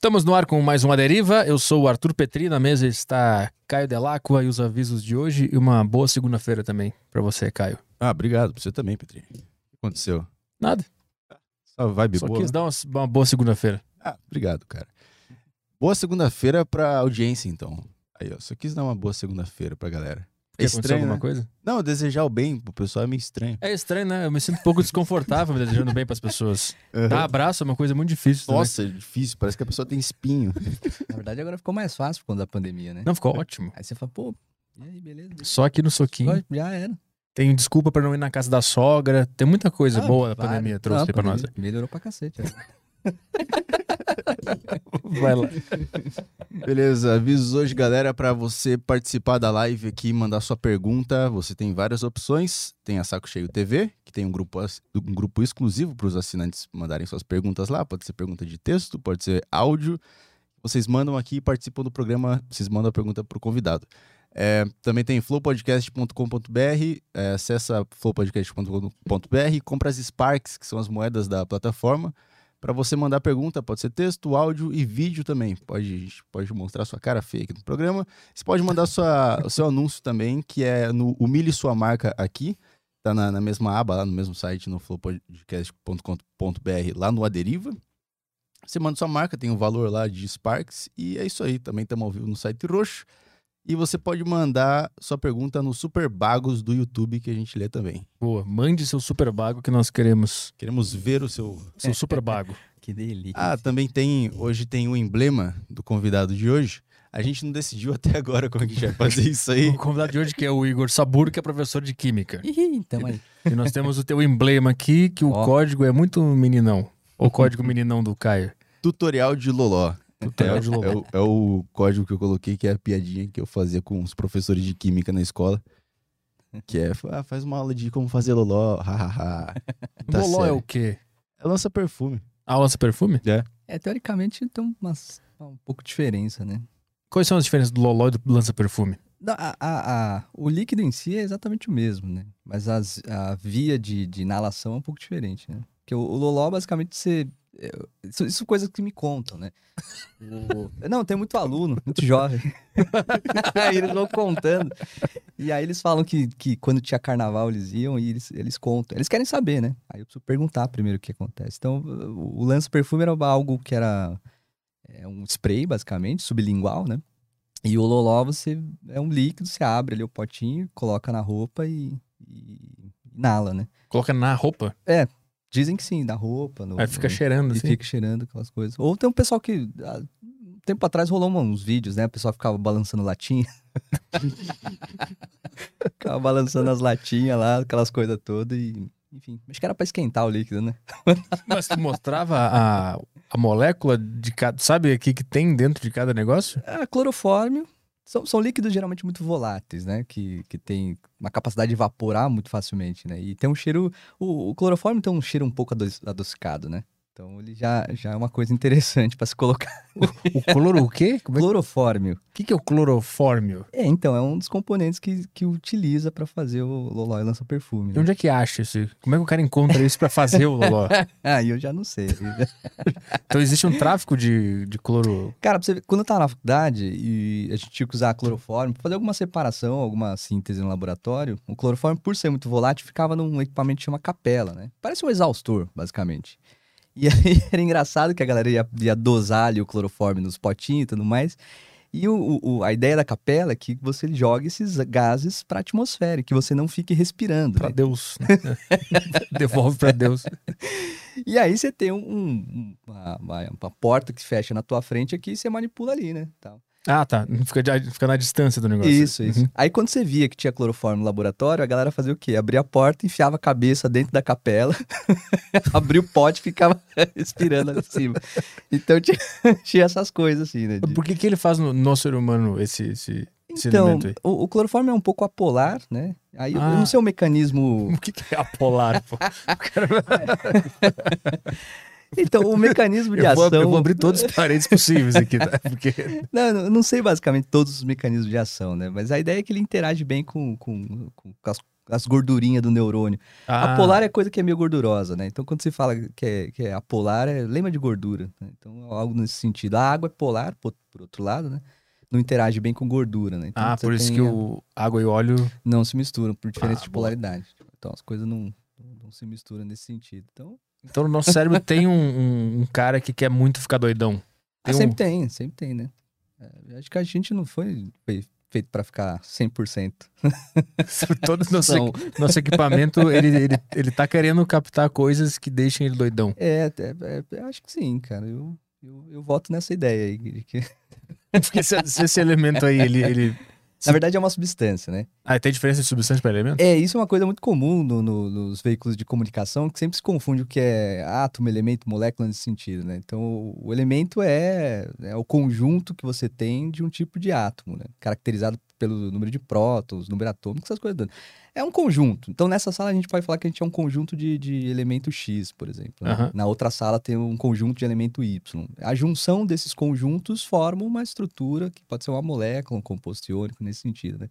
Estamos no ar com mais uma deriva. Eu sou o Arthur Petri, na mesa está Caio Delacqua e os avisos de hoje. E uma boa segunda-feira também para você, Caio. Ah, obrigado. Pra você também, Petri. O que aconteceu? Nada. Só vibe Só boa. quis dar uma, uma boa segunda-feira. Ah, obrigado, cara. Boa segunda-feira pra audiência, então. Aí, ó. Só quis dar uma boa segunda-feira pra galera. É estranho, alguma né? coisa? Não, desejar o bem pro pessoal é meio estranho. É estranho, né? Eu me sinto um pouco desconfortável me desejando bem pras pessoas. Dar abraço é uma coisa muito difícil. também. Nossa, é difícil. Parece que a pessoa tem espinho. Na verdade, agora ficou mais fácil por conta da pandemia, né? Não, ficou ótimo. Aí você fala, pô, e aí, beleza? Só aqui no soquinho. Já era. Tem desculpa pra não ir na casa da sogra. Tem muita coisa Ah, boa da pandemia trouxe Não, aí pra nós. Melhorou pra cacete. Vai lá. Beleza, avisos hoje, galera, para você participar da live aqui mandar sua pergunta. Você tem várias opções. Tem a Saco Cheio TV, que tem um grupo, um grupo exclusivo para os assinantes mandarem suas perguntas lá. Pode ser pergunta de texto, pode ser áudio. Vocês mandam aqui e participam do programa. Vocês mandam a pergunta para o convidado. É, também tem flowpodcast.com.br. É, acessa flowpodcast.com.br compra as Sparks, que são as moedas da plataforma. Para você mandar pergunta, pode ser texto, áudio e vídeo também. Pode, pode mostrar sua cara feia aqui no programa. Você pode mandar sua, o seu anúncio também, que é no Humilhe Sua Marca aqui. Tá na, na mesma aba, lá no mesmo site, no flowpodcast.com.br, lá no Aderiva. Você manda sua marca, tem um valor lá de Sparks. E é isso aí. Também estamos ao vivo no site roxo. E você pode mandar sua pergunta no Super Bagos do YouTube, que a gente lê também. Boa. Mande seu super bago que nós queremos. Queremos ver o seu, Seu super bago. Que delícia. Ah, também tem. Hoje tem o emblema do convidado de hoje. A gente não decidiu até agora como é que a gente vai fazer isso aí. O convidado de hoje que é o Igor Saburo, que é professor de Química. Ih, então aí. E nós temos o teu emblema aqui, que o Ó. código é muito meninão. O código meninão do Caio. Tutorial de Loló. Tutorial é. É o, é o código que eu coloquei, que é a piadinha que eu fazia com os professores de química na escola. Que é, ah, faz uma aula de como fazer loló, hahaha. Tá Loló é sério. o quê? É lança perfume. Ah, lança perfume? É, teoricamente tem umas, um pouco de diferença, né? Quais são as diferenças do Loló e do lança perfume? Não, A, a- a- o líquido em si é exatamente o mesmo, né? Mas as- a via de, de inalação é um pouco diferente, né? Porque o, o loló, basicamente, você... é, Isso, isso é coisa que me contam, né? O- Não, tem muito aluno, muito jovem. aí eles vão contando. E aí eles falam que, que quando tinha carnaval eles iam e eles, eles contam. Eles querem saber, né? Aí eu preciso perguntar primeiro o que acontece. Então, o, o lance perfume era algo que era é, um spray, basicamente, sublingual, né? E o loló, você é um líquido, você abre ali o potinho, coloca na roupa e, e inala, né? Coloca na roupa, Dizem que sim, na roupa. No, aí fica no- cheirando e assim. fica cheirando aquelas coisas. Ou tem um pessoal que. há um tempo atrás rolou uns vídeos, né? O pessoal ficava balançando latinha. ficava balançando as latinhas lá, aquelas coisas todas e. Enfim, acho que era pra esquentar o líquido, né? Mas tu mostrava a, a molécula de cada. Sabe o que, que tem dentro de cada negócio? A clorofórmio são, são líquidos geralmente muito voláteis, né? Que, que tem uma capacidade de evaporar muito facilmente, né? E tem um cheiro. O, o clorofórmio tem um cheiro um pouco adoc- adocicado, né? Então ele já, já é uma coisa interessante pra se colocar. O cloro o quê? Como é, Clorofórmio. o que, que é o clorofórmio? É, então, é um dos componentes que, que utiliza pra fazer o Loló e lança perfume. Né? onde é que acha isso? Como é que o cara encontra isso pra fazer o Loló? Ah, eu já não sei. Então existe um tráfico de, de cloro. Cara, pra você ver, quando eu tava na faculdade e a gente tinha que usar clorofórmio pra fazer alguma separação, alguma síntese no laboratório, o clorofórmio, por ser muito volátil, ficava num equipamento que chama capela, né? Parece um exaustor, basicamente. E aí era engraçado que a galera ia, ia dosar ali o clorofórmio nos potinhos e tudo mais. E o, o- a ideia da capela é que você jogue esses gases pra atmosfera, e que você não fique respirando. Pra né? Deus. Devolve pra Deus. E aí você tem um- um- uma, uma- uma porta que fecha na tua frente aqui e você manipula ali, né? Tal. Ah, tá. Fica, de- fica na distância do negócio. Isso, isso. Uhum. Aí quando você via que tinha clorofórmio no laboratório, a galera fazia o quê? Abria a porta, enfiava a cabeça dentro da capela, abria o pote e ficava respirando ali em cima. Então tinha, tinha essas coisas assim, né? de- Por que, que ele faz no, no ser humano esse, esse, esse Então, elemento aí? o, o clorofórmio é um pouco apolar, né? Aí eu- eu Ah. não sei o mecanismo. O que, que é apolar? Então, o mecanismo de Eu vou, ação. eu vou abrir todos os parentes possíveis aqui, tá? Porque Não, eu não sei basicamente todos os mecanismos de ação, né? Mas a ideia é que ele interage bem com, com, com as, as gordurinhas do neurônio. Ah, Apolar é coisa que é meio gordurosa, né? Então, quando você fala que é, que é apolar, é, lembra de gordura. né? Então, algo nesse sentido. A água é polar, por, por outro lado, né? Não interage bem com gordura, né? Então, Ah, por isso tem que a- o água e óleo. Não se misturam, por diferença Ah, de polaridade. Então, as coisas não, não se misturam nesse sentido. Então, Então, no nosso cérebro tem um, um- um cara que quer muito ficar doidão. ah, Tem um- sempre tem, sempre tem, né? É, acho que a gente não foi, foi feito pra ficar 100%. Todo nosso, nosso equipamento, ele, ele, ele tá querendo captar coisas que deixem ele doidão. É, é, é, acho que sim, cara. Eu, eu, eu voto nessa ideia aí. que- Porque se, se esse elemento aí, ele. ele... Na verdade, é uma substância, né? Ah, tem diferença de substância para elemento? É, isso é uma coisa muito comum no- no- nos veículos de comunicação, que sempre se confunde o que é átomo, elemento, molécula nesse sentido, né? Então, o- elemento é, é o conjunto que você tem de um tipo de átomo, né? Caracterizado pelo número de prótons, número atômico, essas coisas. É um conjunto. Então, nessa sala, a gente pode falar que a gente é um conjunto de, de elemento X, por exemplo. né? Aham. Na outra sala tem um conjunto de elemento Y. A junção desses conjuntos forma uma estrutura que pode ser uma molécula, um composto iônico, nesse sentido, né?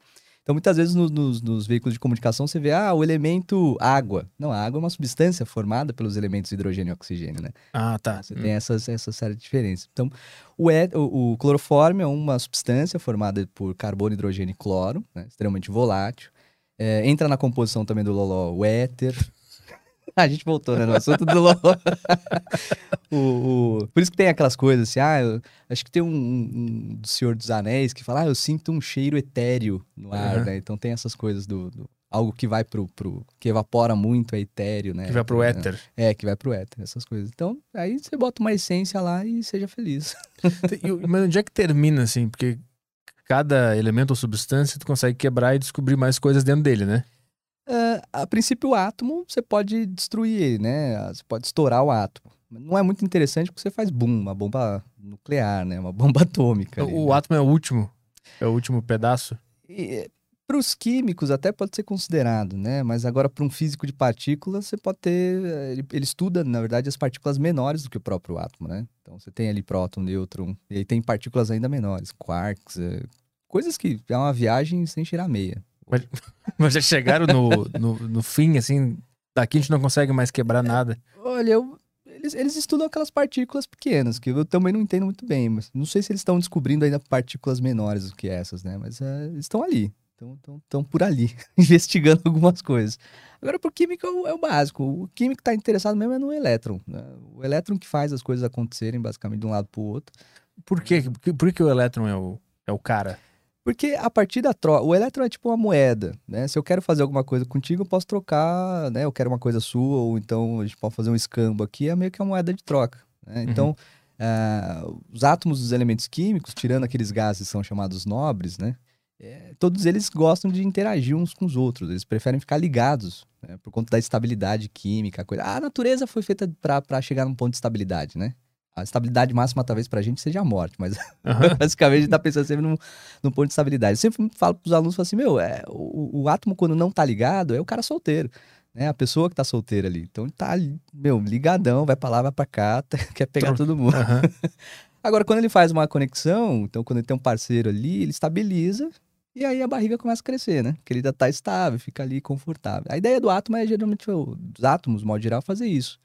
Então, muitas vezes no- nos, nos veículos de comunicação você vê, ah, o elemento água. Não, a água é uma substância formada pelos elementos hidrogênio e oxigênio, né? Ah, tá. Você tem essas, essa série de diferenças. Então, o, é, o, o clorofórmio é uma substância formada por carbono, hidrogênio e cloro, né? extremamente volátil. É, entra na composição também do loló o éter. A gente voltou, né, no assunto do loló. o, o- por isso que tem aquelas coisas assim, ah, eu- acho que tem um, um- do Senhor dos Anéis que fala, ah, eu sinto um cheiro etéreo no ar, Aham. né? Então tem essas coisas do... do- Algo que vai pro, pro. que evapora muito, é etéreo, né? Que vai pro É, éter. é, que vai pro éter, essas coisas. Então, aí você bota uma essência lá e seja feliz. Mas onde é que termina, assim? Porque cada elemento ou substância tu consegue quebrar e descobrir mais coisas dentro dele, né? Ah, a princípio, o átomo, você pode destruir ele, né? Ah, Você pode estourar o átomo. Não é muito interessante porque você faz boom, uma bomba nuclear, né? Uma bomba atômica. ali, o né? átomo é o último. É o último pedaço. Para os químicos até pode ser considerado, né? Mas agora para um físico de partículas você pode ter, eh, ele, ele estuda na verdade as partículas menores do que o próprio átomo, né? Então você tem ali próton, nêutron, e aí tem partículas ainda menores, quarks, eh, coisas que é uma viagem sem tirar meia. Mas já chegaram no, no, no fim, assim, daqui a gente não consegue mais quebrar nada. Olha, eu- eles, eles estudam aquelas partículas pequenas, que eu também não entendo muito bem, mas não sei se eles estão descobrindo ainda partículas menores do que essas, né? Mas eles estão ali, estão por ali, investigando algumas coisas. Agora, químico é o, é o básico. O químico está interessado mesmo é no elétron. né? O elétron que faz as coisas acontecerem, basicamente, de um lado para o outro. Por quê? Por que- Por que o elétron é o, é o cara? Porque a partir da troca, o elétron é tipo uma moeda, né? Se eu quero fazer alguma coisa contigo, eu posso trocar, né? Eu quero uma coisa sua, ou então a gente pode fazer um escambo aqui, é meio que uma moeda de troca. né? Então, ah, os átomos dos elementos químicos, tirando aqueles gases que são chamados nobres, né? é, todos eles gostam de interagir uns com os outros, eles preferem ficar ligados, né? Por conta da estabilidade química, a coisa. A natureza foi feita para chegar num ponto de estabilidade, né? A estabilidade máxima, talvez, pra gente seja a morte, mas Aham. Basicamente, a gente tá pensando sempre num, num ponto de estabilidade. Eu sempre falo pros alunos, falo assim, meu, é, o, o átomo quando não tá ligado é o cara solteiro, né? A pessoa que tá solteira ali. Então ele tá, meu, ligadão, vai pra lá, vai pra cá, quer pegar todo mundo. Aham. Agora, quando ele faz uma conexão, então quando ele tem um parceiro ali, ele estabiliza e aí a barriga começa a crescer, né? Porque ele ainda tá estável, fica ali confortável. A ideia do átomo é geralmente, o- dos átomos, modo geral, fazer isso.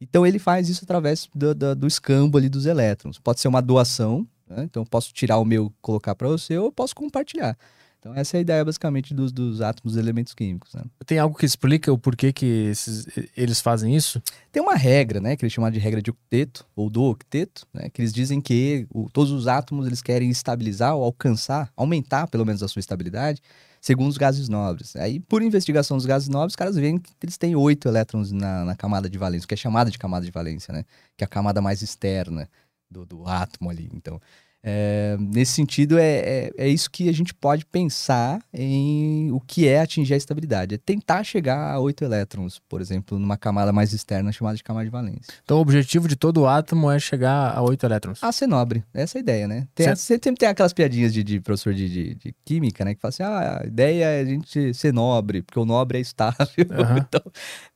Então ele faz isso através do, do, do escambo ali dos elétrons. Pode ser uma doação, né? então eu posso tirar o meu, colocar para você, ou eu posso compartilhar. Então essa é a ideia basicamente dos, dos átomos dos elementos químicos. Né? Tem algo que explica o porquê que esses- eles fazem isso? Tem uma regra, né, que eles chamam de regra de octeto, ou do octeto, né, que eles dizem que o- todos os átomos eles querem estabilizar ou alcançar, aumentar pelo menos a sua estabilidade, segundo os gases nobres. Aí, por investigação dos gases nobres, os caras veem que eles têm oito elétrons na, na camada de valência, que é chamada de camada de valência, né, que é a camada mais externa do, do átomo ali. Então, é, nesse sentido, é, é, é isso que a gente pode pensar em o que é atingir a estabilidade. É tentar chegar a oito elétrons, por exemplo, numa camada mais externa chamada de camada de valência. Então o objetivo de todo átomo é chegar a 8 elétrons. A ser nobre, essa é a ideia, né? Tem, Certo. sempre tem aquelas piadinhas de, de professor de, de, de química, né? Que fala assim, ah, a ideia é a gente ser nobre, porque o nobre é estável. Aham. então,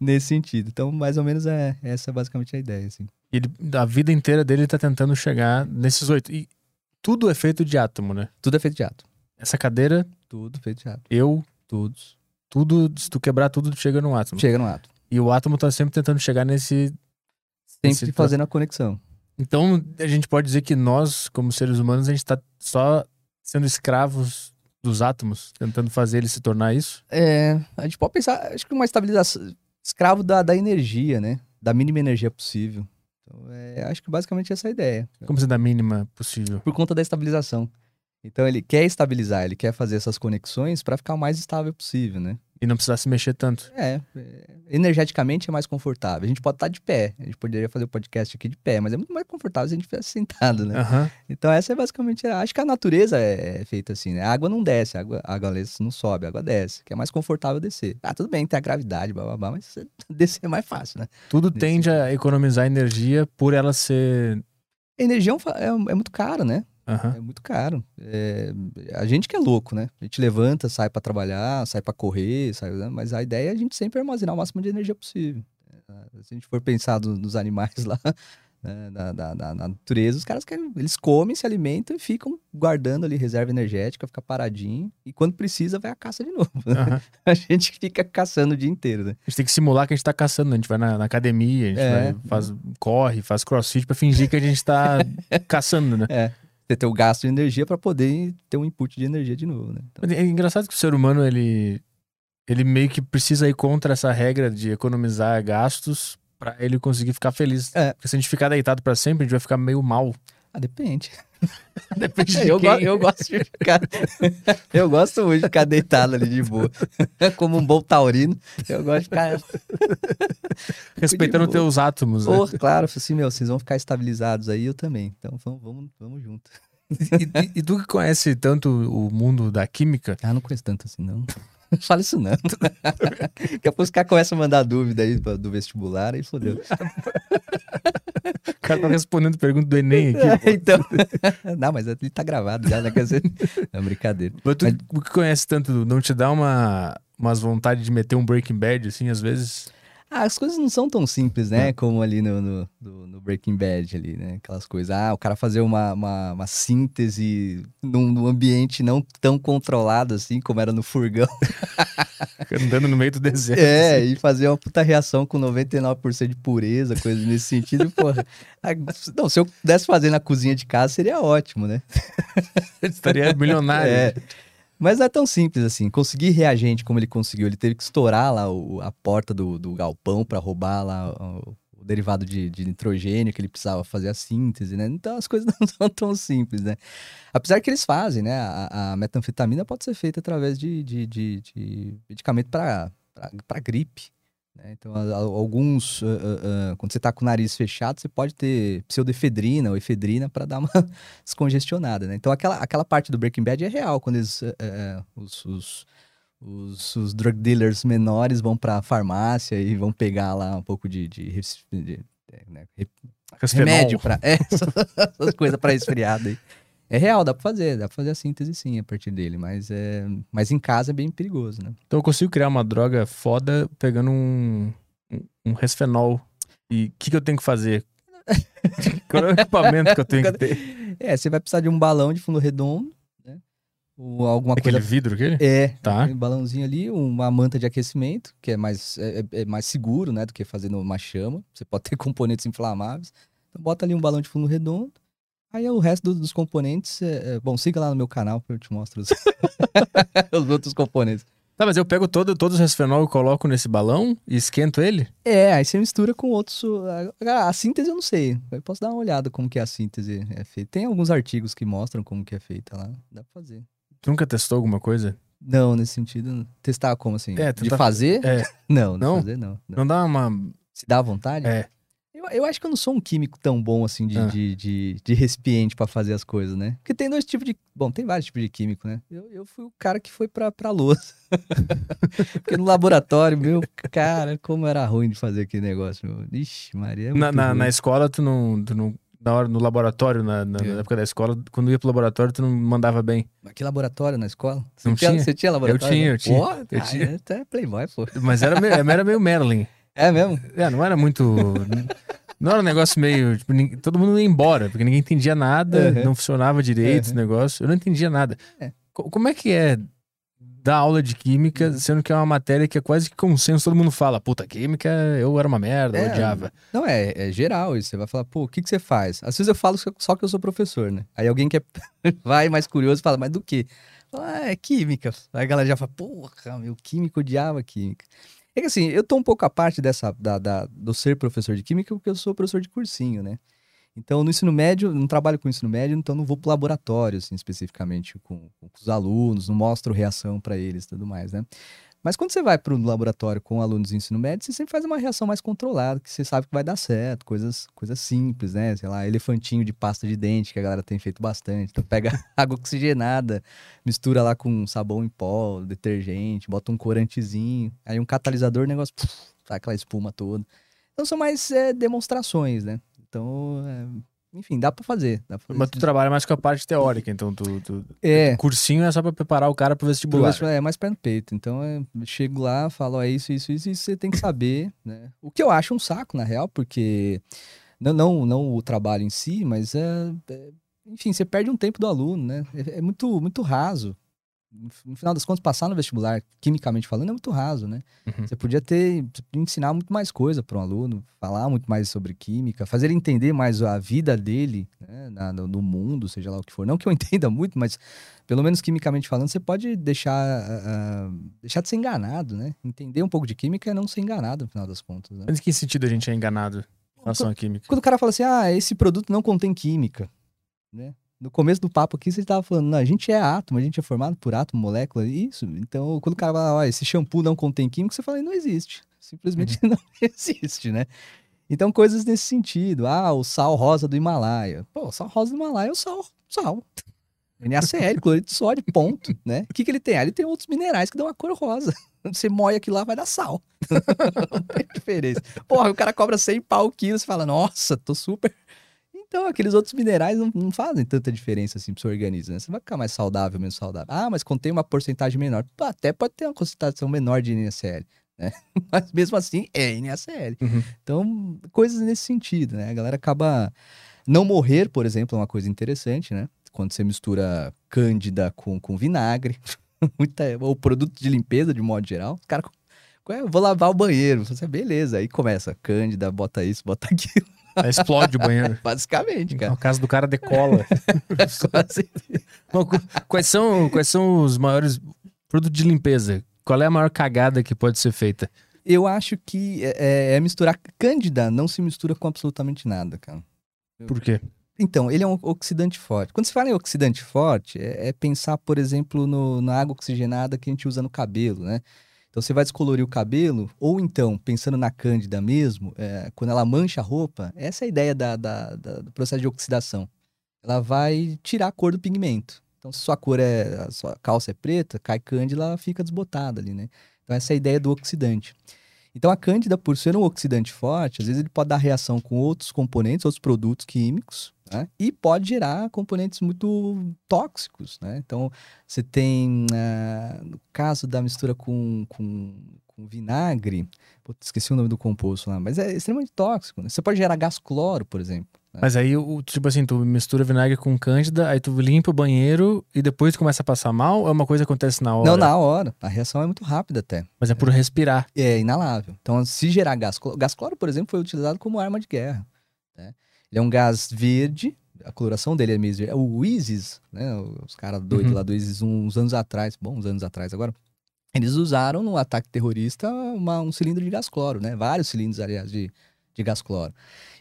nesse sentido. Então, mais ou menos, é essa é basicamente a ideia, assim. E ele, a vida inteira dele tá tentando chegar nesses oito. E tudo é feito de átomo, né? Tudo é feito de átomo. Essa cadeira, Tudo feito de átomo. eu, Todos. tudo, se tu quebrar tudo, tu chega no átomo. Chega no átomo. E o átomo tá sempre tentando chegar nesse. Sempre Esse fazendo a conexão. Então, a gente pode dizer que nós, como seres humanos, a gente tá só sendo escravos dos átomos, tentando fazer ele se tornar isso. É, a gente pode pensar, acho que uma estabilização, escravo da, da energia, né? Da mínima energia possível. Então, é, acho que basicamente essa é a ideia. Como ser da mínima possível. Por conta da estabilização. Então ele quer estabilizar, ele quer fazer essas conexões para ficar o mais estável possível, né? E não precisar se mexer tanto. É, é, energeticamente é mais confortável. A gente pode estar de pé, a gente poderia fazer o podcast aqui de pé, mas é muito mais confortável se a gente estivesse sentado, né? Aham. Então essa é basicamente, acho que a natureza é, é feita assim, né? A água não desce, a água, a água não sobe, a água desce, que é mais confortável descer. Ah, tudo bem, tem a gravidade, blá, blá, blá, mas descer é mais fácil, né? Tudo Nesse tende a economizar energia por ela ser. A energia é, um é, é muito caro, né? Aham. É muito caro. É, a gente que é louco, né? A gente levanta, sai pra trabalhar, sai pra correr, sai, né? mas a ideia é a gente sempre armazenar o máximo de energia possível. É, Se a gente for pensar do- nos animais lá, né, na natureza, os caras querem, eles comem, se alimentam e ficam guardando ali reserva energética, fica paradinho, e quando precisa vai à caça de novo. né? aham. A gente fica caçando o dia inteiro, né? A gente tem que simular que a gente tá caçando. né? A gente vai na, na academia, a gente É. vai, faz, corre, faz crossfit pra fingir que a gente tá caçando, né? Você ter o gasto de energia pra poder ter um input de energia de novo, né? Então, Mas É engraçado que o ser humano, ele, ele meio que precisa ir contra essa regra de economizar gastos pra ele conseguir ficar feliz. É. Porque se a gente ficar deitado pra sempre, a gente vai ficar meio mal. ah, depende. Depende de eu, quem. go- eu gosto de ficar. eu gosto muito de ficar deitado ali de boa. Como um bom taurino. Eu gosto de ficar. Respeitando de teus átomos. né? Porra, claro, assim, meu, vocês vão ficar estabilizados aí, eu também. Então vamos, vamos, vamos junto. E, e- e tu que conhece tanto o mundo da química, Ah, não conheço tanto assim, não. Não fala isso não. Daqui a pouco os caras começam a mandar dúvida aí do vestibular, aí fodeu. o cara tá respondendo pergunta do Enem aqui. então. não, mas ele tá gravado já, né? Quer dizer, é brincadeira. Mas tu Mas- conhece tanto, não te dá uma, umas vontade de meter um Breaking Bad, assim, às vezes? Ah, as coisas não são tão simples, né? Como ali no, no, no- Breaking Bad ali, né? Aquelas coisas. Ah, o cara fazer uma, uma, uma síntese num, num ambiente não tão controlado assim, como era no furgão. Andando no meio do deserto. É, e fazer uma puta reação com 99% de pureza, coisa nesse sentido, porra. Ah, Não, se eu pudesse fazer na cozinha de casa, seria ótimo, né? Estaria milionário. É. Mas não é tão simples assim. Conseguir reagente como ele conseguiu. Ele teve que estourar lá o- a porta do, do galpão para roubar lá o, o derivado de, de nitrogênio que ele precisava fazer a síntese, né? Então as coisas não são tão simples, né? Apesar que eles fazem, né? A, a metanfetamina pode ser feita através de, de, de, de medicamento para gripe. Né? Então, a- a- alguns, ah, ah, ah, quando você tá com o nariz fechado, você pode ter pseudefedrina ou efedrina para dar uma descongestionada, né? Então, aquela, aquela parte do Breaking Bad é real, quando eles, os, os, os, os drug dealers menores vão pra farmácia e vão pegar lá um pouco de, de, de- eh, né, remédio para essas coisas para resfriado aí. É real, dá pra fazer, dá pra fazer a síntese sim a partir dele, mas, é, mas em casa é bem perigoso, né? Então eu consigo criar uma droga foda pegando um, um, resfenol. E o que, que eu tenho que fazer? Qual é o equipamento que eu tenho que ter? É, você vai precisar de um balão de fundo redondo, né? Ou alguma Aquele coisa. vidro aquele? É, Tá. um balãozinho ali, uma manta de aquecimento, que é mais, é, é- é mais seguro, né, do que fazer numa chama. Você pode ter componentes inflamáveis. Então bota ali um balão de fundo redondo. Aí o resto do- dos componentes, é, é- bom, siga lá no meu canal que eu te mostro os, os outros componentes. Tá, mas eu pego todo, todos os resfenol e coloco nesse balão e esquento ele? É, aí você mistura com outros. A, a síntese eu não sei. Eu posso dar uma olhada como que a síntese é feita. Tem alguns artigos que mostram como que é feita lá. Dá pra fazer. Tu nunca testou alguma coisa? Não, nesse sentido. Testar como assim? É, de tentar- fazer? É. Não, de Não? fazer não. não. Não dá uma. Se dá vontade? É. Eu, eu acho que eu não sou um químico tão bom assim de, Ah. de, de, de recipiente pra fazer as coisas, né? Porque tem dois tipos de. Bom, tem vários tipos de químico, né? Eu, eu fui o cara que foi pra, pra louça. Porque no laboratório, meu, cara, como era ruim de fazer aquele negócio, meu. Ixi, Maria. é Na, na, na escola, tu não. Tu não na hora, no laboratório, na, na- na É. época da escola, quando ia pro laboratório, tu não mandava bem. Mas que laboratório na escola? Você Não tinha, tinha? Você tinha laboratório? tinha, né? eu tinha, Pô, eu ah, tinha. é, tu é playboy, pô. Mas era meio, era meio Merlin. É mesmo? É, não era muito. Não era um negócio meio. Tipo, todo mundo ia embora, porque ninguém entendia nada, Uhum. não funcionava direito Uhum. esse negócio. Eu não entendia nada. É. Co- Como é que é dar aula de química, sendo que é uma matéria que é quase que consenso, todo mundo fala, puta, química eu era uma merda, eu É, odiava. Não, é, é geral isso. Você vai falar, pô, o que, que você faz? Às vezes eu falo só que eu sou professor, né? Aí alguém que é... vai mais curioso fala, mas do quê? Fala, Ah, é química. Aí a galera já fala, porra, meu químico odiava química. É que assim, eu tô um pouco à parte dessa, da, da- do ser professor de química porque eu sou professor de cursinho, né? Então, no ensino médio, não trabalho com ensino médio, então não vou pro laboratório, assim, especificamente com, com os alunos, não mostro reação para eles e tudo mais, né? Mas quando você vai para o laboratório com alunos de ensino médio, você sempre faz uma reação mais controlada, que você sabe que vai dar certo, coisas, coisas simples, né? Sei lá, elefantinho de pasta de dente, que a galera tem feito bastante. Então pega água oxigenada, mistura lá com sabão em pó, detergente, bota um corantezinho, aí um catalisador, negócio, puf, sai aquela espuma toda. Então são mais é, demonstrações, né? Então, é, enfim, dá pra fazer. Dá pra fazer Mas tu trabalha mais com a parte teórica, então tu, tu- É, cursinho é só pra preparar o cara Pro vestibular. É mais pé no peito. Então, é, eu chego lá, falo, ó, é isso, isso, isso, isso você tem que saber, né? O que eu acho um saco, na real, porque não, não, não o trabalho em si, mas é, é- enfim, você perde um tempo do aluno, né? É, é muito, muito raso. No final das contas, passar no vestibular, quimicamente falando, é muito raso, né? Uhum. Você podia ter, ensinar muito mais coisa para um aluno, falar muito mais sobre química, fazer ele entender mais a vida dele, né, na- no, no mundo, seja lá o que for. Não que eu entenda muito, mas pelo menos quimicamente falando, você pode deixar, ah, deixar de ser enganado, né? Entender um pouco de química é não ser enganado, no final das contas. Né? Mas em que sentido a gente é enganado em relação à química? Quando o cara fala assim, ah, esse produto não contém química, né? No começo do papo aqui, você estava falando, não, a gente é átomo, a gente é formado por átomo, molécula, isso. Então, quando o cara fala, ó, esse shampoo não contém química, você fala, não existe. Simplesmente não existe, né? Então, coisas nesse sentido. Ah, o sal rosa do Himalaia. Pô, o sal rosa do Himalaia é o sal, sal. NaCl, cloreto de sódio, ponto, né? O que, que ele tem? Ah, ele tem outros minerais que dão uma cor rosa. Você moe aquilo lá, vai dar sal. não tem diferença. Porra, o cara cobra 100 pau o quilo, você fala, nossa, tô super... Então, aqueles outros minerais não, não fazem tanta diferença assim pro seu organismo, né? Você vai ficar mais saudável, menos saudável. Ah, mas contém uma porcentagem menor. Até pode ter uma concentração menor de NaCl, né? Mas mesmo assim, é NaCl. Uhum. Então, coisas nesse sentido, né? A galera acaba... Não morrer, por exemplo, é uma coisa interessante, né? Quando você mistura cândida com, com vinagre, muita, ou produto de limpeza, de modo geral. Os caras... "Ué, eu Vou lavar o banheiro. Você, beleza. Aí começa, cândida, bota isso, bota aquilo. Explode o banheiro. Basicamente, cara. A casa do cara decola. Bom, qu- quais, são, quais são os maiores produtos de limpeza? Qual é a maior cagada que pode ser feita? Eu acho que é, é misturar. Cândida não se mistura com absolutamente nada, cara. Por quê? Então, ele é um oxidante forte. Quando se fala em oxidante forte, é, é pensar, por exemplo, no- na água oxigenada que a gente usa no cabelo, né? Então, você vai descolorir o cabelo, ou então, pensando na cândida mesmo, é, quando ela mancha a roupa, essa é a ideia da- da- da- do processo de oxidação. Ela vai tirar a cor do pigmento. Então, se sua cor é. a sua calça é preta, cai cândida, ela fica desbotada ali, né? Então, essa é a ideia do oxidante. Então, a cândida, por ser um oxidante forte, às vezes ele pode dar reação com outros componentes, outros produtos químicos, né? E pode gerar componentes muito tóxicos, né? Então, você tem, ah, no caso da mistura com, com, com vinagre, putz, esqueci o nome do composto lá, mas é extremamente tóxico, né? Você pode gerar gás cloro, por exemplo. Mas aí, o- tipo assim, tu mistura vinagre com cândida, aí tu limpa o banheiro e depois tu começa a passar mal? Ou é uma coisa que acontece na hora? Não na hora, a reação é muito rápida até. Mas é por respirar. É inalável. Então, se gerar gás cloro, gás cloro, por exemplo, foi utilizado como arma de guerra. né? Ele é um gás verde, a coloração dele é meio verde. O ISIS, né, os caras doidos Uhum. lá do ISIS, uns anos atrás, bons anos atrás agora, eles usaram no ataque terrorista uma- um cilindro de gás cloro, né? Vários cilindros, aliás, de, de gás cloro.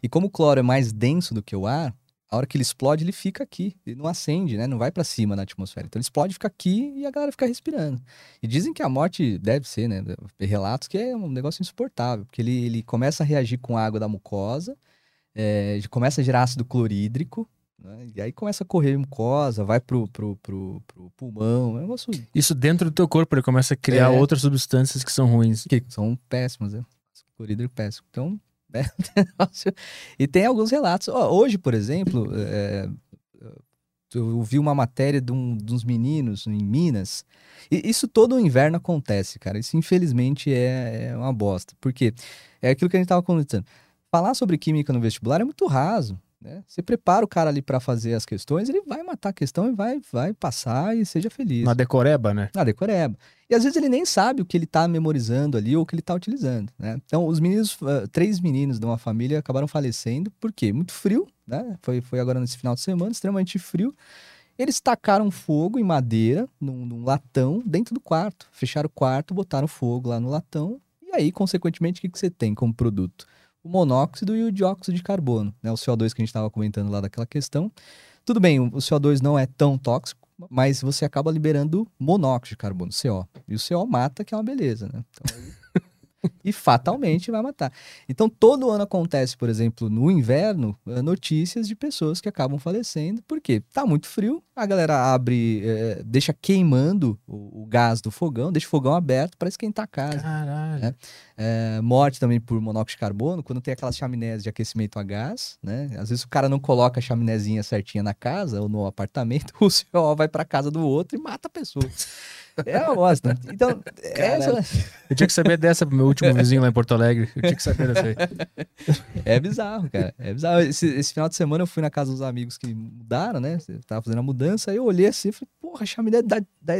E como o cloro é mais denso do que o ar, a hora que ele explode, ele fica aqui. Ele não acende, né? Não vai para cima na atmosfera. Então ele explode, fica aqui e a galera fica respirando. E dizem que a morte deve ser, né? Relatos que é um negócio insuportável, porque ele, ele começa a reagir com a água da mucosa, é, começa a gerar ácido clorídrico, né? e aí começa a correr mucosa, vai pro, pro, pro, pro pulmão. É um negócio Isso dentro do teu corpo, ele começa a criar É. outras substâncias que são ruins. que são péssimos, né? Ácido Clorídrico péssimo. Então, é E tem alguns relatos. Ó, hoje, por exemplo, é, eu vi uma matéria de, um, de uns meninos em Minas. E isso todo inverno acontece, cara. Isso, infelizmente, é, é uma bosta. Porque é aquilo que a gente tava comentando. Falar sobre química no vestibular é muito raso. Né? Você prepara o cara ali para fazer as questões, ele vai matar a questão e vai, vai passar e seja feliz. Na decoreba, né? Na decoreba. E às vezes ele nem sabe o que ele tá memorizando ali ou o que ele tá utilizando, né? Então, os meninos, uh, três meninos de uma família acabaram falecendo, por quê? Muito frio, né? Foi, foi agora nesse final de semana, extremamente frio. Eles tacaram fogo em madeira, num, num latão, dentro do quarto. Fecharam o quarto, botaram fogo lá no latão. E aí, consequentemente, o que, que você tem como produto? O monóxido e o dióxido de carbono, né? O CO2 que a gente estava comentando lá daquela questão. Tudo bem, o CO2 não é tão tóxico, mas você acaba liberando monóxido de carbono, CO. E o CO mata, que é uma beleza, né? Então, e fatalmente vai matar. Então, todo ano acontece, por exemplo, no inverno, eh, notícias de pessoas que acabam falecendo, porque tá muito frio, a galera abre, é, deixa queimando o, o, gás do fogão, deixa o fogão aberto para esquentar a casa. Caralho. Né? É, morte também por monóxido de carbono, quando tem aquelas chaminés de aquecimento a gás, né? Às vezes o cara não coloca a chaminézinha certinha na casa ou no apartamento, o CO vai para casa do outro e mata a pessoa. É uma bosta. Então, essa... eu tinha que saber dessa pro meu último vizinho lá em Porto Alegre. Eu tinha que saber dessa aí. É bizarro, cara. É bizarro. Esse, esse, final de semana eu fui na casa dos amigos que mudaram, né? Tava fazendo a mudança, aí eu olhei assim e falei, porra, a chaminé dá, dá,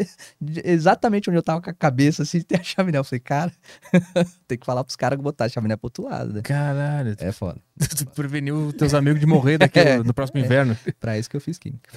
exatamente onde eu tava com a cabeça, assim, tem a chaminé. Eu falei, cara, tem que falar pros caras botar a chaminé pro outro lado, né? Caralho. É foda. Tu preveniu teus amigos de morrer daqui é, no próximo é. inverno. Pra isso que eu fiz química.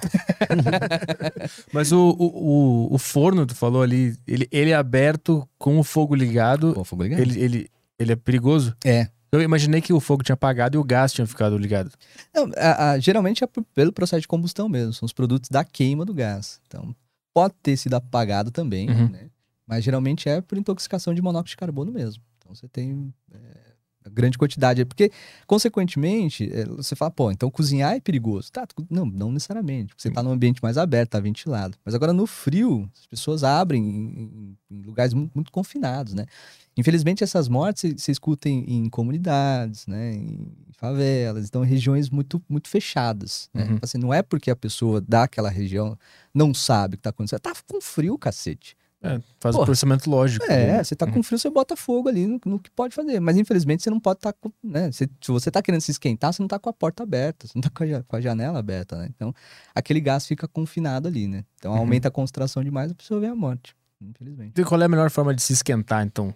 Mas o, o, o, o, forno, tu falou ali, ele, ele é aberto com o fogo ligado. Com o fogo ligado. Ele, ele, ele é perigoso? É. Eu imaginei que o fogo tinha apagado e o gás tinha ficado ligado. Não, a, a, geralmente é pelo processo de combustão mesmo, são os produtos da queima do gás. Então, pode ter sido apagado também, uhum. né? Mas geralmente é por intoxicação de monóxido de carbono mesmo. Então você tem é, grande quantidade. Porque, consequentemente, é, você fala, pô, então cozinhar é perigoso. Tá, não, não necessariamente. Você está num ambiente mais aberto, está ventilado. Mas agora no frio, as pessoas abrem em, em lugares muito, muito, confinados, né? Infelizmente, essas mortes se escutem em, comunidades, né? Em favelas, então regiões muito, muito fechadas. Né? Uhum. Assim, não é porque a pessoa daquela região não sabe o que está acontecendo. Tá com frio, cacete. É, faz Porra, o processamento lógico. É, né? você tá com uhum. frio, você bota fogo ali no, no, que pode fazer. Mas infelizmente você não pode estar tá com. Né? se você tá querendo se esquentar, você não tá com a porta aberta, você não tá com a, com a janela aberta, né? Então aquele gás fica confinado ali, né? Então uhum. aumenta a concentração demais, a pessoa vê a morte. Infelizmente. E qual é a melhor forma de se esquentar, então?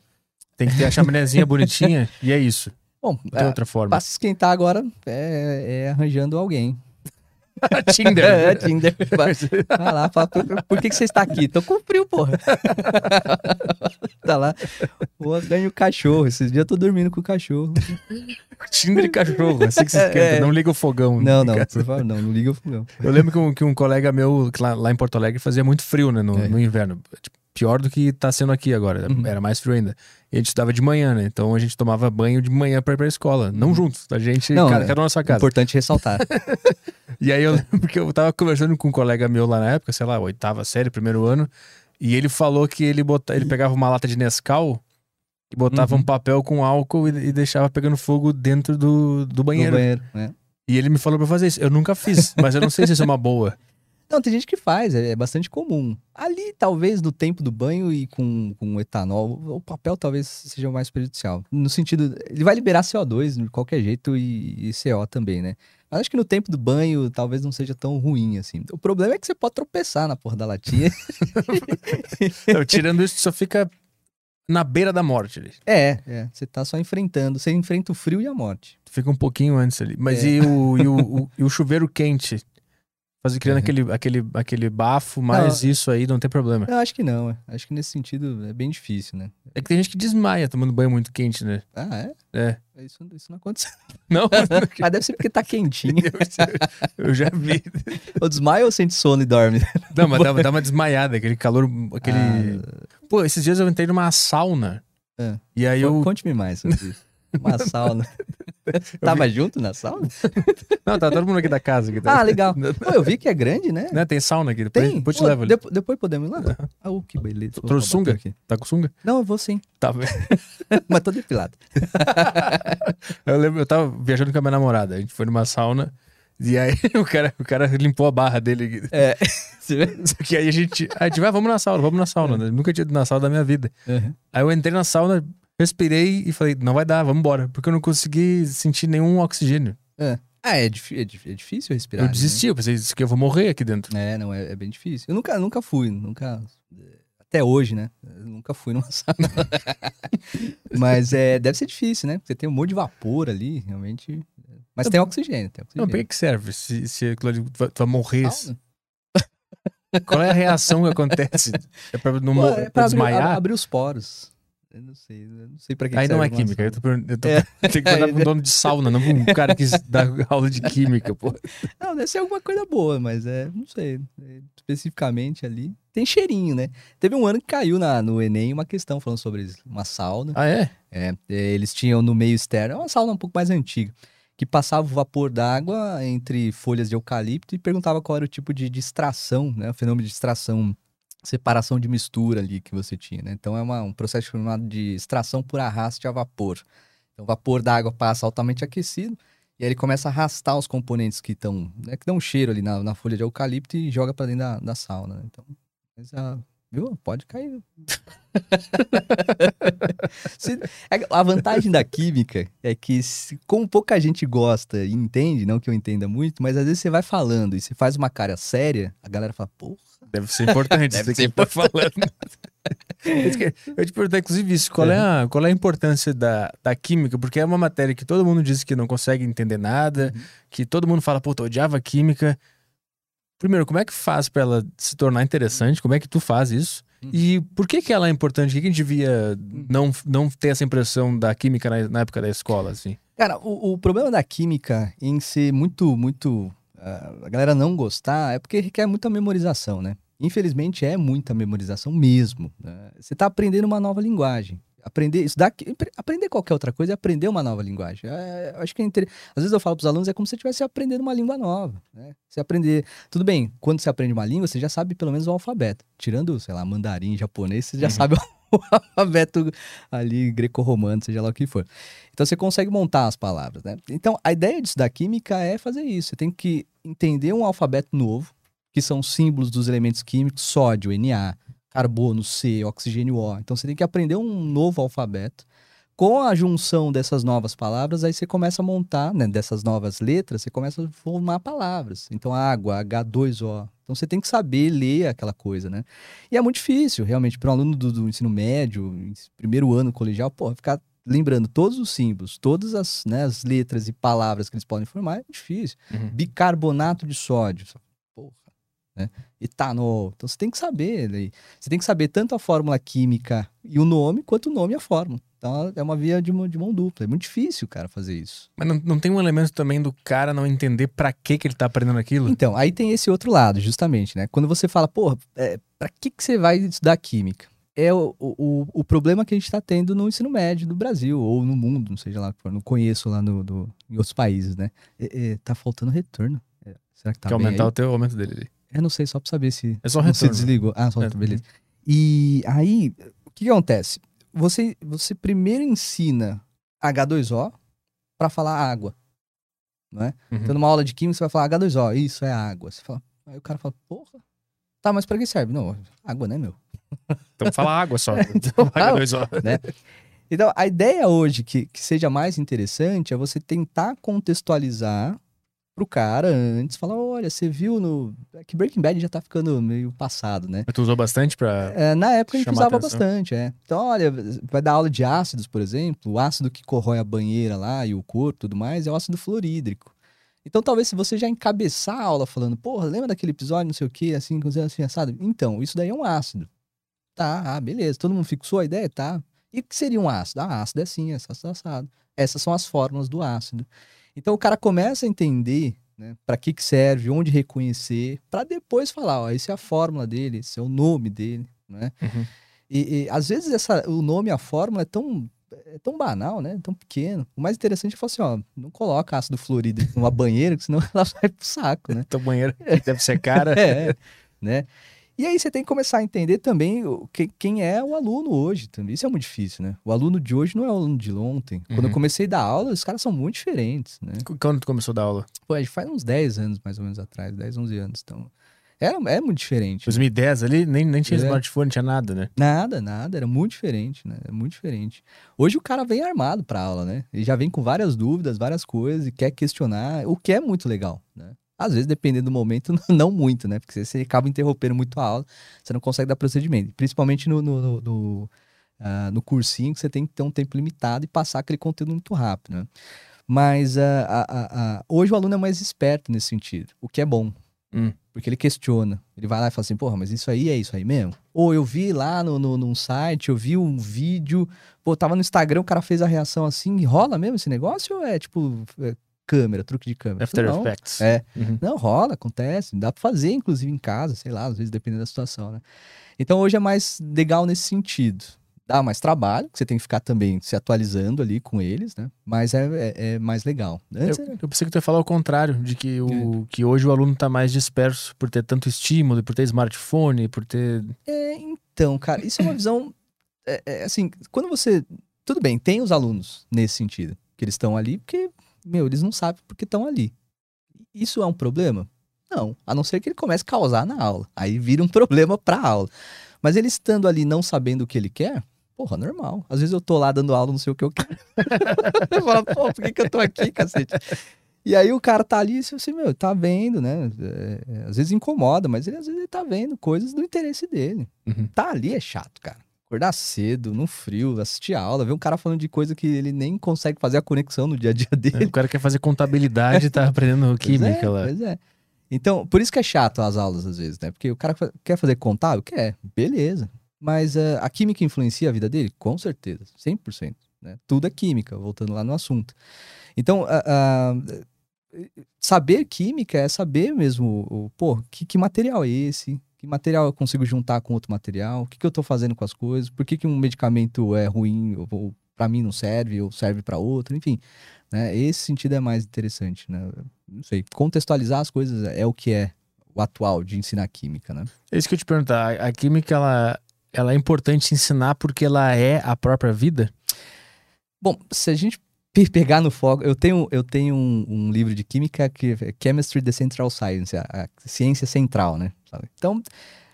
Tem que ter a chaminézinha bonitinha e é isso. Bom, tem é, outra forma. Pra se esquentar agora é, é arranjando alguém. Tinder. É, Tinder. Vai, vai lá, fala, por, por, que, que você está aqui? Tô com frio, porra. tá lá. Pô, ganho o cachorro. Esses dias eu tô dormindo com o cachorro. Tinder de cachorro, assim que se esquenta. É, não liga o fogão. Não, não, por favor, não, não liga o fogão. Eu lembro que um, que um colega meu, lá, lá, em Porto Alegre, fazia muito frio, né, no, é. no inverno. Tipo, pior do que tá sendo aqui agora. Uhum. Era mais frio ainda. E a gente estudava de manhã, né? Então a gente tomava banho de manhã pra ir pra escola. Não uhum. juntos, a gente, não, cada, é cada na sua casa. Importante ressaltar. e aí eu lembro que eu tava conversando com um colega meu lá na época, sei lá, oitava série, primeiro ano. E ele falou que ele, bota, ele pegava uma lata de Nescau e botava uhum. um papel com álcool e, e, deixava pegando fogo dentro do, do banheiro. Do banheiro, né? E ele me falou pra fazer isso. Eu nunca fiz, mas eu não sei se isso é uma boa. Não, tem gente que faz, é, é, bastante comum. Ali, talvez, no tempo do banho e com, com etanol, o papel talvez seja mais prejudicial. No sentido, ele vai liberar CO2 de qualquer jeito e, e CO também, né? Mas acho que no tempo do banho talvez não seja tão ruim assim. O problema é que você pode tropeçar na porra da latinha. não, tirando isso, só fica na beira da morte ali. É, é. Você tá só enfrentando. Você enfrenta o frio e a morte. Fica um pouquinho antes ali. Mas é. e, o, e, o, o, e o chuveiro quente? Fazer criando uhum. aquele, aquele, aquele bafo, mas não, isso aí não tem problema. Eu acho que não. É. Acho que nesse sentido é bem difícil, né? É que tem gente que desmaia tomando banho muito quente, né? Ah, é? É. isso, isso não aconteceu. Não? mas deve ser porque tá quentinho. eu, eu já vi. ou desmaia ou sente sono e dorme? Não, mas dá, dá uma desmaiada, aquele calor, aquele... Ah. Pô, esses dias eu entrei numa sauna. É. E aí eu... Conte-me mais sobre isso. Uma sauna. Tava junto na sauna? Não, tá todo mundo aqui da casa. Aqui, tá... Ah, legal. Pô, eu vi que é grande, né? né? Tem sauna aqui. Depois, Tem? depois te levo ali. Depois, podemos ir lá? Uhum. Ah, oh, que beleza. Trouxe sunga? Aqui. Tá com sunga? Não, eu vou sim. Tá bem. Mas tô depilado. eu lembro, eu tava viajando com a minha namorada. A gente foi numa sauna. E aí o cara, o cara limpou a barra dele. É. Só que aí a gente. A gente vai, ah, vamos na sauna, vamos na sauna. É. Nunca tinha ido na sauna da minha vida. Uhum. Aí eu entrei na sauna, respirei e falei, não vai dar, vamos embora. Porque eu não consegui sentir nenhum oxigênio. É. Ah, é, é é difícil respirar. Eu né? desisti, eu pensei que eu vou morrer aqui dentro. É, não, é, é bem difícil. Eu nunca, nunca fui, nunca. Até hoje, né? Eu nunca fui numa sauna. Mas é, deve ser difícil, né? Porque tem um monte de vapor ali, realmente. Mas tem oxigênio, tem Não, oxigênio. pra que serve? Se, se aquilo ali vai, vai morrer. Sauna? Qual é a reação que acontece? É pra não Pô, é pra pra abrir, desmaiar? abrir os poros. Eu não sei, eu não sei pra que Aí que não é química. Eu tô, eu tô, É. Tem que perguntar pra um dono de sauna, não pra um cara que dá aula de química, pô. Não, deve ser alguma coisa boa, mas é, não sei. é, especificamente ali. Tem cheirinho, né? Teve um ano que caiu na, no Enem uma questão falando sobre uma sauna. Ah, é? É, é, eles tinham no meio externo, é uma sauna um pouco mais antiga, que passava o vapor d'água entre folhas de eucalipto e perguntava qual era o tipo de distração, né? O fenômeno de distração, separação de mistura ali que você tinha, né? Então é uma- um processo chamado de extração por arraste a vapor. Então o vapor d'água passa altamente aquecido e aí ele começa a arrastar os componentes que estão, né, que dão um cheiro ali na, na folha de eucalipto e joga para dentro da, da sauna. né? Então, mas, ah, viu? Pode cair. Se- é- A vantagem da química é que, se- como pouca gente gosta e entende, não que eu entenda muito, mas às vezes você vai falando e você faz uma cara séria, a galera fala, pô, Deve ser importante Deve isso ser que tá falando. Eu te perguntar, inclusive, isso. Qual é a, qual é a importância da, da química? Porque é uma matéria que todo mundo diz que não consegue entender nada, Uhum. que todo mundo fala, puta, eu odiava química. Primeiro, como é que faz pra ela se tornar interessante? Como é que tu faz isso? Uhum. E por que que ela é importante? Por que que a gente devia não, não ter essa impressão da química na, na época da escola, assim? Cara, o, o problema da química em ser muito, muito. A galera não gostar é porque requer muita memorização, né? Infelizmente é muita memorização mesmo. né? Você tá aprendendo uma nova linguagem. Aprender isso daqui, aprender qualquer outra coisa é aprender uma nova linguagem. É, acho que é inter... Às vezes eu falo para os alunos é como se você estivesse aprendendo uma língua nova. Né? Você aprender. Tudo bem, quando você aprende uma língua, você já sabe pelo menos o alfabeto. Tirando, sei lá, mandarim, japonês, você já Uhum. sabe o alfabeto ali greco-romano, seja lá o que for. Então você consegue montar as palavras, né? Então a ideia disso da química é fazer isso. Você tem que entender um alfabeto novo, que são símbolos dos elementos químicos, sódio, Na, carbono, C, oxigênio O. Então você tem que aprender um novo alfabeto. Com a junção dessas novas palavras, aí você começa a montar, né, dessas novas letras, você começa a formar palavras. Então, água, H2O. Então, você tem que saber ler aquela coisa, né? E é muito difícil, realmente, para um aluno do, do ensino médio, primeiro ano colegial, pô, ficar lembrando todos os símbolos, todas as, né, as letras e palavras que eles podem formar, é difícil. Uhum. Bicarbonato de sódio. Né? Etanol. Então você tem que saber. né? Você tem que saber tanto a fórmula química e o nome, quanto o nome e a fórmula. Então é uma via de mão, de mão dupla. É muito difícil, cara, fazer isso. Mas não, não tem um elemento também do cara não entender pra que que ele tá aprendendo aquilo? Então, aí tem esse outro lado, justamente, né? Quando você fala, porra, é, pra que, que você vai estudar química? É o, o, o problema que a gente tá tendo no ensino médio do Brasil, ou no mundo, não seja lá, não conheço lá no, do- em outros países, né? É, é, tá faltando retorno. É, será que tá Quer aumentar aí? o teu aumento dele ali. Eu não sei, só pra saber se. É só você retorno. desligou. Ah, só É, beleza. E aí, o que, que acontece? Você, você primeiro ensina H2O pra falar água. Não é? Uhum. Então, numa aula de química, você vai falar H2O, isso é água. Você fala, aí o cara fala, porra. Tá, mas pra que serve? Não, água, né, meu? Então fala água só. Então, H2O. Então, a ideia hoje que, que seja mais interessante é você tentar contextualizar pro cara antes, falar, olha, você viu no... é Que Breaking Bad já tá ficando meio passado, né? Mas Tu usou bastante pra. É, na época a gente usava atenção. bastante, é. Então, olha, vai dar aula de ácidos, por exemplo, o ácido que corrói a banheira lá e o corpo e tudo mais é o ácido fluorídrico. Então, talvez se você já encabeçar a aula falando, porra, lembra daquele episódio, não sei o que, assim, assim, assado? Então, isso daí é um ácido. Tá, ah, beleza. Todo mundo fixou a ideia? Tá. E o que seria um ácido? Ah, ácido é assim, é assado. Essas são as fórmulas do ácido. Então, o cara começa a entender né, para que, que serve, onde reconhecer, para depois falar, ó, essa é a fórmula dele, esse é o nome dele, né? Uhum. E, e, às vezes essa, o nome a fórmula é tão, é tão banal, né? Tão pequeno. O mais interessante é falar assim, ó, não coloca ácido fluorídrico numa banheira, que senão ela vai pro saco, né? Tua banheira deve ser cara. É, né? E aí você tem que começar a entender também que, quem é o aluno hoje também. Isso é muito difícil, né? O aluno de hoje não é o aluno de ontem. Quando Uhum. eu comecei a dar aula, os caras são muito diferentes, né? Quando tu começou a dar aula? Pô, faz uns 10 anos, mais ou menos, atrás, 10, 11 anos. Então, Era, é muito diferente. 2010 ali, nem, nem tinha É. smartphone, não tinha nada, né? Nada, nada, era muito diferente, né? É muito diferente. Hoje o cara vem armado pra aula, né? Ele já vem com várias dúvidas, várias coisas e quer questionar, o que é muito legal, né? Às vezes, dependendo do momento, não muito, né? Porque você, você acaba interrompendo muito a aula, você não consegue dar procedimento. Principalmente no, no, no, no, ah, no cursinho, que você tem que ter um tempo limitado e passar aquele conteúdo muito rápido, né? Mas ah, ah, hoje o aluno é mais esperto nesse sentido, o que é bom. Hum. Porque ele questiona. Ele vai lá e fala assim, porra, mas isso aí é isso aí mesmo? Ou eu vi lá no, no, num site, eu vi um vídeo, pô, tava no Instagram, o cara fez a reação assim, rola mesmo esse negócio? Ou é tipo é, câmera, truque de câmera? After não, Effects. É. Uhum. Não, rola, acontece. Dá pra fazer, inclusive, em casa, sei lá, às vezes dependendo da situação, né? Então hoje é mais legal nesse sentido. Dá mais trabalho, você tem que ficar também se atualizando ali com eles, né? Mas é, é- é mais legal. Antes Eu, era- eu pensei que tu ia falar o contrário, de que, o, que hoje o aluno tá mais disperso por ter tanto estímulo, por ter smartphone, por ter. É, então, cara, isso é uma visão. é, é, assim, quando você. Tudo bem, tem os alunos nesse sentido, que eles estão ali porque, meu, eles não sabem porque estão ali. Isso é um problema? Não, a não ser que ele comece a causar na aula. Aí vira um problema pra aula. Mas ele estando ali não sabendo o que ele quer, porra, normal. Às vezes eu tô lá dando aula, não sei o que eu quero. eu falo, pô, por que, que eu tô aqui, cacete? E aí o cara tá ali, assim, meu, tá vendo, né? É, é, às vezes incomoda, mas ele às vezes ele tá vendo coisas do interesse dele. Uhum. Tá ali é chato, cara. Acordar cedo, no frio, assistir a aula, ver um cara falando de coisa que ele nem consegue fazer a conexão no dia a dia dele. O cara quer fazer contabilidade e tá aprendendo Pois química é, lá. Pois é. Então, por isso que é chato as aulas às vezes, né? Porque o cara quer fazer contábil? Quer, beleza. Mas eh, a química influencia a vida dele? Com certeza, 100%. Né? Tudo é química, voltando lá no assunto. Então, a- a- saber química é saber mesmo, pô, que, que material é esse? Que material eu consigo juntar com outro material? O que, que eu tô fazendo com as coisas? Por que, que um medicamento é ruim ou, para mim não serve ou serve para outro? Enfim, né? Esse sentido é mais interessante, né? Não sei, contextualizar as coisas é o que é o atual de ensinar química, né? É isso que eu te perguntar. A, química, ela, ela é importante ensinar porque ela é a própria vida? Bom, se a gente pegar no foco, eu tenho, eu tenho um, um livro de química que é Chemistry the Central Science, a, a ciência central, né? sabe? Então,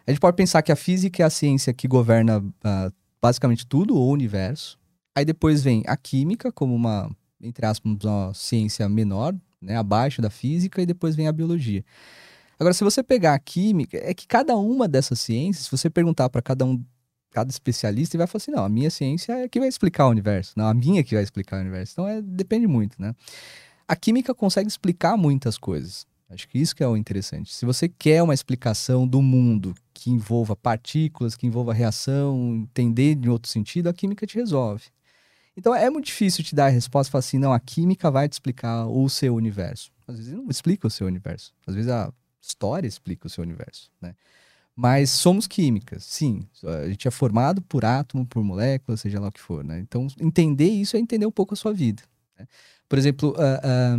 a gente pode pensar que a física é a ciência que governa ah, basicamente tudo, o universo. Aí depois vem a química como uma, entre aspas, uma ciência menor, né, abaixo da física, e depois vem a biologia. Agora, se você pegar a química, é que cada uma dessas ciências, se você perguntar para cada um, cada especialista, ele vai falar assim: não, a minha ciência é que vai explicar o universo, não, a minha que vai explicar o universo. Então, é, depende muito, né? A química consegue explicar muitas coisas. Acho que isso que é o interessante. Se você quer uma explicação do mundo que envolva partículas, que envolva reação, entender de outro sentido, a química te resolve. Então é muito difícil te dar a resposta e falar assim, não, a química vai te explicar o seu universo. Às vezes não explica o seu universo. Às vezes a história explica o seu universo, né? Mas somos químicas, sim. A gente é formado por átomo, por molécula, seja lá o que for, né? Então entender isso é entender um pouco a sua vida. né? Por exemplo, ah,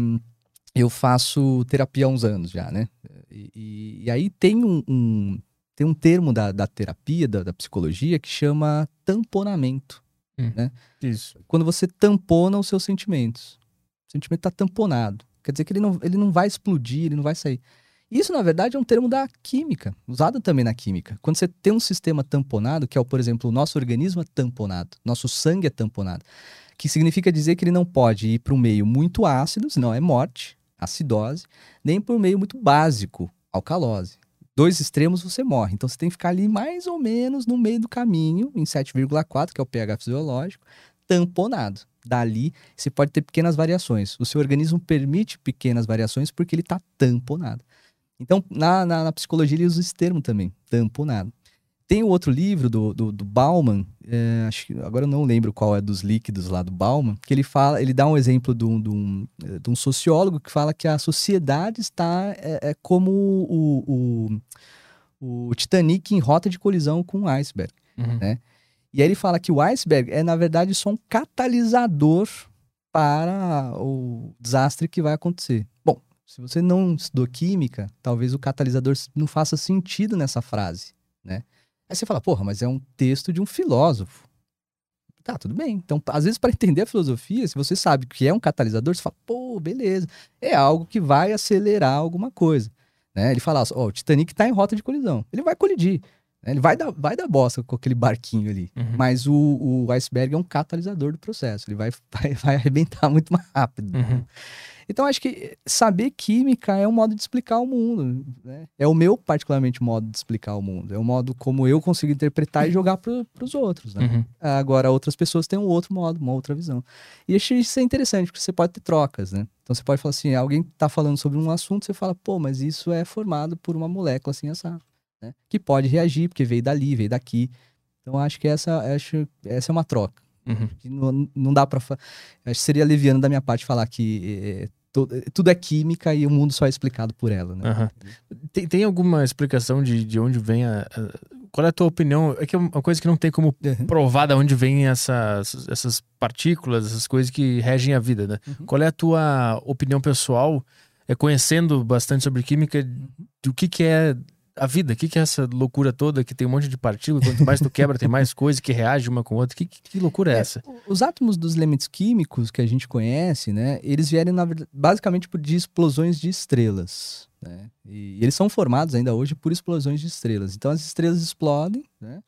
eu faço terapia há uns anos já, né? E, e- e aí tem um, um- tem um termo da, da terapia, da, da psicologia, que chama tamponamento Isso. quando você tampona os seus sentimentos. O sentimento está tamponado. Quer dizer que ele não, ele não vai explodir, ele não vai sair. Isso, na verdade, é um termo da química, usado também na química. Quando você tem um sistema tamponado, que é, por exemplo, o nosso organismo é tamponado, nosso sangue é tamponado, que significa dizer que ele não pode ir para um meio muito ácido, senão é morte, acidose, nem para um meio muito básico, alcalose. Dois extremos você morre. Então você tem que ficar ali mais ou menos no meio do caminho, em 7,4, que é o pH fisiológico, tamponado. Dali, você pode ter pequenas variações. O seu organismo permite pequenas variações porque ele está tamponado. Então, na, na, na psicologia, ele usa esse termo também, tamponado. Tem o outro livro do, do, do Bauman, é, acho que, agora eu não lembro qual é dos líquidos lá do Bauman, que ele fala, ele dá um exemplo de um, de um, de um sociólogo que fala que a sociedade está é, é como o, o, o Titanic em rota de colisão com um iceberg. Uhum. Né? E aí ele fala que o iceberg é, na verdade, só um catalisador para o desastre que vai acontecer. Se você não estudou química, talvez o catalisador não faça sentido nessa frase, né? Aí você fala, porra, mas é um texto de um filósofo. Tá, tudo bem. Então, às vezes, para entender a filosofia, se você sabe que é um catalisador, você fala, pô, beleza. É algo que vai acelerar alguma coisa. Né? Ele fala, ó, o Titanic tá em rota de colisão. Ele vai colidir. né? Ele vai dar, vai dar bosta com aquele barquinho ali. Uhum. Mas o, o iceberg é um catalisador do processo. Ele vai, vai, vai arrebentar muito mais rápido. Uhum. Então, acho que saber química é um modo de explicar o mundo. né? É o meu, particularmente, modo de explicar o mundo. É o modo como eu consigo interpretar e jogar para os outros. Né? Uhum. Agora, outras pessoas têm um outro modo, uma outra visão. E acho isso é interessante, porque você pode ter trocas, né? Então, você pode falar assim, alguém está falando sobre um assunto, você fala, pô, mas isso é formado por uma molécula assim, essa, né? Que pode reagir, porque veio dali, veio daqui. Então, acho que essa, acho, essa é uma troca. Uhum. Não, não dá pra. fa- Acho que seria leviano da minha parte falar que to- eh, tudo é química e o mundo só é explicado por ela, né? Aham. Tem, tem alguma explicação de, de onde vem a, a- Qual é a tua opinião? É que é uma coisa que não tem como Uhum. provar de onde vêm essas, essas partículas, essas coisas que regem a vida, né? Uhum. Qual é a tua opinião pessoal, é, conhecendo bastante sobre química, do que, que é a vida? O que, que é essa loucura toda que tem um monte de partículas? Quanto mais tu quebra, tem mais coisa que reage uma com a outra. Que, que, que loucura é, É, essa? Os átomos dos elementos químicos que a gente conhece, né? Eles vieram, na basicamente por de explosões de estrelas. Né? E eles são formados ainda hoje por explosões de estrelas. Então as estrelas explodem, né?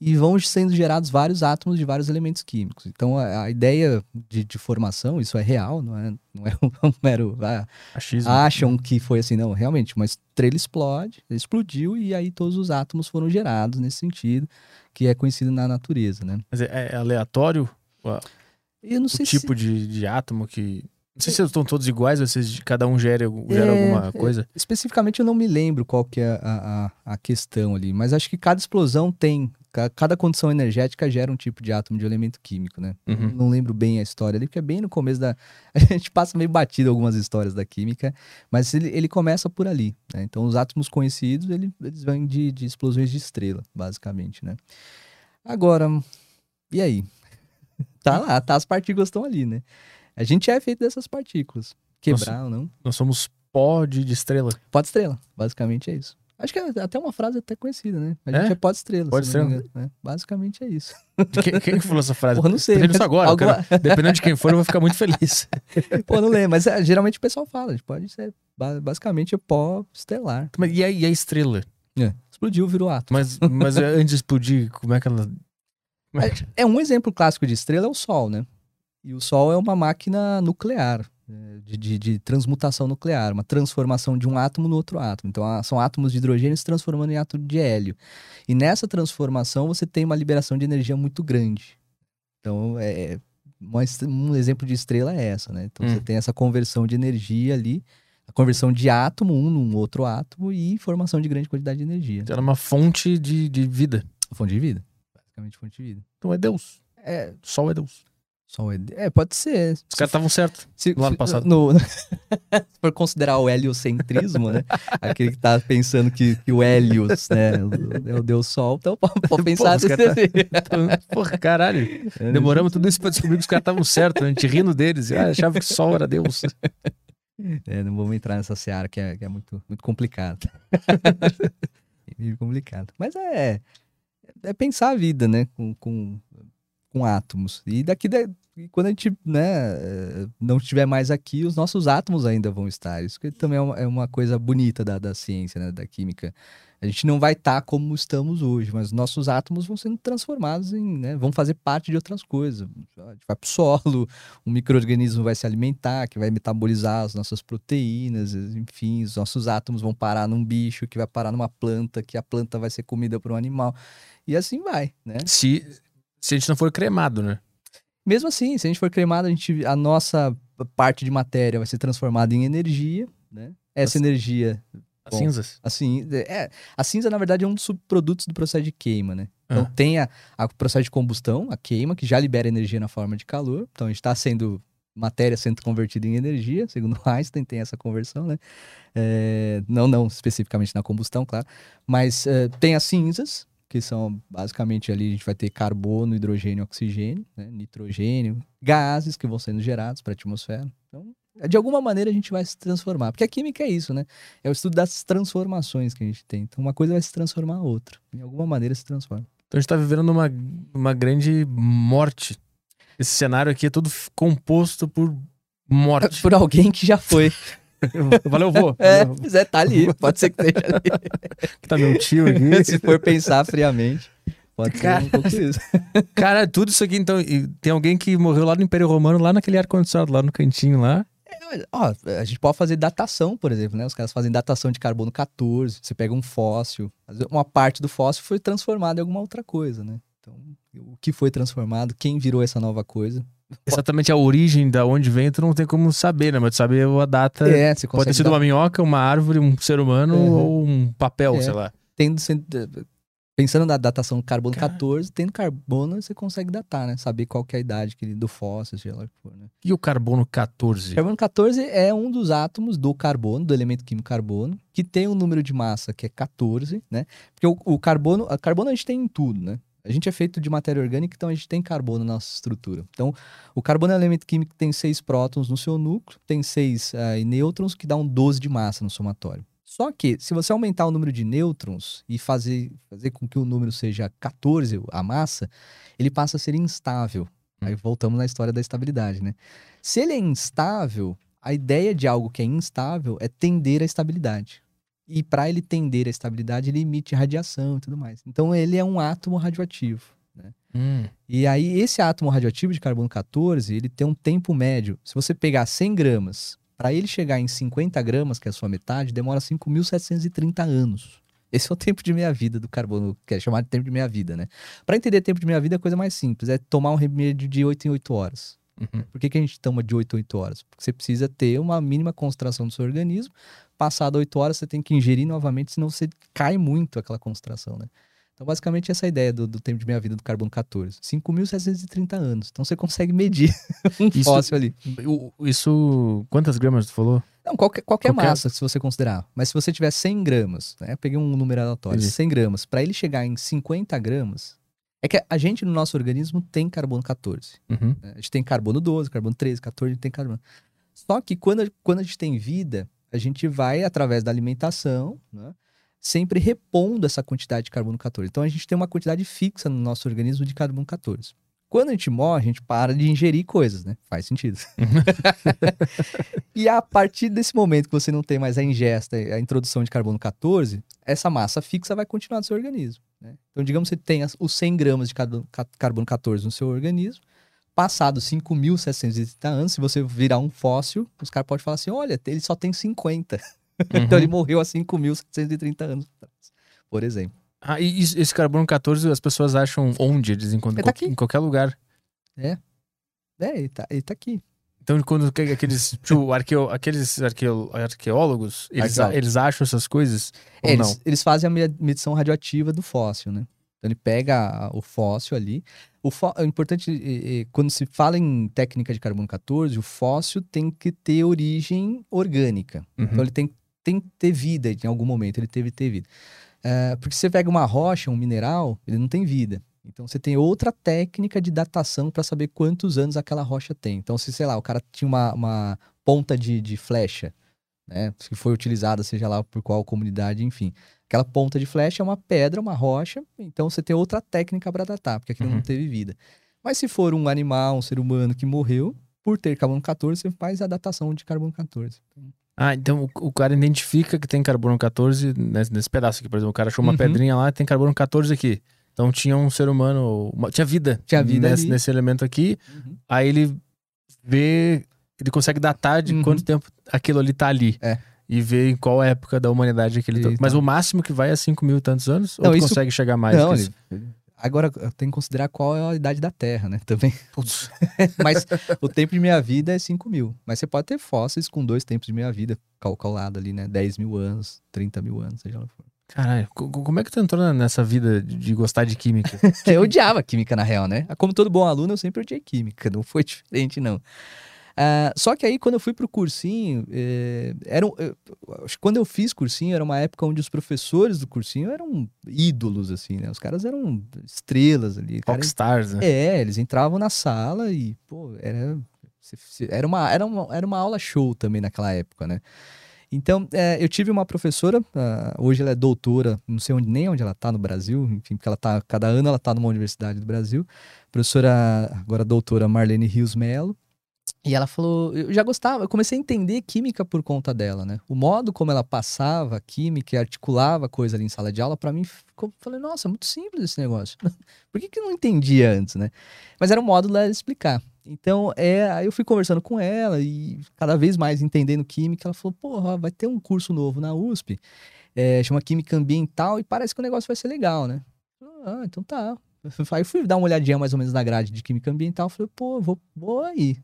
E vão sendo gerados vários átomos de vários elementos químicos. Então a, a ideia de, de formação, isso é real, não é, não é um mero. ah, Achismo. acham que foi assim, não, realmente, uma estrela explode, explodiu e aí todos os átomos foram gerados nesse sentido, que é conhecido na natureza, né? Mas é, é aleatório Eu não o sei tipo se de, de átomo que. Não sei se eles estão todos iguais ou se cada um gera, gera É, alguma coisa. especificamente eu não me lembro qual que é a, a, a questão ali, mas acho que cada explosão tem, cada condição energética gera um tipo de átomo de elemento químico, né? Uhum. Não lembro bem a história ali, porque é bem no começo da. A gente passa meio batido algumas histórias da química, mas ele, ele começa por ali. Né? Então, os átomos conhecidos, ele- eles vêm de, de explosões de estrela, basicamente, né? Agora, e aí? Tá lá, tá, as partículas estão ali, né? A gente é feito dessas partículas. Quebrar ou não. Nós somos pó de, de estrela. Pode estrela, basicamente é isso. Acho que é até uma frase até conhecida, né? A gente É? é, pode estrela. Pode se não me estrela. engano, né? Basicamente é isso. Quem, quem que falou essa frase? Porra, não sei. Mas agora. alguma- quero- dependendo de quem for, eu vou ficar muito feliz. Pô, não lembro, mas é, geralmente o pessoal fala, a gente pode ser ba- basicamente é pó estelar. Mas e a, e a estrela? Explodiu, virou átomo. Mas, mas antes de explodir, como é que ela. é É um exemplo clássico de estrela é o Sol, né? E o Sol é uma máquina nuclear, é, de, de- de transmutação nuclear, uma transformação de um átomo no outro átomo. Então, ah, são átomos de hidrogênio se transformando em átomo de hélio. E nessa transformação, você tem uma liberação de energia muito grande. Então, é, est- um exemplo de estrela é essa, né? Então, Hum. você tem essa conversão de energia ali, a conversão de átomo, um num outro átomo, e formação de grande quantidade de energia. Ela é uma fonte de, de vida. Fonte de vida. Basicamente, fonte de vida. Então é Deus. É, Sol é Deus. Sol é, é pode ser. Os caras estavam certos. No ano se- passado. no- se for considerar o heliocentrismo, né? Aquele que tá pensando que, que o Hélios, né? É o Deus Sol, então pode, pensar os desse caras tá- Porra, caralho. Demoramos tudo isso pra descobrir que os caras estavam certos. A gente rindo deles. Ah, achava que Sol era Deus. É, não vamos entrar nessa seara que é, que é muito, muito complicado. É meio complicado. Mas é, é pensar a vida, né? Com, com, com átomos. E daqui, da- e quando a gente né, eh, não estiver mais aqui, os nossos átomos ainda vão estar. Isso que também é uma, é coisa bonita da, da ciência, né? Da química. A gente não vai estar como estamos hoje, mas nossos átomos vão sendo transformados em, né, vão fazer parte de outras coisas. A gente vai pro solo, um microorganismo vai se alimentar, que vai metabolizar as nossas proteínas, enfim, os nossos átomos vão parar num bicho, que vai parar numa planta, que a planta vai ser comida por um animal. E assim vai, né? Se, se a gente não for cremado, né? Mesmo assim, se a gente for cremado, a, gente, a nossa parte de matéria vai ser transformada em energia, né? Essa Nossa. energia, As Bom. cinzas. assim, é, a cinza na verdade é um dos subprodutos do processo de queima, né? Então Ah. tem a, a- o processo de combustão, a queima, que já libera energia na forma de calor. Então a gente está sendo matéria sendo convertida em energia, segundo Einstein tem essa conversão, né? É, não, não especificamente na combustão, claro. Mas é, tem as cinzas, que são basicamente ali a gente vai ter carbono, hidrogênio, oxigênio, né? nitrogênio, gases que vão sendo gerados para a atmosfera. Então, de alguma maneira a gente vai se transformar. Porque a química é isso, né? É o estudo das transformações que a gente tem. Então uma coisa vai se transformar a outra. Em alguma maneira se transforma. Então a gente tá vivendo numa uma grande morte. Esse cenário aqui é todo composto por morte. Por alguém que já foi. Valeu, vô. É, Valeu. Zé tá ali, pode ser que esteja ali. Que tá meu tio aqui. Se for pensar friamente, pode ser Cara. um. Cara, tudo isso aqui, então. Tem alguém que morreu lá no Império Romano, lá naquele ar-condicionado, lá no cantinho lá. Ó, a gente pode fazer datação, por exemplo, né? Os caras fazem datação de carbono 14, você pega um fóssil, uma parte do fóssil foi transformada em alguma outra coisa, né? Então, o que foi transformado, quem virou essa nova coisa? Exatamente a origem da onde vem, tu não tem como saber, né? Mas tu saber a data. É, você Pode ter sido dar- uma minhoca, uma árvore, um ser humano Uhum. ou um papel, É. sei lá. tendo pensando na datação do carbono Cara. 14, tendo carbono, você consegue datar, né? Saber qual que é a idade que do fóssil, seja lá o que for, né? E o carbono 14? Carbono 14 é um dos átomos do carbono, do elemento químico carbono, que tem um número de massa que é 14, né? Porque o, o carbono, a carbono a gente tem em tudo, né? A gente é feito de matéria orgânica, então a gente tem carbono na nossa estrutura. Então, o carbono é um elemento químico que tem seis prótons no seu núcleo, tem seis ah, nêutrons, que dá um 12 de massa no somatório. Só que, se você aumentar o número de nêutrons e fazer, fazer com que o número seja 14, a massa, ele passa a ser instável. Aí voltamos na história da estabilidade, né? Se ele é instável, a ideia de algo que é instável é tender à estabilidade. E para ele tender à estabilidade, ele emite radiação e tudo mais. Então ele é um átomo radioativo. Hum. E aí esse átomo radioativo de carbono 14, ele tem um tempo médio. Se você pegar 100 gramas, para ele chegar em 50 gramas, que é a sua metade, demora 5.730 anos. Esse é o tempo de meia-vida do carbono, que é chamado de tempo de meia-vida, né? Para entender tempo de meia-vida, a coisa mais simples é tomar um remédio de 8 em 8 horas. Uhum. Por que, que a gente toma de 8 em 8 horas? Porque você precisa ter uma mínima concentração do seu organismo. Passado 8 horas, você tem que ingerir novamente, senão você cai muito aquela concentração, né? Então, basicamente, essa é a ideia do, do tempo de meia-vida do carbono 14. 5.730 anos. Então, você consegue medir um Isso- fóssil ali. Isso. Quantas gramas tu falou? Não, qualquer, qualquer, Qualquer- massa, se você considerar. Mas se você tiver 100 gramas, né? Peguei um número aleatório. Entendi. 100 gramas. Para ele chegar em 50 gramas... É que a gente, no nosso organismo, tem carbono 14. Uhum. A gente tem carbono 12, carbono 13, 14, a gente tem carbono. Só que quando, quando a gente tem vida, a gente vai, através da alimentação, né, sempre repondo essa quantidade de carbono 14. Então a gente tem uma quantidade fixa no nosso organismo de carbono 14. Quando a gente morre, a gente para de ingerir coisas, né? Faz sentido. e a partir desse momento que você não tem mais a ingesta, a introdução de carbono 14, essa massa fixa vai continuar no seu organismo. né? Então, digamos que você tem os 100 gramas de carbono ca- carbono 14 no seu organismo, passados 5.730 anos, se você virar um fóssil, os caras podem falar assim, olha, ele só tem 50. então ele morreu há 5.730 anos, atrás, por exemplo. Ah, e esse carbono 14 as pessoas acham onde? Eles encontram Ele tá em qual- aqui. em qualquer lugar. É, ele tá, ele tá aqui. Então, quando que- aqueles, tipo, arqueo, aqueles arqueo, arqueólogos, eles, eles acham essas coisas? É, ou eles, não? eles fazem a me- medição radioativa do fóssil, né? Então ele pega o fóssil ali. O fó- é importante, quando se fala em técnica de carbono 14, o fóssil tem que ter origem orgânica. Uhum. Então ele tem, tem que ter vida em algum momento, ele teve que ter vida. Eh, porque você pega uma rocha, um mineral, ele não tem vida. Então você tem outra técnica de datação para saber quantos anos aquela rocha tem. Então, se, sei lá, o cara tinha uma, uma ponta de, de flecha, né? Que foi utilizada, seja lá por qual comunidade, enfim. Aquela ponta de flecha é uma pedra, uma rocha, então você tem outra técnica para datar, porque aquilo Uhum. não teve vida. Mas se for um animal, um ser humano que morreu, por ter carbono 14, você faz a datação de carbono 14. Ah, então o, o cara identifica que tem carbono 14 nesse, nesse pedaço aqui. Por exemplo, o cara achou uma Uhum. pedrinha lá tem carbono 14 aqui. Então tinha um ser humano, uma- tinha vida. Tinha vida nesse, nesse elemento aqui. Aí ele vê, ele consegue datar de Uhum. quanto tempo aquilo ali tá ali. É. E ver em qual época da humanidade que ele tá. E Mas tá. o máximo que vai é 5 mil e tantos anos? Não, ou isso- consegue chegar mais? Não, que ele-? Agora tem que considerar qual é a idade da Terra, né? Também. Mas o tempo de meia vida é 5 mil. Mas você pode ter fósseis com dois tempos de meia vida calculado ali, né? 10 mil anos, 30 mil anos, seja lá for. Caralho, co- co- como é que tu entrou nessa vida de de gostar de química? Eu odiava química, na real, né? Como todo bom aluno, eu sempre odiei química, não foi diferente, não. Ah, só que aí, quando eu fui pro cursinho, eh, era um- eu- que quando eu fiz cursinho, era uma época onde os professores do cursinho eram ídolos, assim, né? Os caras eram estrelas ali. Rockstars, né? é, eles entravam na sala e, pô, era, era, uma, era, uma, era uma aula show também naquela época, né? Então, é, eu tive uma professora, ah, hoje ela é doutora, não sei onde, nem onde ela tá no Brasil, enfim, porque ela tá, cada ano ela tá numa universidade do Brasil. Professora, agora doutora Marlene Rios Melo. E ela falou, eu já gostava, eu comecei a entender química por conta dela, né? O modo como ela passava química e articulava coisa ali em sala de aula, para mim, ficou, falei, nossa, muito simples esse negócio. por que, que eu não entendia antes, né? Mas era o modo dela explicar. Então, é, aí eu fui conversando com ela e cada vez mais entendendo química, ela falou, porra, vai ter um curso novo na USP, é, chama Química Ambiental e parece que o negócio vai ser legal, né? Ah, então tá. Aí fui dar uma olhadinha mais ou menos na grade de Química Ambiental, falei, pô, vou, vou aí.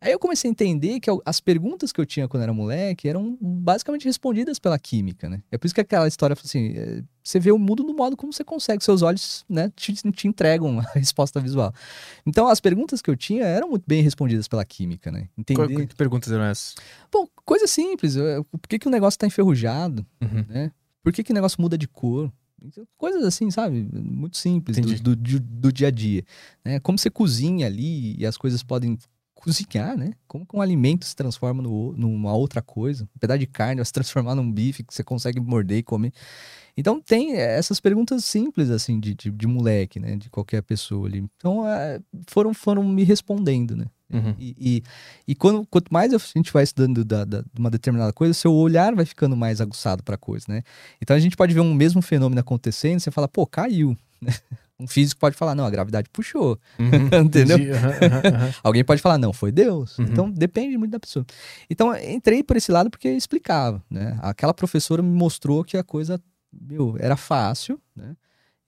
Aí eu comecei a entender que as perguntas que eu tinha quando era moleque eram basicamente respondidas pela química, né? É por isso que aquela história, assim, é, você vê o mundo no modo como você consegue, seus olhos, né, te, te entregam a resposta visual. Então, as perguntas que eu tinha eram muito bem respondidas pela química, né? Entender... Que perguntas eram essas? Bom, coisa simples. Por que, que o negócio está enferrujado, uhum. né? Por que, que o negócio muda de cor? Coisas assim, sabe? Muito simples do, do, do, dia a dia. Né? Como você cozinha ali e as coisas podem cozinhar, né? Como que um alimento se transforma no, numa outra coisa? Um pedaço de carne vai se transformar num bife que você consegue morder e comer. Então tem essas perguntas simples, assim, de, de, de moleque, né? De qualquer pessoa ali. Então é, foram, foram me respondendo, né? Uhum. E, e, e, quando, quanto mais a gente vai estudando da, da, uma determinada coisa, seu olhar vai ficando mais aguçado para a coisa, né? Então a gente pode ver um mesmo fenômeno acontecendo, você fala, pô, caiu. Um físico pode falar, não, a gravidade puxou. Uhum, Entendeu? Uhum, uhum, Alguém pode falar, não, foi Deus. Uhum. Então depende muito da pessoa. Então entrei por esse lado porque explicava, né? Aquela professora me mostrou que a coisa, meu, era fácil, né?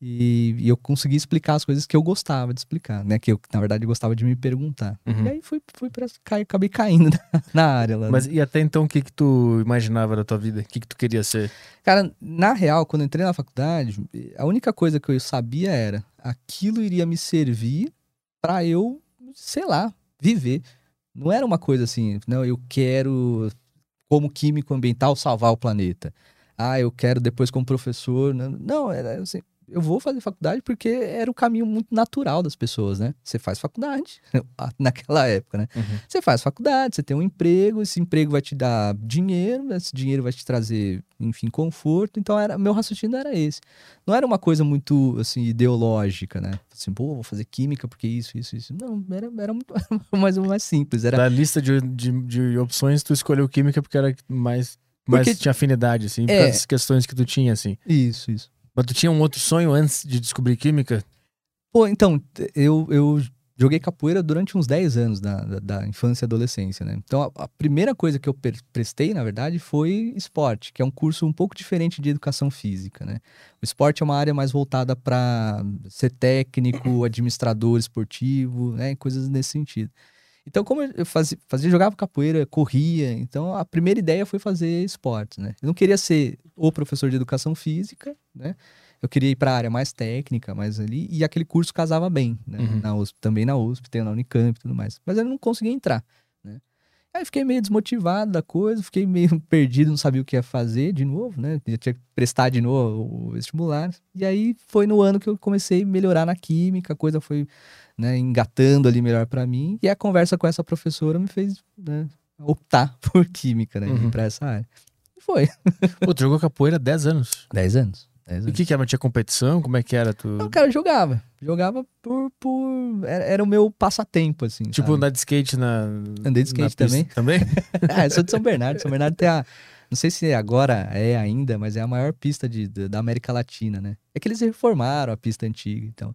E, e, eu consegui explicar as coisas que eu gostava de explicar, né? Que eu, na verdade, gostava de me perguntar. Uhum. E aí fui, fui pra, cai, acabei caindo na, na área lá. Mas né? e até então, o que que tu imaginava da tua vida? O que que tu queria ser? Cara, na real, quando entrei na faculdade, a única coisa que eu sabia era aquilo iria me servir para eu, sei lá, viver. Não era uma coisa assim, não, eu quero, como químico ambiental, salvar o planeta. Ah, eu quero depois como professor. Não, não era assim, eu vou fazer faculdade porque era o caminho muito natural das pessoas, né? Você faz faculdade, naquela época, né? Uhum. Você faz faculdade, você tem um emprego, esse emprego vai te dar dinheiro, esse dinheiro vai te trazer, enfim, conforto. Então, era, meu raciocínio era esse. Não era uma coisa muito, assim, ideológica, né? Assim, pô, vou fazer química porque isso, isso, isso. Não, era, era muito mais, mais simples. Era... Da lista de, de, de opções, tu escolheu química porque era mais... Porque... tinha afinidade, assim, é... as questões que tu tinha, assim. Isso, isso. Mas tu tinha um outro sonho antes de descobrir química? Pô, então, eu, eu joguei capoeira durante uns 10 anos da, da, da infância e adolescência, né? Então, a, a, primeira coisa que eu prestei, na verdade, foi esporte, que é um curso um pouco diferente de educação física, né? O esporte é uma área mais voltada para ser técnico, administrador esportivo, né? Coisas nesse sentido. Então, como eu fazia, fazia, jogava capoeira, corria, então a primeira ideia foi fazer esporte, né? Eu não queria ser o professor de educação física, né? Eu queria ir para a área mais técnica, mais ali, e aquele curso casava bem, né? Uhum. Na USP, também na USP, tem na Unicamp e tudo mais. Mas eu não conseguia entrar, né? Aí fiquei meio desmotivado da coisa, fiquei meio perdido, não sabia o que ia fazer de novo, né? Eu tinha que prestar de novo o vestibular. E aí foi no ano que eu comecei a melhorar na química, a coisa foi né, engatando ali melhor para mim. E a conversa com essa professora me fez né, optar por química, né? Uhum. para essa área. E foi. Pô, tu jogou capoeira 10 anos. 10 anos. E o que, que era? Tinha competição? Como é que era? Tu... Não, cara, eu jogava. Jogava por. por... Era, era o meu passatempo, assim. Tipo, sabe? andar de skate na. Andei de skate também. Também? ah, eu sou de São Bernardo. São Bernardo tem a. Não sei se agora é ainda, mas é a maior pista de da América Latina, né? É que eles reformaram a pista antiga, então.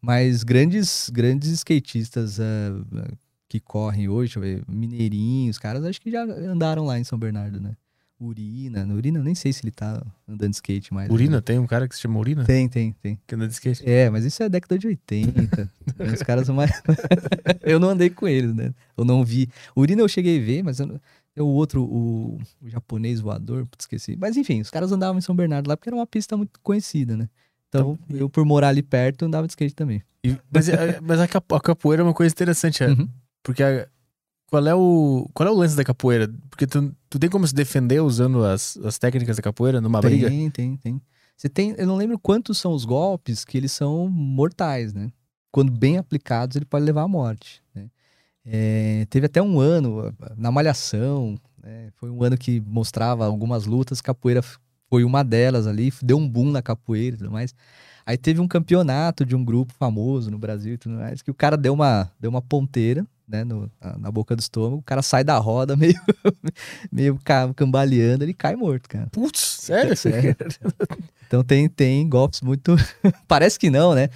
Mas grandes, grandes skatistas uh, que correm hoje, deixa eu ver, Mineirinhos, caras acho que já andaram lá em São Bernardo, né? Urina. No Urina, eu nem sei se ele tá andando de skate mais. Urina? Né? Tem um cara que se chama Urina? Tem, tem, tem. Que anda de skate? É, mas isso é década de 80. Os caras são mais. eu não andei com eles, né? Eu não vi. Urina eu cheguei a ver, mas eu O outro, o, o japonês voador, esqueci. Mas enfim, os caras andavam em São Bernardo lá porque era uma pista muito conhecida, né? Então, então eu, por morar ali perto, andava de skate também. E, mas, é, mas a, capoeira é uma coisa interessante, é, uhum. porque a, qual, é o, qual é o lance da capoeira? Porque tu, tu tem como se defender usando as, as técnicas da capoeira numa tem, briga? Tem, tem, tem. Você tem, eu não lembro quantos são os golpes que eles são mortais, né? Quando bem aplicados, ele pode levar à morte. Né? É, teve até um ano, na Malhação, né? foi um ano que mostrava algumas lutas, capoeira foi uma delas ali, deu um boom na capoeira e tudo mais. Aí teve um campeonato de um grupo famoso no Brasil e tudo mais, que o cara deu uma, deu uma ponteira, né, no, na, na boca do estômago, o cara sai da roda meio, meio ca- cambaleando, ele cai morto, cara. Putz, sério? Sério. Então tem, tem golpes muito. Parece que não, né?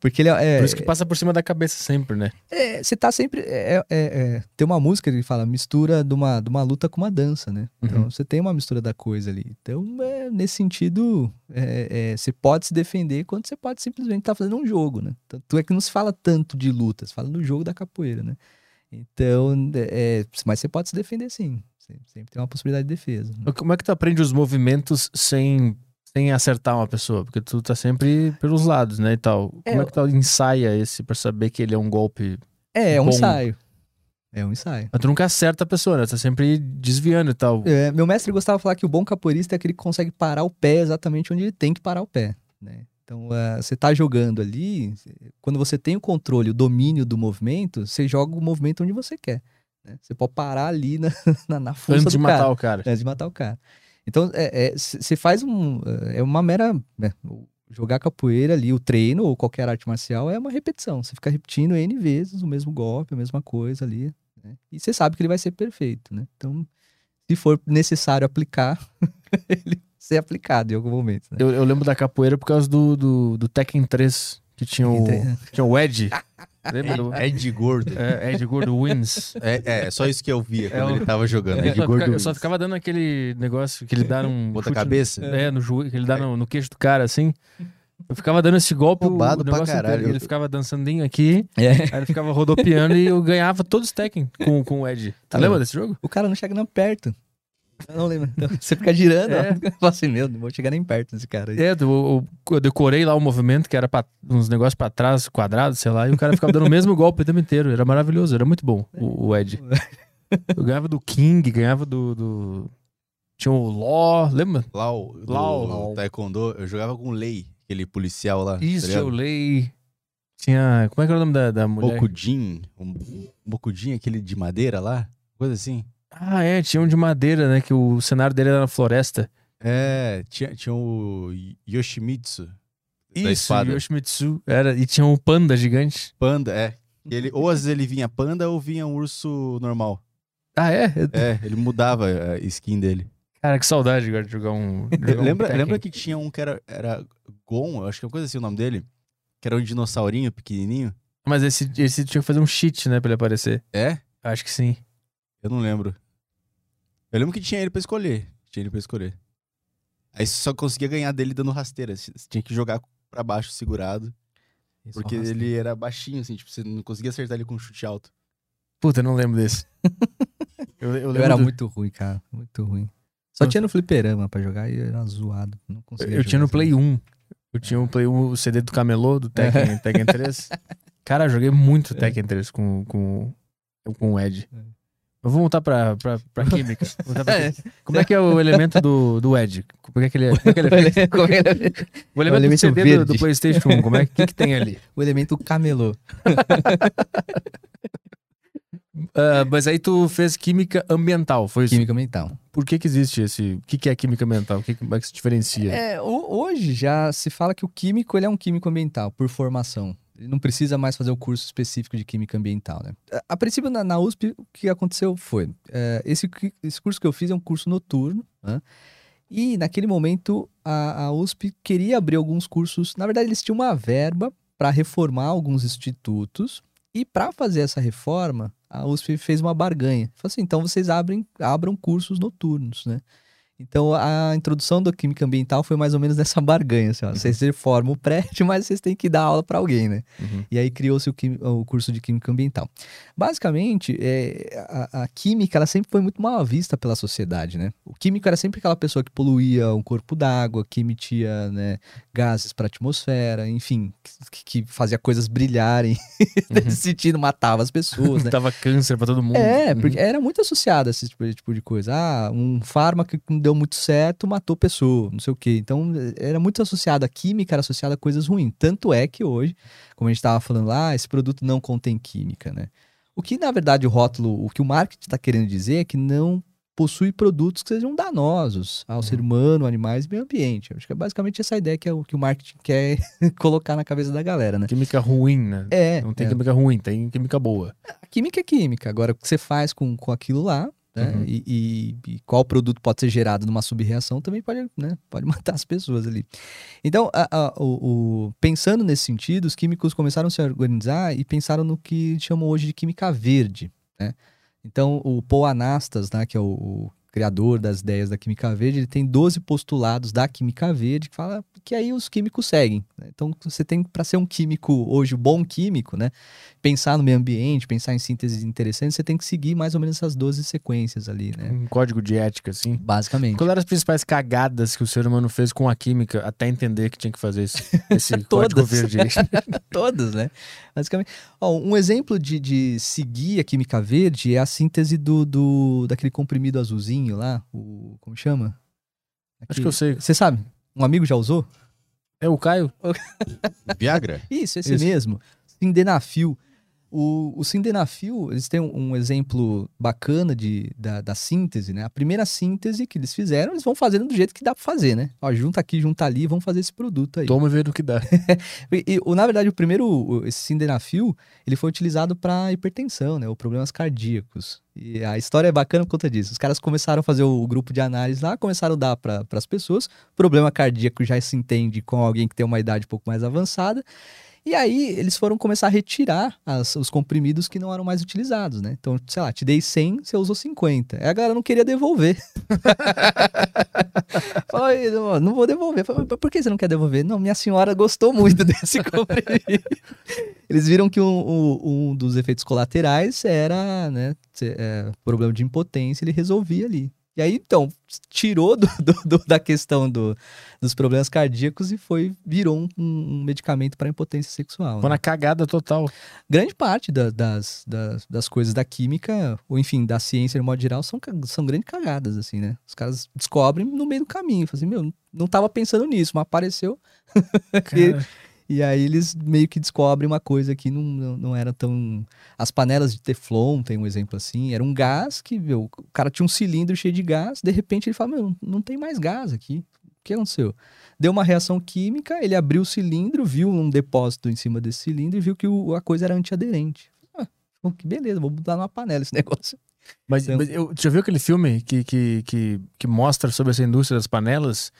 Porque ele é. Por isso que passa por cima da cabeça sempre, né? é, você tá sempre. é- é- é- tem uma música que fala mistura de uma, de uma luta com uma dança, né? Então Uhum. você tem uma mistura da coisa ali. Então, é, nesse sentido, é, é, você pode se defender quando você pode simplesmente estar fazendo um jogo, né? Tanto é que não se fala tanto de luta, se fala no jogo da capoeira, né? Então, é, mas você pode se defender sim. Sempre, sempre tem uma possibilidade de defesa. né? Como é que tu aprende os movimentos sem, sem acertar uma pessoa? Porque tu tá sempre pelos lados, né, e tal. Como É, é que tu ensaia esse pra saber que ele é um golpe? É, é um Bom. ensaio. É um ensaio. Mas tu nunca acerta a pessoa, né? Tu tá sempre desviando e tal. É, meu mestre gostava de falar que o bom capoeirista é aquele que consegue parar o pé exatamente onde ele tem que parar o pé, né? Então, eh, você tá jogando ali, quando você tem o controle, o domínio do movimento, você joga o movimento onde você quer. né? Você pode parar ali na, na, na força Antes de do matar cara, o cara. antes de matar o cara. Então, você faz um... eh, É uma mera... né, Jogar capoeira ali, o treino ou qualquer arte marcial é uma repetição. Você fica repetindo N vezes o mesmo golpe, a mesma coisa ali. né? E você sabe que ele vai ser perfeito, né? Então, se for necessário aplicar, ele ser aplicado em algum momento. Né? Eu, eu lembro da capoeira por causa do, do, do Tekken 3, que tinha o, tinha o Ed. Lembra do É de gordo. é, Ed Gordo Wins? É, é, só isso que eu via quando É ele tava jogando. É de só, gordo. fica- eu só ficava dando aquele negócio que ele dá num. Bota chute cabeça? No, é, no joelho, que ele dá no, no queixo do cara, assim. Eu ficava dando esse golpe, Roubado pra caralho. inteiro. Ele ficava dançandinho aqui, É. aí ele ficava rodopiando e eu ganhava todos os Tekken com, com o Ed. Tá lembra desse jogo? O cara não chega nem perto. Eu não lembro. Então, você fica girando, É. ó. Eu falo assim, meu, não vou chegar nem perto desse cara. aí. É, eu, eu- eu decorei lá o movimento, que era pra, uns negócios pra trás, quadrados, sei lá, e o cara ficava dando o mesmo golpe o tempo inteiro. Era maravilhoso, era muito bom, o, o Ed. Eu ganhava do King, ganhava do. do- Tinha o Law, lembra? Lau, do Lau. Taekwondo, eu jogava com o Lei, aquele policial lá. Isso, tá o? Lei. Tinha. Como é que era o nome da, da mulher? Bokudin, um Bokudin, aquele de madeira lá, coisa assim. Ah, é, tinha um de madeira, né? Que o cenário dele era na floresta. É, tinha, tinha o Yoshimitsu, da Isso, espada. Yoshimitsu. Era, e tinha um panda gigante. Panda, é. Ele, ou às vezes ele vinha panda ou vinha um urso normal. Ah, é? É, ele mudava a skin dele. Cara, que saudade agora de jogar um. jogar um lembra, Tekken. lembra que tinha um que era, era Gon, acho que é uma coisa assim o nome dele? Que era um dinossaurinho pequenininho? Mas esse, esse tinha que fazer um cheat, né, pra ele aparecer. É? Acho que sim. Eu não lembro. Eu lembro que tinha ele pra escolher. Tinha ele pra escolher. Aí você só conseguia ganhar dele dando rasteira. Você tinha que jogar pra baixo segurado. Porque ele era baixinho, assim, tipo, você não conseguia acertar ele com um chute alto. Puta, eu não lembro desse. eu, eu Eu lembro era do- muito ruim, cara. Muito ruim. Só Nossa. tinha no fliperama pra jogar e era zoado. Não conseguia Eu tinha no Play assim. 1. Eu tinha o Play 1, o CD do Camelô, do Tekken, Tekken 3. Cara, eu joguei muito Tekken 3 com, com, com o Ed. É. Mas vamos voltar pra, pra, pra química. Voltar pra química. Como é que é o elemento do, do Ed? Como é que ele é? Como é que ele é feito? É é? O elemento, elemento do CD do, do PlayStation 1, como é que, que tem ali? o elemento camelô. Ah, mas aí tu fez química ambiental, foi isso? Química mental. Por que que existe esse... O que que é química ambiental? O que, como é que se diferencia? É, ho- hoje já se fala que o químico ele é um químico ambiental, por formação. Ele não precisa mais fazer o curso específico de química ambiental, né? A, princípio, na, na USP, o que aconteceu foi... é, esse, esse curso que eu fiz é um curso noturno, né? E naquele momento, a, a USP queria abrir alguns cursos... Na verdade, eles tinham uma verba para reformar alguns institutos. E para fazer essa reforma, a USP fez uma barganha. Falou assim, então vocês abrem, abram cursos noturnos, né? Então, a introdução da química ambiental foi mais ou menos nessa barganha. Assim, ó. Vocês reformam o prédio, mas vocês têm que dar aula para alguém, né? Uhum. E aí criou-se o, o curso de Química Ambiental. Basicamente, é, a, a química ela sempre foi muito mal vista pela sociedade, né? O químico era sempre aquela pessoa que poluía um corpo d'água, que emitia né, gases para a atmosfera, enfim, que, que fazia coisas brilharem, nesse sentido, matava as pessoas, né? Dava câncer pra todo mundo. É, Uhum. porque era muito associado a esse tipo, tipo de coisa. Ah, um fármaco que não deu muito certo matou pessoa, não sei o quê. Então, era muito associado, a química era associada a coisas ruins. Tanto é que hoje, como a gente estava falando lá, esse produto não contém química, né? O que, na verdade, o rótulo, o que o marketing está querendo dizer é que não possui produtos que sejam danosos ao ser humano, animais e meio ambiente. Acho que é basicamente essa ideia que, é o, que o marketing quer colocar na cabeça da galera, né? Química ruim, né? É, Não tem é. química ruim, tem química boa. A química é química. Agora, o que você faz com, com aquilo lá, né? Uhum. E, e- e qual produto pode ser gerado numa subreação também pode, né? pode matar as pessoas ali. Então, a- a- o, o- pensando nesse sentido, os químicos começaram a se organizar e pensaram no que chamam hoje de química verde. Né? Então, o Paul Anastas, né, que é o, o criador das ideias da química verde, ele tem 12 postulados da química verde que fala que aí os químicos seguem. né? Então, você tem para ser um químico hoje, um bom químico, né? pensar no meio ambiente, pensar em síntese interessante, você tem que seguir mais ou menos essas 12 sequências ali, né? Um código de ética, assim. Basicamente. Qual eram as principais cagadas que o ser humano fez com a química até entender que tinha que fazer esse, esse código verde? Todas, né? Basicamente. Ó, um exemplo de, de seguir a química verde é a síntese do, do daquele comprimido azulzinho lá, o como chama? Acho que eu sei. Você sabe? Um amigo já usou? É o Caio? Viagra? Isso, esse Isso. mesmo. Sindenafil. O, o Sindenafil, eles têm um, um exemplo bacana de, da, da síntese, né? A primeira síntese que eles fizeram, eles vão fazendo do jeito que dá pra fazer, né? Ó, junta aqui, junta ali, vamos fazer esse produto aí. Toma e vê no que dá. E, e, o- na verdade, o primeiro, o- esse Sindenafil, ele foi utilizado para hipertensão, né? Ou problemas cardíacos. E a história é bacana por conta disso. Os caras começaram a fazer o, grupo de análise lá, começaram a dar para as pessoas. Problema cardíaco já se entende com alguém que tem uma idade um pouco mais avançada. E aí, eles foram começar a retirar as- os comprimidos que não eram mais utilizados, né? Então, sei lá, te dei 100, você usou 50. Aí a galera não queria devolver. Falou, "Ei, não, vou devolver. Falei, "Mas por que você não quer devolver? Não, minha senhora gostou muito desse comprimido. Eles viram que um, um- um dos efeitos colaterais era, né, é, problema de impotência, ele resolvia ali. E aí, então, tirou do- do- do- da questão do- dos problemas cardíacos e foi, virou um, um medicamento para impotência sexual. Foi né? na cagada total. Grande parte da- das, das, das coisas da química, ou enfim, da ciência de modo geral, são, são grandes cagadas, assim, né? Os caras descobrem no meio do caminho. Falam assim, meu, não tava pensando nisso, mas apareceu. E aí eles meio que descobrem uma coisa que não, não, era tão. As panelas de Teflon tem um exemplo assim. Era um gás que, meu, o cara tinha um cilindro cheio de gás, de repente ele fala, meu, não tem mais gás aqui. O que aconteceu? Deu uma reação química, ele abriu o cilindro, viu um depósito em cima desse cilindro e viu que o- a coisa era antiaderente. Ah, que beleza, vou botar numa panela esse negócio. Mas, Então- mas eu, já viu aquele filme que, que, que, que mostra sobre essa indústria das panelas?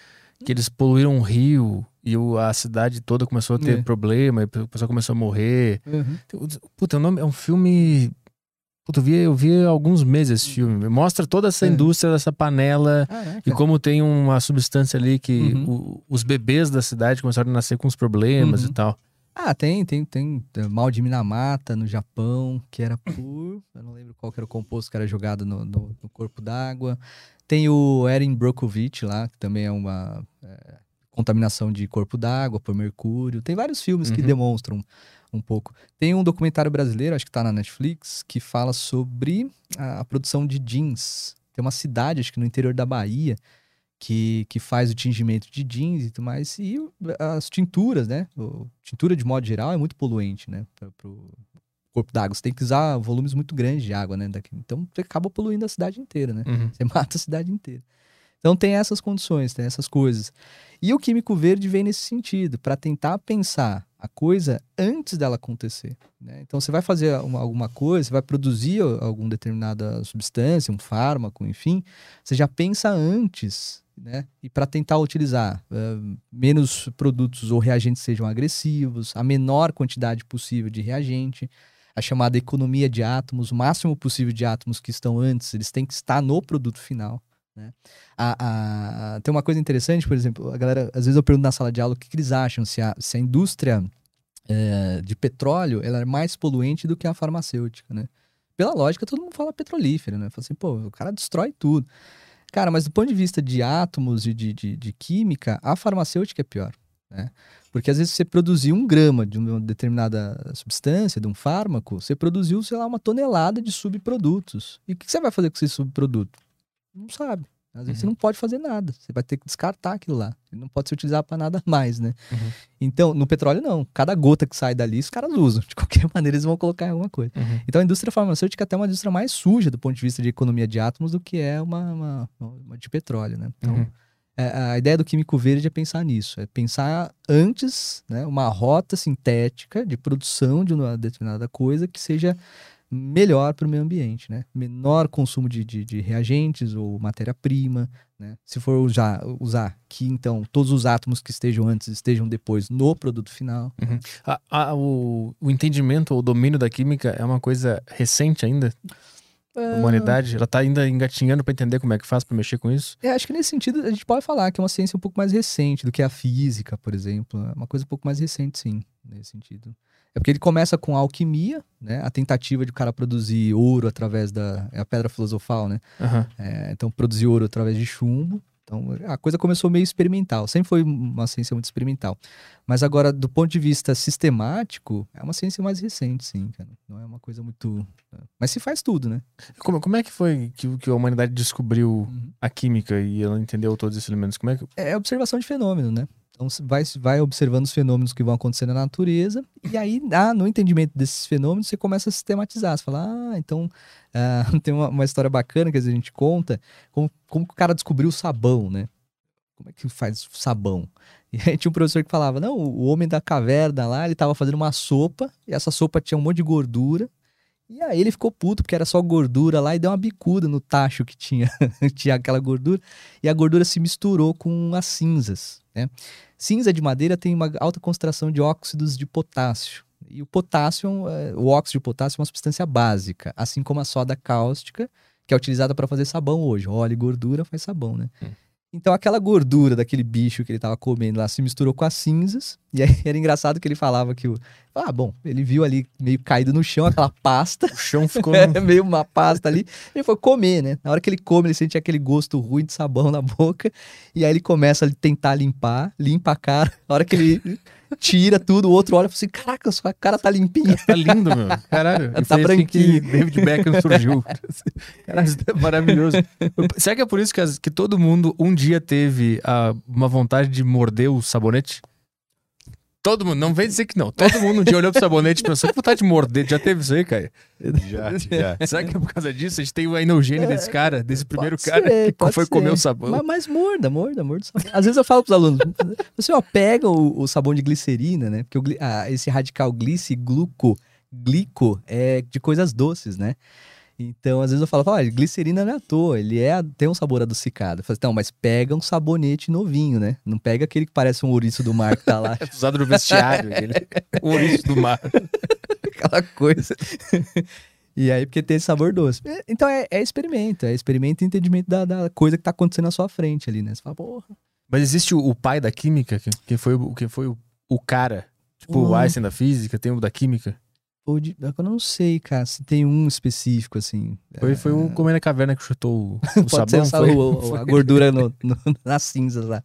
Que eles poluíram um rio e o- a cidade toda começou a ter É. problema, e o pessoal começou a morrer. Puta, o nome é um filme. Puta, eu vi, eu vi alguns meses esse filme. Mostra toda essa É. indústria dessa panela Caraca. e como tem uma substância ali que Uhum. o- os bebês da cidade começaram a nascer com os problemas Uhum. e tal. Ah, tem, tem, tem. Mal de Minamata no Japão, que era por. Eu não lembro qual era o composto que era jogado no, no- no corpo d'água. Tem o Erin Brockovich lá, que também é uma é, contaminação de corpo d'água por mercúrio. Tem vários filmes que Uhum. demonstram um pouco. Tem um documentário brasileiro, acho que tá na Netflix, que fala sobre a, a produção de jeans. Tem uma cidade, acho que no interior da Bahia, que, que faz o tingimento de jeans e tudo mais. E as tinturas, né? O, tintura de modo geral é muito poluente, né? Para o corpo d'água. Você tem que usar volumes muito grandes de água, né? Daqui. Então você acaba poluindo a cidade inteira, né? Uhum. Você mata a cidade inteira. Então tem essas condições, tem essas coisas. E o químico verde vem nesse sentido, para tentar pensar a coisa antes dela acontecer. né? Então você vai fazer uma- alguma coisa, você vai produzir alguma determinada substância, um fármaco, enfim, você já pensa antes, né? E para tentar utilizar ah, menos produtos ou reagentes sejam agressivos, a menor quantidade possível de reagente, a chamada economia de átomos, o máximo possível de átomos que estão antes, eles têm que estar no produto final. Né? A, a- tem uma coisa interessante, por exemplo, a galera, às vezes eu pergunto na sala de aula o que, que eles acham, se a, se a indústria eh, de petróleo ela é mais poluente do que a farmacêutica, né? Pela lógica, todo mundo fala petrolífera, né? Fala assim, pô, o cara destrói tudo. Cara, mas do ponto de vista de átomos e de, de, de química, a farmacêutica é pior, né? Porque às vezes você produzir um grama de uma determinada substância, de um fármaco, você produziu, sei lá, uma tonelada de subprodutos. E o que você vai fazer com esse subproduto? Não sabe. Às vezes você não pode fazer nada, você vai ter que descartar aquilo lá. Ele não pode ser utilizado para nada mais, né? Uhum. Então, no petróleo não. Cada gota que sai dali, os caras usam. De qualquer maneira, eles vão colocar em alguma coisa. Uhum. Então, a indústria farmacêutica é até uma indústria mais suja do ponto de vista de economia de átomos do que é uma, uma- uma de petróleo, né? Então, Uhum. é, a ideia do químico verde é pensar nisso, é pensar antes, né, uma rota sintética de produção de uma determinada coisa que seja melhor para o meio ambiente, né? Menor consumo de, de, de reagentes ou matéria-prima, né? Se for usar, usar que então todos os átomos que estejam antes estejam depois no produto final. A- a- o, o entendimento ou o domínio da química é uma coisa recente ainda da humanidade? Ela tá ainda engatinhando para entender como é que faz para mexer com isso? É, acho que nesse sentido a gente pode falar que é uma ciência um pouco mais recente do que a física, por exemplo. É uma coisa um pouco mais recente, sim, nesse sentido. É porque ele começa com a alquimia, né? A tentativa de o cara produzir ouro através da é a pedra filosofal, né? Aham. É, então produzir ouro através de chumbo. Então a coisa começou meio experimental. Sempre foi uma ciência muito experimental. Mas agora, do ponto de vista sistemático, é uma ciência mais recente, sim, cara. Não é uma coisa muito. Mas se faz tudo, né? Como, como é que foi que, que a humanidade descobriu Uhum. a química e ela entendeu todos esses elementos? Como é que. é observação de fenômeno, né? Então vai, vai observando os fenômenos que vão acontecer na natureza, e aí, ah, no entendimento desses fenômenos, você começa a sistematizar. Você fala, ah, então ah, tem uma, uma história bacana que a gente conta, como, como o cara descobriu o sabão, né? Como é que faz sabão? E aí tinha um professor que falava, não, o homem da caverna lá, ele tava fazendo uma sopa, e essa sopa tinha um monte de gordura, e aí ele ficou puto, porque era só gordura lá, e deu uma bicuda no tacho que tinha, tinha aquela gordura, e a gordura se misturou com as cinzas, né? Cinza de madeira tem uma alta concentração de óxidos de potássio. E o potássio, é- o óxido de potássio é uma substância básica, assim como a soda cáustica, que é utilizada para fazer sabão hoje. Óleo e gordura faz sabão, né? Hum. Então aquela gordura daquele bicho que ele tava comendo lá se misturou com as cinzas. E aí era engraçado que ele falava que o. Ah, bom, ele viu ali meio caído no chão aquela pasta. O chão ficou. É meio uma pasta ali. Ele foi comer, né? Na hora que ele come, ele sente aquele gosto ruim de sabão na boca. E aí ele começa a tentar limpar, limpa a cara. Na hora que ele tira tudo, o outro olha e fala assim: Caraca, sua cara tá limpinha. Tá lindo, meu. Caralho. Tá foi assim que branquinho. David Beckham surgiu. Caralho, isso é maravilhoso. Será que é por isso que, as- que todo mundo um dia teve ah, uma vontade de morder o sabonete? Todo mundo, não vem dizer que não. Todo mundo um dia olhou pro sabonete e pensou, que vontade de morder. Já teve isso aí, cara? Já, já. Será que é por causa disso? A gente tem o enogênio desse cara, desse primeiro Pode cara ser, que foi ser. comer o sabão. Mas, mas morda, morda, morda o sabão. Às vezes eu falo pros alunos, você ó, pega o, o sabão de glicerina, né? Porque o ah, esse radical glice, gluco, glico é de coisas doces, né? Então, às vezes eu falo, olha, glicerina não é à toa, ele é, tem um sabor adocicado. Eu falo, assim, não, mas pega um sabonete novinho, né? Não pega aquele que parece um ouriço do mar que tá lá, É usado no vestiário. Aquele, o ouriço do mar. aquela coisa. E aí, porque tem esse sabor doce. É, Então é, é experimento, é experimento e entendimento da, da coisa que tá acontecendo na sua frente ali, né? Você fala, porra. Mas existe o, o pai da química, que, que foi, o- que foi o, o cara. Tipo, o Hum. Einstein da física, tem o da química. Pô, de- Eu não sei, cara, se tem um específico, assim. Foi, foi o Comer na Caverna que chutou o, o Pode sabão. ser foi? o- o- Foi. a gordura no, no- nas cinzas lá.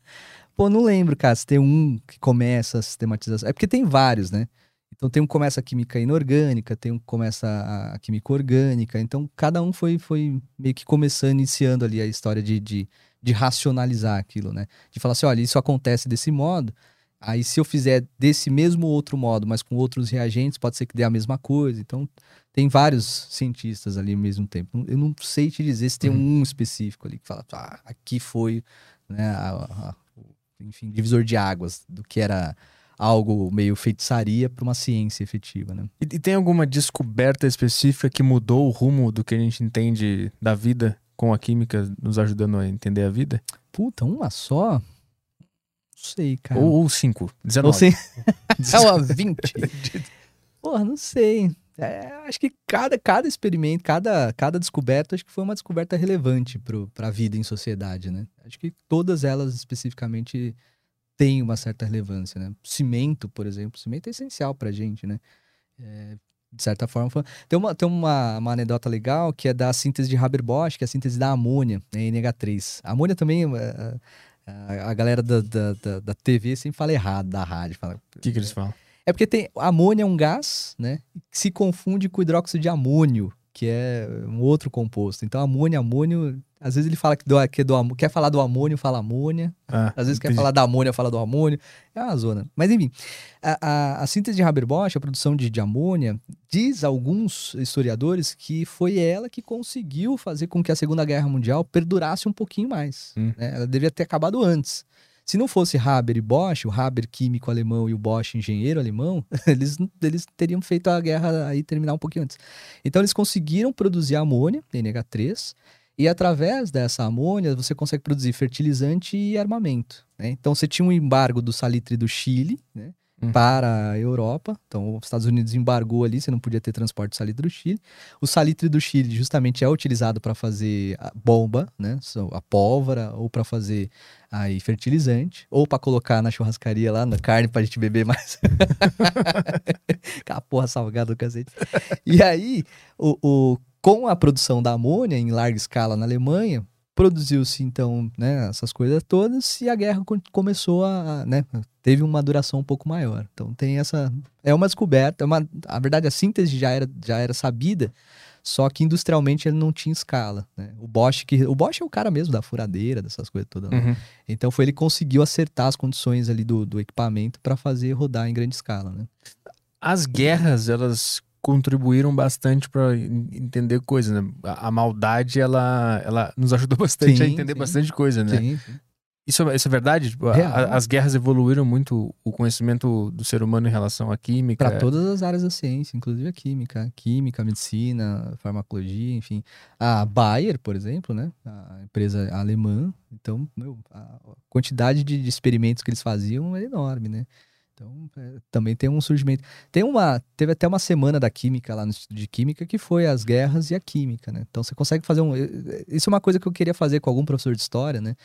Pô, não lembro, cara, se tem um que começa a sistematização. É porque tem vários, né? Então tem um que começa a química inorgânica, tem um que começa a, a química orgânica. Então cada um foi, foi meio que começando, iniciando ali a história de, de, de racionalizar aquilo, né? De falar assim, olha, isso acontece desse modo. Aí se eu fizer desse mesmo outro modo, mas com outros reagentes, pode ser que dê a mesma coisa. Então tem vários cientistas ali ao mesmo tempo. Eu não sei te dizer se tem Uhum. um específico ali que fala, ah, aqui foi, né, a- a- o- enfim, divisor de águas do que era algo meio feitiçaria para uma ciência efetiva, né? E, e tem alguma descoberta específica que mudou o rumo do que a gente entende da vida com a química nos ajudando a entender a vida? Puta, uma só? Sei, cara. Ou, ou cinco, 19. Ou sei. é uma 20. Porra, não sei. É, acho que cada, cada experimento, cada, cada descoberta, acho que foi uma descoberta relevante para a vida em sociedade, né? Acho que todas elas especificamente têm uma certa relevância, né? Cimento, por exemplo, cimento é essencial pra gente, né? É, de certa forma, foi- tem, uma, tem uma, uma anedota legal que é da síntese de Haber-Bosch, que é a síntese da amônia, né, NH3. A amônia também, é, a, a galera da, da, da, da TV sempre fala errado, da rádio. Fala, O que, que eles falam? é porque tem amônia é um gás, né? Que se confunde com hidróxido de amônio, que é um outro composto. Então, amônia amônio Às vezes ele fala que, do, que do, quer falar do amônio, fala amônia. Ah, Às vezes quer entendi. falar da amônia, fala do amônio. É uma zona. Mas enfim, a, a- a síntese de Haber-Bosch, a produção de, de amônia, diz alguns historiadores que foi ela que conseguiu fazer com que a Segunda Guerra Mundial perdurasse um pouquinho mais. Hum. né? Ela devia ter acabado antes. Se não fosse Haber e Bosch, o Haber químico alemão e o Bosch engenheiro alemão, eles, eles teriam feito a guerra aí terminar um pouquinho antes. Então eles conseguiram produzir amônia, NH3, e através dessa amônia você consegue produzir fertilizante e armamento. né? Então você tinha um embargo do salitre do Chile né, Hum. para a Europa. Então os Estados Unidos embargou ali, você não podia ter transporte de salitre do Chile. O salitre do Chile justamente é utilizado para fazer a bomba, né, a pólvora, ou para fazer aí fertilizante, ou para colocar na churrascaria lá na carne para a gente beber mais. Aquela porra salgada do cacete. E aí, o, o- com a produção da amônia em larga escala na Alemanha, produziu-se então né, essas coisas todas e a guerra co- começou a, né, teve uma duração um pouco maior. Então tem essa é uma descoberta, é uma, a verdade a síntese já era já era sabida, só que industrialmente ele não tinha escala. né? O Bosch que o Bosch é o cara mesmo da furadeira dessas coisas todas. né? Uhum. Então foi ele que conseguiu acertar as condições ali do, do equipamento para fazer rodar em grande escala, né? As guerras, elas contribuíram bastante para entender coisas, né? A, a maldade, ela, ela nos ajudou bastante a Sim, entender sim. bastante coisa, né? Sim. Isso, é- isso é verdade? Tipo, a- a- as guerras evoluíram muito o conhecimento do ser humano em relação à química. Para todas as áreas da ciência, inclusive a química, química, medicina, farmacologia, enfim. A Bayer, por exemplo, né? A empresa alemã. Então, meu, a quantidade de, de experimentos que eles faziam é enorme, né? Então, é, também tem um surgimento. Tem uma, teve até uma semana da química lá no Instituto de Química que foi as guerras e a química, né? Então você consegue fazer um. Isso é uma coisa que eu queria fazer com algum professor de história, né?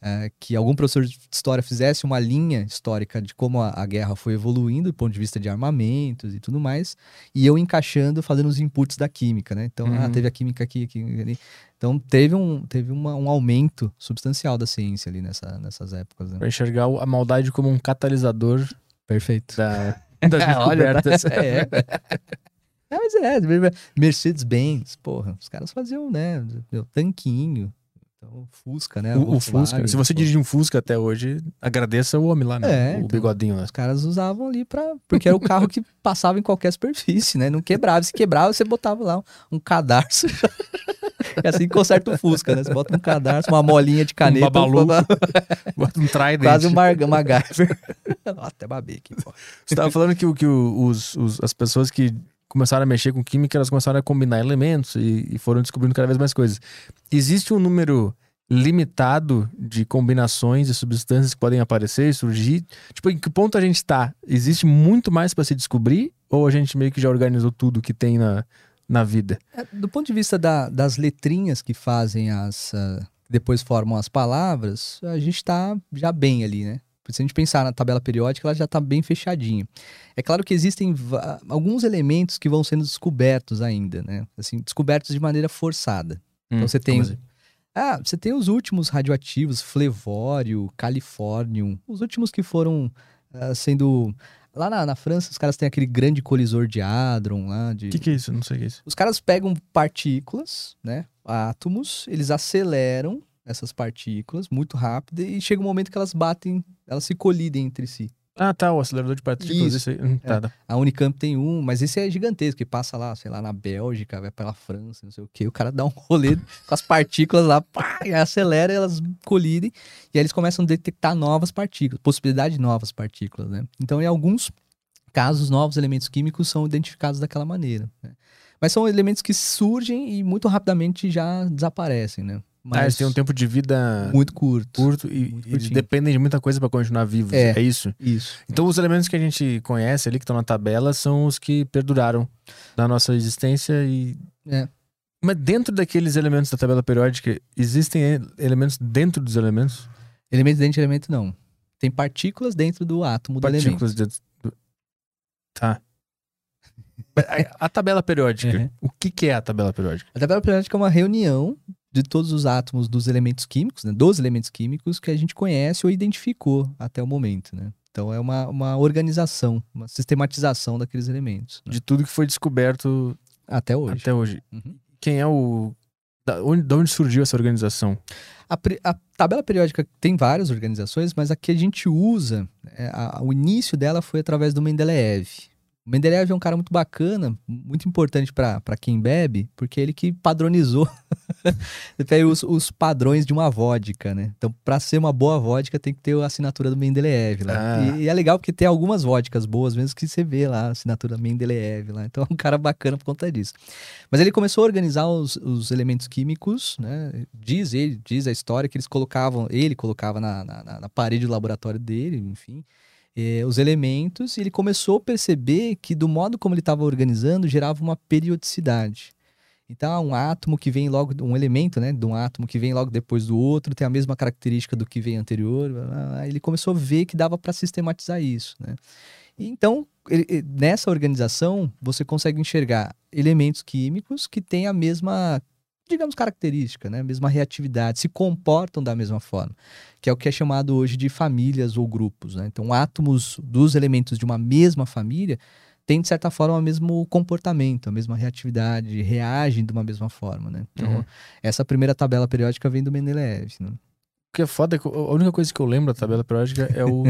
É, que algum professor de história fizesse uma linha histórica de como a, a guerra foi evoluindo do ponto de vista de armamentos e tudo mais, e eu encaixando, fazendo os inputs da química, né? Então, ah, Uhum. teve a química aqui, aqui, ali. Então, teve um, teve uma- um aumento substancial da ciência ali nessa, nessas épocas, né? Pra enxergar a maldade como um catalisador Perfeito. da, das Olha, descobertas. É. É, mas é, Mercedes-Benz, porra, os caras faziam, né, meu, tanquinho, então, Fusca, né, O, o Fusca. Se você dirige um Fusca até hoje, agradeça o homem lá, né? É, o então. bigodinho lá. Os caras usavam ali pra. Porque era o carro que passava em qualquer superfície, né? Não quebrava. Se quebrava, você botava lá um cadarço. É assim que conserta o Fusca, né? Você bota um cadarço, uma molinha de caneta. Um babalu. uma- Bota um trident. quase um Mar MacGyver. Até babei aqui, pô. Você tava falando que, que os, os- as pessoas que começaram a mexer com química, elas começaram a combinar elementos e, e foram descobrindo cada vez mais coisas. Existe um número limitado de combinações e substâncias que podem aparecer e surgir? Tipo, em que ponto a gente tá? Existe muito mais para se descobrir? Ou a gente meio que já organizou tudo que tem na, na vida? É, Do ponto de vista da- das letrinhas que fazem as. ah, depois formam as palavras, a gente tá já bem ali, né? Se a gente pensar na tabela periódica, ela já está bem fechadinha. É claro que existem alguns elementos que vão sendo descobertos ainda, né? Assim, descobertos de maneira forçada. Então você tem- assim? Ah, você tem os últimos radioativos, flevório, califórnio, os últimos que foram ah, sendo. Lá na, na França, os caras têm aquele grande colisor de hadron lá. De... O que, que é isso? Não sei o que é isso. Os caras pegam partículas, né? Átomos, eles aceleram essas partículas muito rápido e chega um momento que elas batem, elas se colidem entre si. Ah, tá, o acelerador de partículas. Isso. Isso aí. Hum, tá, tá. A Unicamp tem um, mas esse é gigantesco, que passa lá, sei lá, na Bélgica, vai pela França, não sei o quê. O cara dá um rolê com as partículas lá, pá, e acelera, elas colidem, e aí eles começam a detectar novas partículas, possibilidade de novas partículas, né? Então, em alguns casos, novos elementos químicos são identificados daquela maneira. né? Mas são elementos que surgem e muito rapidamente já desaparecem, né? Ah, eles têm um tempo de vida muito curto. curto e eles dependem de muita coisa para continuar vivos. É. é isso? Isso. Então, os elementos que a gente conhece ali, que estão na tabela, são os que perduraram na nossa existência e. É. Mas dentro daqueles elementos da tabela periódica, existem elementos dentro dos elementos? Elementos dentro de elemento, não. Tem partículas dentro do átomo do elemento. Partículas dentro do... Tá. Mas a, a tabela periódica, Uhum. o que, que é a tabela periódica? A tabela periódica é uma reunião de todos os átomos dos elementos químicos, né, dos elementos químicos que a gente conhece ou identificou até o momento, né? Então é uma, uma organização, uma sistematização daqueles elementos. né? De tudo que foi descoberto Até hoje. até hoje. Uhum. Quem é o Da onde, de onde surgiu essa organização? A, a tabela periódica tem várias organizações, mas a que a gente usa, é, a- o início dela foi através do Mendeleev. O Mendeleev é um cara muito bacana, muito importante para quem bebe, porque é ele que padronizou os, os padrões de uma vodka, né? Então, para ser uma boa vodka, tem que ter a assinatura do Mendeleev lá. Ah. E, e é legal porque tem algumas vodkas boas mesmo que você vê lá, a assinatura Mendeleev lá. Então, é um cara bacana por conta disso. Mas ele começou a organizar os, os elementos químicos, né? Diz ele, diz a história que eles colocavam, ele colocava na, na- na parede do laboratório dele, enfim, eh, os elementos, e ele começou a perceber que do modo como ele estava organizando, gerava uma periodicidade. Então, um átomo que vem logo, um elemento, né, de um átomo que vem logo depois do outro, tem a mesma característica do que vem anterior. blá, blá, blá. Ele começou a ver que dava para sistematizar isso, né? E Então, ele- ele- nessa organização, você consegue enxergar elementos químicos que têm a mesma, digamos, característica, né? A mesma reatividade, se comportam da mesma forma, que é o que é chamado hoje de famílias ou grupos, né? Então, átomos dos elementos de uma mesma família têm, de certa forma, o mesmo comportamento, a mesma reatividade, reagem de uma mesma forma, né? Então, Uhum. essa primeira tabela periódica vem do Mendeleev, né? O que é foda é que a única coisa que eu lembro da tabela periódica é o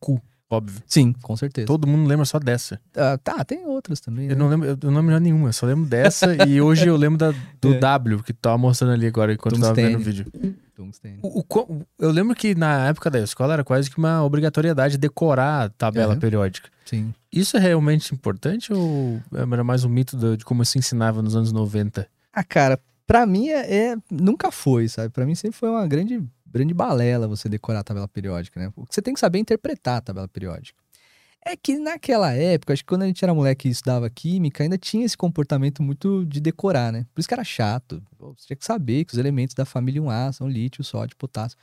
cu, óbvio. Sim, com certeza. Todo mundo lembra só dessa. Ah, tá, tem outras também, Eu né? não lembro, eu não lembro nenhuma, eu só lembro dessa e hoje eu lembro da, do É. W, que tava mostrando ali agora enquanto tava vendo o vídeo. O- o eu lembro que na época da escola era quase que uma obrigatoriedade decorar a tabela periódica. Sim. Isso é realmente importante ou era mais um mito do- de como se ensinava nos anos 90? Ah, cara, pra mim é, é- nunca foi, sabe? Pra mim sempre foi uma grande, grande balela você decorar a tabela periódica, né? O que você tem que saber é interpretar a tabela periódica. É que naquela época, acho que quando a gente era moleque e estudava química, ainda tinha esse comportamento muito de decorar, né? Por isso que era chato. Você tinha que saber que os elementos da família 1A são lítio, sódio, potássio.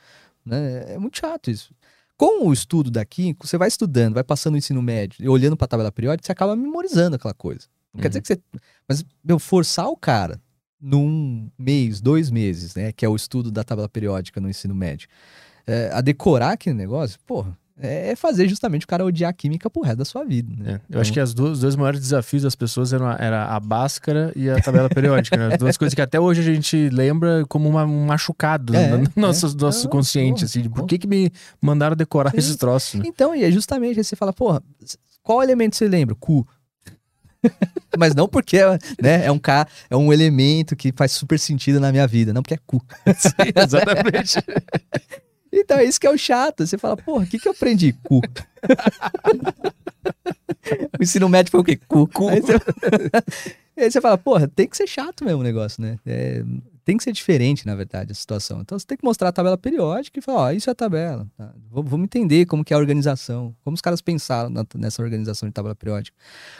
Né? É muito chato isso. Com o estudo da química, você vai estudando, vai passando o ensino médio e olhando pra tabela periódica, você acaba memorizando aquela coisa. Não quer Uhum. dizer que você. Mas, meu, forçar o cara num mês, dois meses, né? Que é o estudo da tabela periódica no ensino médio, é, a decorar aquele negócio, porra, é é fazer justamente o cara odiar a química pro resto da sua vida. Né? É, eu acho que as duas, os dois maiores desafios das pessoas eram a, era a báscara e a tabela periódica. Né? As duas coisas que até hoje a gente lembra como uma- um machucado É, no no é. nosso, nosso Ah, consciente. porra, assim, de por que, que me mandaram decorar Sim. esses troços? Né? Então, e é justamente aí você fala, porra, qual elemento você lembra? Cu. Mas não porque né, é, um ca... é um elemento que faz super sentido na minha vida, não porque é cu. Sim, exatamente. Então é isso que é o chato. Você fala, porra, o que, que eu aprendi? Cu. o ensino médio foi o quê? Cu. Aí, você... aí você fala, porra, tem que ser chato mesmo o negócio, né? É, Tem que ser diferente, na verdade, a situação. Então você tem que mostrar a tabela periódica e falar, ó, isso é a tabela. tá? Vamos entender como que é a organização, como os caras pensaram na- nessa organização de tabela periódica.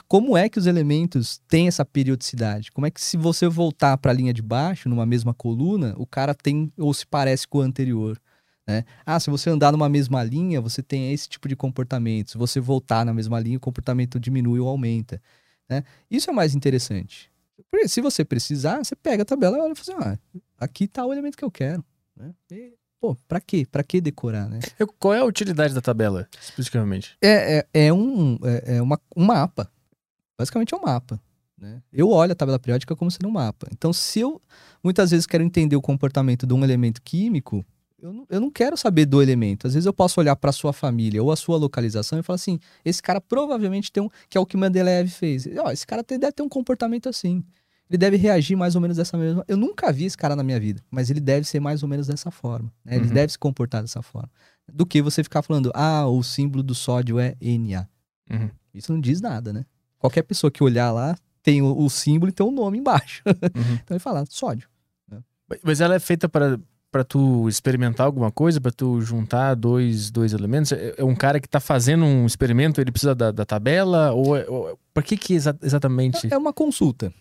Como é que os elementos têm essa periodicidade? Como é que se você voltar para a linha de baixo, numa mesma coluna, o cara tem ou se parece com o anterior? né? Ah, se você andar numa mesma linha, você tem esse tipo de comportamento. Se você voltar na mesma linha, o comportamento diminui ou aumenta. Né? Isso é mais interessante. Porque se você precisar, você pega a tabela e olha e fala assim, ah, aqui tá o elemento que eu quero. Né? E, pô, pra quê? Pra que decorar, né? Qual é a utilidade da tabela, especificamente? É, é, é um, é, é uma, um mapa. Basicamente é um mapa. Né? Eu olho a tabela periódica como sendo um mapa. Então, se eu muitas vezes quero entender o comportamento de um elemento químico, eu não, eu não quero saber do elemento. Às vezes eu posso olhar para sua família ou a sua localização e falar assim: esse cara provavelmente tem um. que é o que Mendeleev fez. Ó, esse cara tem- deve ter um comportamento assim. Ele deve reagir mais ou menos dessa mesma. Eu nunca vi esse cara na minha vida, mas ele deve ser mais ou menos dessa forma. né? Ele Uhum. deve se comportar dessa forma. Do que você ficar falando, ah, o símbolo do sódio é Na. Uhum. Isso não diz nada, né? Qualquer pessoa que olhar lá tem o, o símbolo e tem o nome embaixo. Uhum. então ele fala sódio. Mas ela é feita para para tu experimentar alguma coisa, para tu juntar dois, dois elementos? É é um cara que tá fazendo um experimento, ele precisa da, da tabela? Ou, é- ou para que que exa- exatamente? É uma consulta.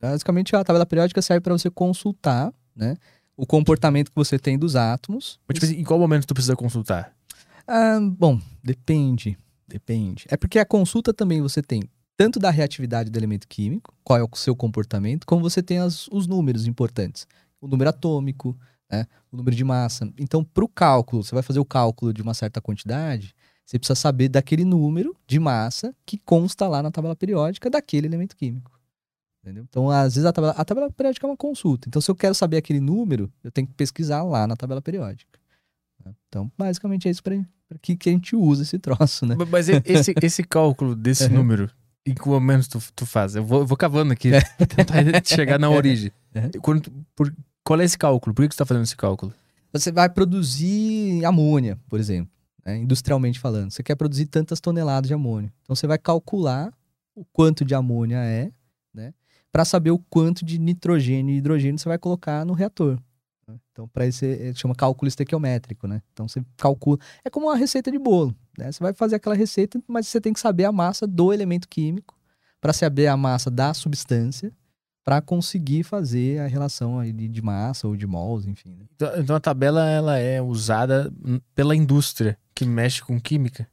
Basicamente, a tabela periódica serve para você consultar, né? O comportamento que você tem dos átomos. Mas, tipo assim, em qual momento tu precisa consultar? Ah, bom, depende. Depende. É porque a consulta também você tem tanto da reatividade do elemento químico, qual é o seu comportamento, como você tem as- os números importantes. O número atômico, né? o número de massa. Então, para o cálculo, você vai fazer o cálculo de uma certa quantidade, você precisa saber daquele número de massa que consta lá na tabela periódica daquele elemento químico. Entendeu? Então, às vezes, a tabela, a tabela periódica é uma consulta. Então, se eu quero saber aquele número, eu tenho que pesquisar lá na tabela periódica. né? Então, basicamente é isso para que, que a gente usa esse troço, né? Mas esse, esse cálculo desse Uhum. número, em que momento tu, tu faz? Eu vou, eu vou cavando aqui, pra tentar chegar na origem. Uhum. Quando tu- por- qual é esse cálculo? Por que que tu tá fazendo esse cálculo? Você vai produzir amônia, por exemplo, né? industrialmente falando. Você quer produzir tantas toneladas de amônia. Então você vai calcular o quanto de amônia é, né? Para saber o quanto de nitrogênio e hidrogênio você vai colocar no reator. né? Então, para isso, é- chama cálculo estequiométrico, né? Então, você calcula. É como uma receita de bolo, né? Você vai fazer aquela receita, mas você tem que saber a massa do elemento químico, para saber a massa da substância, para conseguir fazer a relação aí de, massa ou de mols, enfim. né? Então, então a tabela ela é usada pela indústria que mexe com química.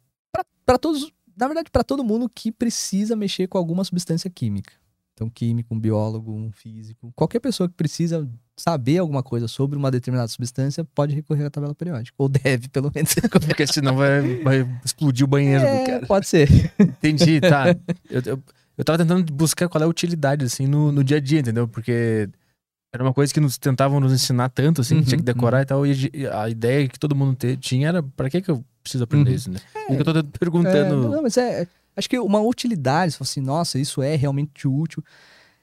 para todos, na verdade, para todo mundo que precisa mexer com alguma substância química. Então, químico, um biólogo, um físico, qualquer pessoa que precisa saber alguma coisa sobre uma determinada substância pode recorrer à tabela periódica. Ou deve, pelo menos. Porque senão vai, vai explodir o banheiro do É, cara. pode ser. Entendi, tá. Eu, eu, eu tava tentando buscar qual é a utilidade, assim, no, no dia a dia, entendeu? Porque era uma coisa que nos tentavam nos ensinar tanto, assim, que tinha que Uhum, decorar e tal. E a ideia que todo mundo te- tinha era, pra que que eu preciso aprender Uhum. isso, né? E eu tô É, perguntando... não, mas é. Acho que uma utilidade, assim, nossa, isso é realmente útil,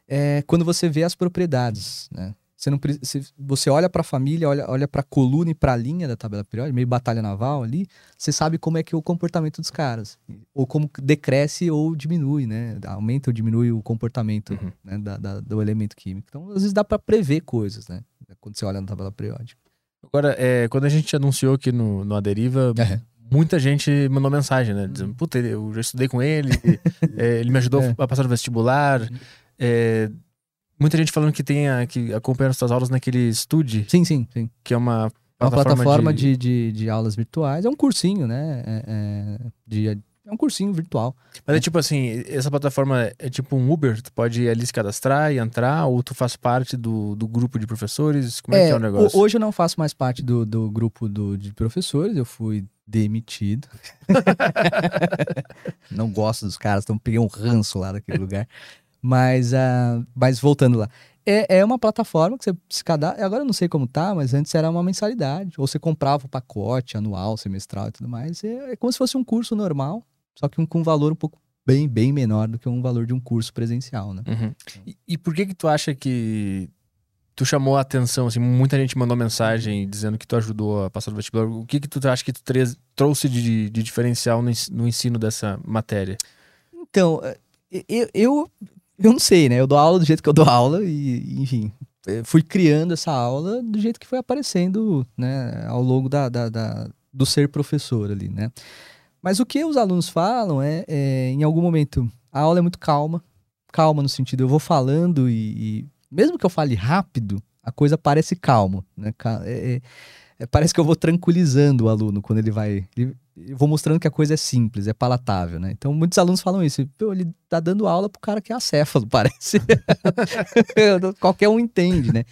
é quando você vê as propriedades, né? Você, não, você olha para a família, olha, olha para a coluna e para a linha da tabela periódica, meio batalha naval ali, você sabe como é que é o comportamento dos caras. Ou como decresce ou diminui, né? Aumenta ou diminui o comportamento Uhum. né, da- da- do elemento químico. Então, às vezes dá para prever coisas, né? Quando você olha na tabela periódica. Agora, é, quando a gente anunciou aqui no, no Aderiva, É. muita gente mandou mensagem, né? Dizendo, puta, eu já estudei com ele, é, ele me ajudou É. a passar no vestibular. É, muita gente falando que tem a, que acompanha as suas aulas naquele Study, Sim, sim, sim. que é uma É uma plataforma, plataforma de... de, de, de aulas virtuais. É um cursinho, né? É, é, de, é um cursinho virtual. Mas é tipo assim, essa plataforma é tipo um Uber, tu pode ir ali se cadastrar e entrar, ou tu faz parte do, do grupo de professores? Como é, que é o negócio? ho- Hoje eu não faço mais parte do, do grupo do, de professores, eu fui demitido. não gosto dos caras, então peguei um ranço lá daquele lugar. Mas, ah, mas voltando lá. É, é uma plataforma que você se cadastra. Agora eu não sei como tá, mas antes era uma mensalidade. Ou você comprava o pacote anual, semestral e tudo mais. É, é como se fosse um curso normal, só que um, com um valor um pouco bem, bem menor do que um valor de um curso presencial, né? Uhum. E, e por que que tu acha que tu chamou a atenção, assim, muita gente mandou mensagem dizendo que tu ajudou a passar no vestibular. O que que tu acha que tu trouxe de, de diferencial no no ensino dessa matéria? Então, eh, eu, eu, eu não sei, né? Eu dou aula do jeito que eu dou aula e, enfim, eh, fui criando essa aula do jeito que foi aparecendo, né? Ao longo da, da- da- do ser professor ali, né? Mas o que os alunos falam é, é, em algum momento, a aula é muito calma, calma no sentido, eu vou falando e, e mesmo que eu fale rápido, a coisa parece calma, né? É- é- é, parece que eu vou tranquilizando o aluno quando ele vai. ele- eu vou mostrando que a coisa é simples, é palatável, né? Então, muitos alunos falam isso. Ele tá dando aula pro cara que é acéfalo, parece. Qualquer um entende, né?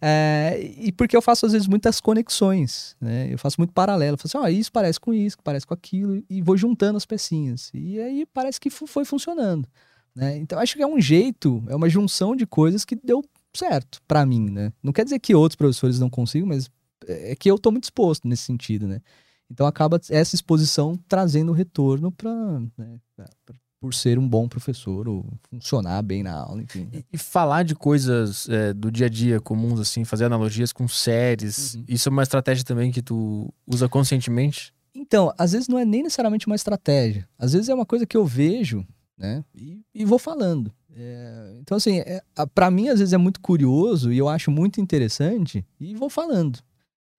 É, e porque eu faço, às vezes, muitas conexões, né? Eu faço muito paralelo. Eu falo assim, ó, isso parece com isso, parece com aquilo, e vou juntando as pecinhas. E aí parece que foi funcionando, né? Então, acho que é um jeito, é uma junção de coisas que deu certo pra mim, né? Não quer dizer que outros professores não consigam, mas é que eu tô muito exposto nesse sentido, né? Então acaba essa exposição trazendo retorno para por ser um bom professor ou funcionar bem na aula, enfim. E, e falar de coisas é, do dia a dia comuns, assim, fazer analogias com séries, Uhum. isso é uma estratégia também que tu usa conscientemente? Então, às vezes não é nem necessariamente uma estratégia. Às vezes é uma coisa que eu vejo, né? E, e vou falando. É, então, assim, é, a- pra mim, às vezes é muito curioso e eu acho muito interessante e vou falando.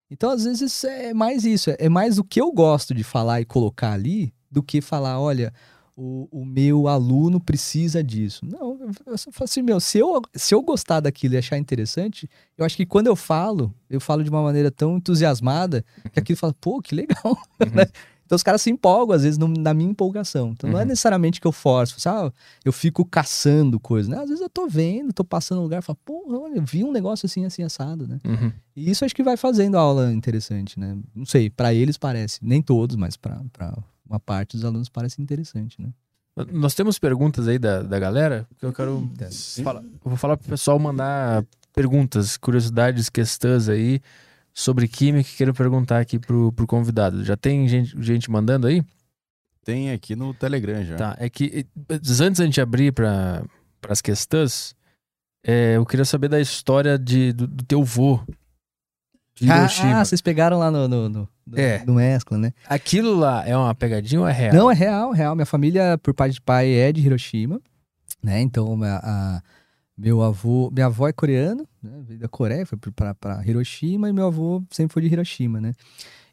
Então, às vezes é mais isso. É mais o que eu gosto de falar e colocar ali do que falar, olha, o, o meu aluno precisa disso. Não, eu, só falo assim, meu, se eu, se eu gostar daquilo e achar interessante, eu acho que quando eu falo, eu falo de uma maneira tão entusiasmada que aquilo fala, pô, que legal. né? Então os caras se empolgam, às vezes, no- na minha empolgação. Então não é Uhum. necessariamente que eu forço, assim, ah, eu fico caçando coisas, né? Às vezes eu tô vendo, tô passando no lugar e falo, pô, olha, eu vi um negócio assim, assim, assado, né? Uhum. E isso acho que vai fazendo a aula interessante, né? Não sei, pra eles parece, nem todos, mas pra pra uma parte dos alunos parece interessante, né? Nós temos perguntas aí da, da galera que eu quero falar. Eu vou falar pro pessoal mandar perguntas, curiosidades, questões aí sobre química que queiram perguntar aqui pro, pro convidado. Já tem gente, gente mandando aí? Tem aqui no Telegram já. Tá, é que antes da gente abrir para as questões, é, eu queria saber da história de, do, do teu vô. De Hiroshima. Ah, vocês pegaram lá no, no, no, É. no Mescla, né? Aquilo lá é uma pegadinha ou é real? Não, é real, real. Minha família, por parte de pai, é de Hiroshima, né? Então, a, a- meu avô, minha avó é coreana, né? Veio da Coreia, foi pra Hiroshima, e meu avô sempre foi de Hiroshima, né?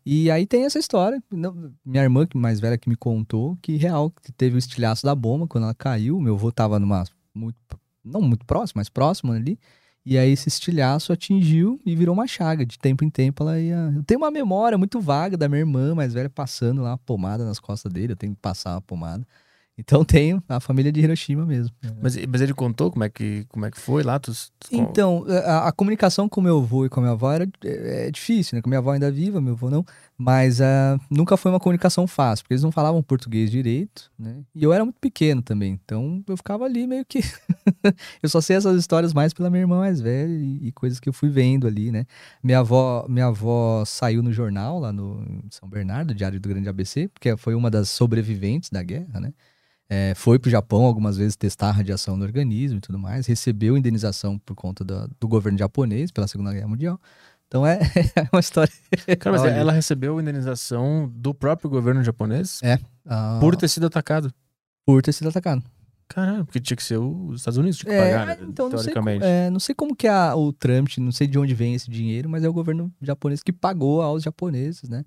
E aí tem essa história, minha irmã, mais velha, que me contou, que real, que teve o estilhaço da bomba quando ela caiu, meu avô tava numa, muito, não muito próximo, mas próximo ali, e aí esse estilhaço atingiu e virou uma chaga. De tempo em tempo ela ia. Eu tenho uma memória muito vaga da minha irmã mais velha passando lá a pomada nas costas dele. Eu tenho que passar a pomada. Então tenho a família de Hiroshima mesmo. Mas, mas ele contou como é que, como é que foi lá? Tu, tu- Então, a, a comunicação com meu avô e com a minha avó era é, é difícil, né? Com minha avó ainda viva, meu avô não. Mas ah, nunca foi uma comunicação fácil, porque eles não falavam português direito, né? E eu era muito pequeno também, então eu ficava ali meio que. eu só sei essas histórias mais pela minha irmã mais velha e, e coisas que eu fui vendo ali, né? Minha avó, minha avó saiu no jornal lá no São Bernardo, Diário do Grande ABC, porque foi uma das sobreviventes da guerra, né? É, foi pro Japão algumas vezes testar a radiação no organismo e tudo mais, recebeu indenização por conta da- do governo japonês pela Segunda Guerra Mundial. Então é, é uma história. Cara, mas ela recebeu indenização do próprio governo japonês ah, por ter sido atacado. por ter sido atacado. Caramba, porque tinha que ser os Estados Unidos tinha que É, pagar, né, então não sei, como, teoricamente. é, não sei como que é o trâmite, não sei de onde vem esse dinheiro, mas é o governo japonês que pagou aos japoneses, né?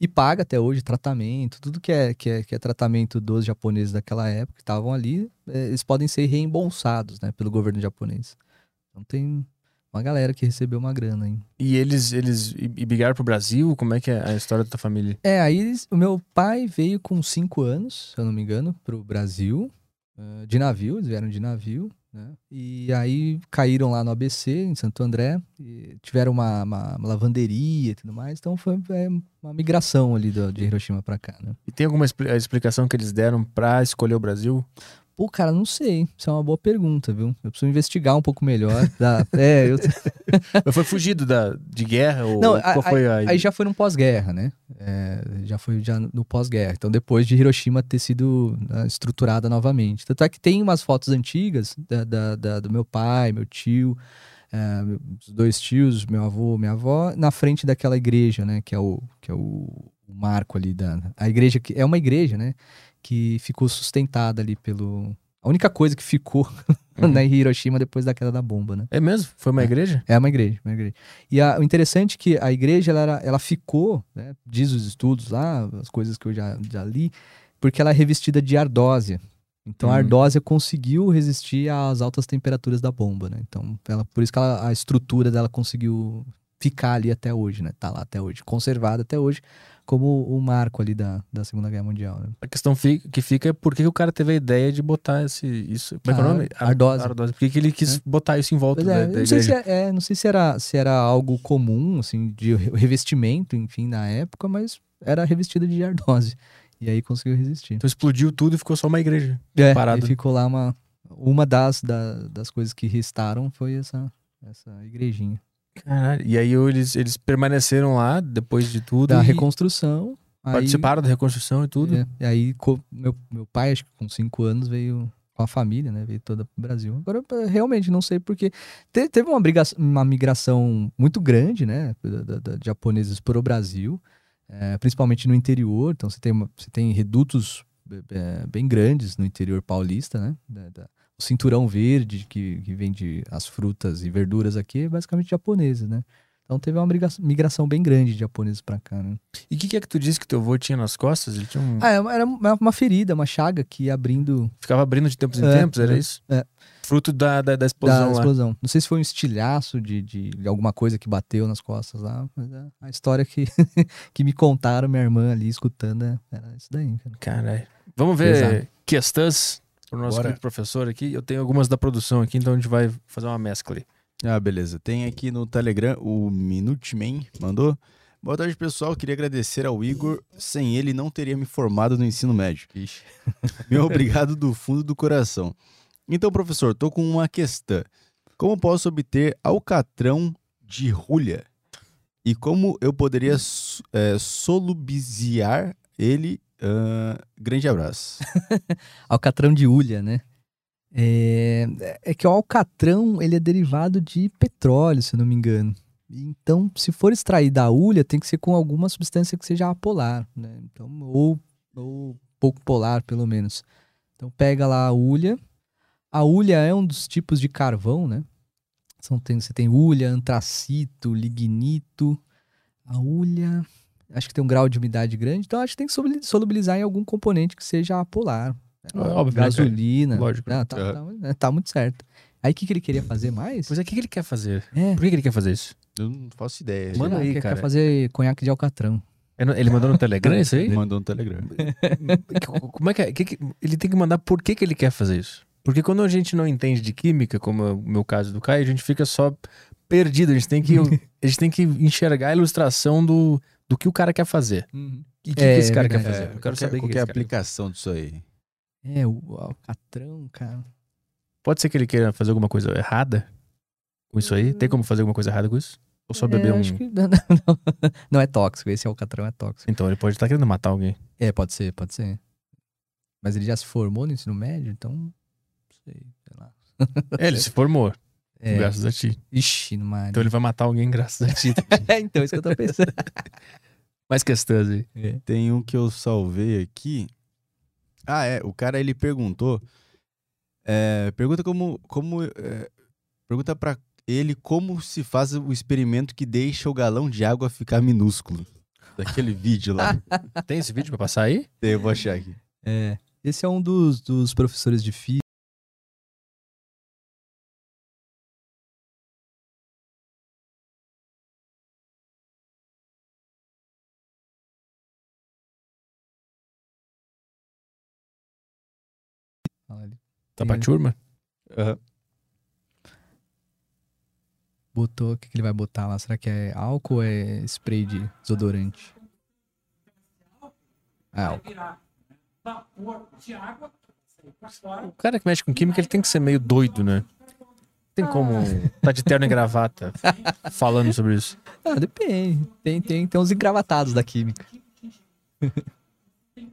E paga até hoje tratamento, tudo que é, que é, que é tratamento dos japoneses daquela época que estavam ali, é, eles podem ser reembolsados, né, pelo governo japonês. Então tem uma galera que recebeu uma grana aí. E eles, eles i- migraram pro Brasil? Como é que é a história da tua família? É, aí eles- o meu pai veio com cinco anos, se eu não me engano, pro Brasil, de navio, eles vieram de navio, né? E aí caíram lá no ABC, em Santo André, tiveram uma, uma- uma lavanderia e tudo mais, então foi é, uma migração ali do- de Hiroshima pra cá, né? E tem alguma explicação que eles deram pra escolher o Brasil? Pô, cara, não sei, isso é uma boa pergunta, viu? Eu preciso investigar um pouco melhor. da- é, eu, Mas foi fugido da, de guerra? Ou Não, qual a- foi a... Aí já foi no pós-guerra, né? É, já foi já no pós-guerra. Então, depois de Hiroshima ter sido né, estruturada novamente. Tanto é que tem umas fotos antigas da, da- da- do meu pai, meu tio, é, os dois tios, meu avô, minha avó, na frente daquela igreja, né? Que é o, que é o, o marco ali da. A igreja que. É uma igreja, né? Que ficou sustentada ali pelo. A única coisa que ficou Uhum. na Hiroshima depois da queda da bomba, né? É mesmo? Foi uma É. igreja? É uma igreja, uma igreja. E a- o interessante é que a igreja, ela, era- ela ficou, né, diz os estudos lá, as coisas que eu já, já li, porque ela é revestida de ardósia. Então a Hum. ardósia conseguiu resistir às altas temperaturas da bomba, né? Então, ela, por isso que ela- a estrutura dela conseguiu ficar ali até hoje, né? Tá lá até hoje, conservada até hoje, como o marco ali da, da Segunda Guerra Mundial, né? A questão fi- que fica é por que o cara teve a ideia de botar esse, isso. Como é é o nome? Ar- ardose. Ardose. Por que, que ele quis botar isso em volta Pois é, da, da não sei, se, é, é, não sei se era, se era algo comum, assim, de re- revestimento, enfim, na época, mas era revestida de ardose. E aí conseguiu resistir. Então explodiu tudo e ficou só uma igreja. É, parada. e ficou lá uma... Uma das, da- das coisas que restaram foi essa, essa igrejinha. Caralho. E aí eles, eles permaneceram lá depois de tudo. Da e reconstrução. aí- participaram da reconstrução e tudo. É, e aí meu, meu pai, acho que com cinco anos, veio com a família, né? Veio toda pro Brasil. Agora, eu realmente não sei porque. Te- teve uma, uma migração muito grande, né? Da, da- de japoneses para o Brasil, é, principalmente no interior. Então você tem, uma- você tem redutos é, bem grandes no interior paulista, né? Da- o cinturão verde que, que vende as frutas e verduras aqui é basicamente japoneses, né? Então teve uma migra- migração bem grande de japoneses para cá, né? E o que, que é que tu disse que teu avô tinha nas costas? Ele tinha um... Ah, é era uma, uma ferida, uma chaga que ia abrindo Ficava abrindo de tempos em É, tempos, era é, isso? é. Fruto da, da, da explosão da lá. explosão. Não sei se foi um estilhaço de, de, de alguma coisa que bateu nas costas lá, mas é a história que, que me contaram, minha irmã ali escutando, é- era isso daí, cara. Caralho. Vamos ver Pesado. questões pro nosso Bora. professor aqui. Eu tenho algumas da produção aqui, então a gente vai fazer uma mescla ali. Ah, beleza. Tem aqui no Telegram o Minuteman mandou. Boa tarde, pessoal. Queria agradecer ao Igor. Sem ele, não teria me formado no ensino médio. Ixi. Meu obrigado do fundo do coração. Então, professor, tô com uma questão. Como posso obter alcatrão de rulha? E como eu poderia é, solubilizar ele? Ah, grande abraço. Alcatrão de hulha, né? É, é que o alcatrão ele é derivado de petróleo, se não me engano. Então, se for extrair da hulha, tem que ser com alguma substância que seja apolar, né? Então, ou, ou pouco polar, pelo menos. Então, pega lá a hulha. A hulha é um dos tipos de carvão, né? Você tem hulha, antracito, lignito. A hulha, acho que tem um grau de umidade grande, então acho que tem que solu- solubilizar em algum componente que seja apolar. É óbvio, né, Gasolina. Lógico. Não, tá, tá- tá muito certo. Aí o que, que ele queria fazer mais? Pois é, o que que ele quer fazer? É. Por que que ele quer fazer isso? Eu não faço ideia. Manda aí, quer, cara. quer fazer conhaque de alcatrão. Ele ele mandou no Telegram isso aí? Mandou no Telegram. Como é que é? Que que- ele tem que mandar por que, que ele quer fazer isso? Porque quando a gente não entende de química, como é o meu caso do Caio, a gente fica só perdido. A gente tem que, a gente tem que enxergar a ilustração do, do que o cara quer fazer. E o que, É, que esse cara verdade. quer fazer? É, Eu quero é- saber qual que, é a quer. aplicação disso aí. É, o alcatrão, cara. Pode ser que ele queira fazer alguma coisa errada com isso aí? Tem como fazer alguma coisa errada com isso? Ou só beber É, um. acho que- não, não, não é tóxico, esse alcatrão é tóxico. Então, ele pode estar querendo matar alguém. É, pode ser, pode ser. Mas ele já se formou no ensino médio, então. Não sei, sei lá. É, ele se formou, É, graças a ti. ixi, Mário. Então ele vai matar alguém graças a ti. É, então, isso que eu tô pensando. Mais questões aí. É. Tem um que eu salvei aqui. Ah, é. O cara ele perguntou. é, pergunta como. como é, pergunta pra ele como se faz o experimento que deixa o galão de água ficar minúsculo. Daquele vídeo lá. Tem esse vídeo pra passar aí? eu vou achar aqui. É. Esse é um dos, dos professores de física. Tá pra Tem- turma? Botou, o que, que ele vai botar lá? Será que é álcool ou é spray de desodorante? É álcool. O cara que mexe com química, ele tem que ser meio doido, né? Tem como tá de terno e gravata falando sobre isso. Ah, depende. Tem, tem, tem uns engravatados da química.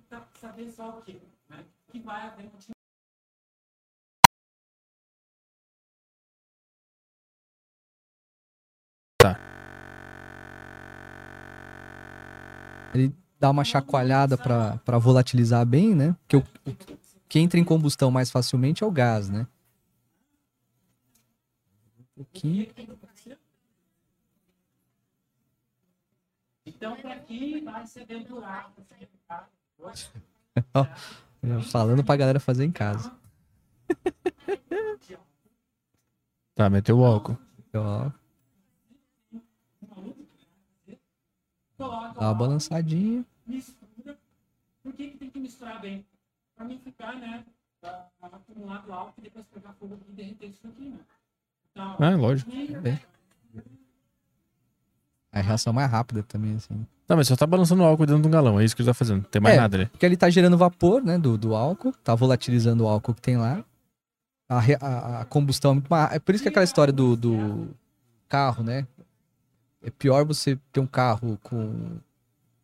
Tá. Ele dá uma chacoalhada pra pra volatilizar bem, né? Porque o, o que entra em combustão mais facilmente é o gás, né? Um pouquinho. Então, por aqui vai ser dentro do ar. Falando pra galera fazer em casa. Tá, meteu o álcool. Ó, dá uma balançadinha. Mistura. Por que, que tem que misturar bem? Pra não ficar, né? Pra acumular do álcool e depois pegar fogo e derreter isso aqui, né? Então, Ah, lógico. Bem. A reação mais rápida também, assim. Não, mas só tá balançando o álcool dentro de um galão, é isso que ele tá fazendo. Não tem mais É. nada ali. Porque ele tá gerando vapor, né, do, do álcool, tá volatilizando o álcool que tem lá. A, a- a combustão é muito mais. É por isso que aquela história do, do carro, né? É pior você ter um carro com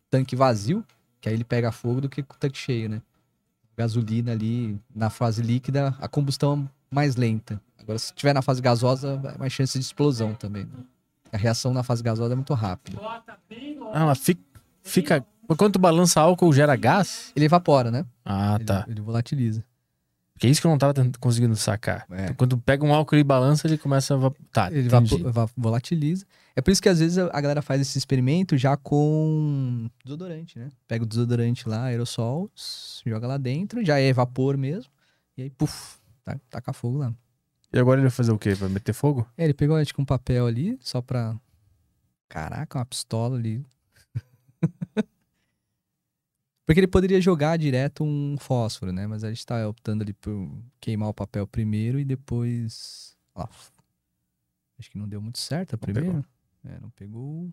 tanque vazio, que aí ele pega fogo, do que com tanque cheio, né? Gasolina ali na fase líquida, a combustão é mais lenta. Agora, se tiver na fase gasosa, é mais chance de explosão também. né? A reação na fase gasosa é muito rápida. Ah, mas fica. fica... Quando balança álcool, gera gás? Ele evapora, né? Ah, Ele- tá. Ele volatiliza. Porque é isso que eu não tava conseguindo sacar. É. Então, quando pega um álcool e balança, ele começa a. Tá, Ele entendi. volatiliza. É por isso que às vezes a galera faz esse experimento já com desodorante, né? Pega o desodorante lá, aerossol, joga lá dentro, já é vapor mesmo. E aí, puf, tá, taca fogo lá. E agora ele vai fazer o quê? Vai meter fogo? É, ele pegou acho que um papel ali, só pra. Caraca, uma pistola ali. Porque ele poderia jogar direto um fósforo, né? Mas a gente tá optando ali por queimar o papel primeiro e depois. Ó. Acho que não deu muito certo a primeira. É, não pegou.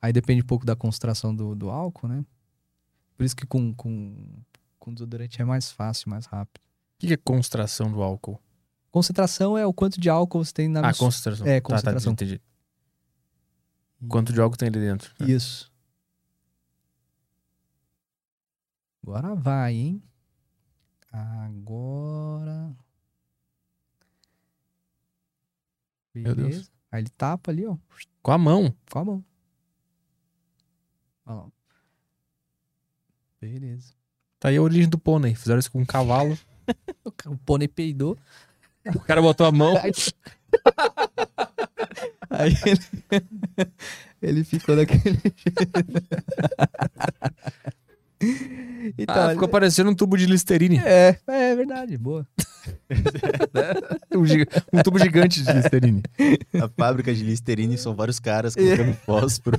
Aí depende um pouco da concentração do, do álcool, né? Por isso que com, com, com desodorante é mais fácil, mais rápido. O que é concentração do álcool? Concentração é o quanto de álcool você tem na Ah, concentração. É, Tá, tá, concentração. entendi. Quanto de álcool tem ali dentro? Isso. Agora vai, hein? Agora. Meu Deus. Aí ele tapa ali, ó, Com a mão. com a mão. Ó lá. Beleza. Tá aí a origem do pônei. Fizeram isso com um cavalo. O pônei peidou. O cara botou a mão. Aí, aí ele, ele ficou daquele jeito. então, Ah, ficou parecendo um tubo de Listerine. é, é verdade, boa. Um, um tubo gigante de Listerine. A fábrica de Listerine são vários caras colocando fósforo.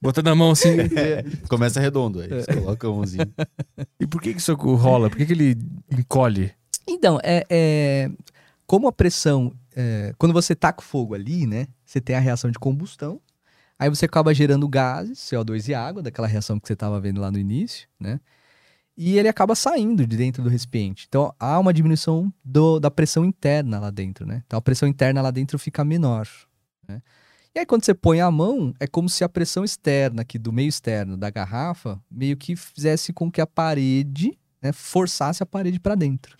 Botando a mão assim. Começa redondo, aí você coloca a mãozinha. E por que, que isso rola? Por que, que ele encolhe? Então, é, é, como a pressão, é, quando você taca o fogo ali, né, você tem a reação de combustão, aí você acaba gerando gases, CO2 e água, daquela reação que você estava vendo lá no início, né, e ele acaba saindo de dentro do recipiente. Então, há uma diminuição do- da pressão interna lá dentro, né, então a pressão interna lá dentro fica menor, né. E aí, quando você põe a mão, é como se a pressão externa aqui do meio externo da garrafa meio que fizesse com que a parede, né, forçasse a parede para dentro.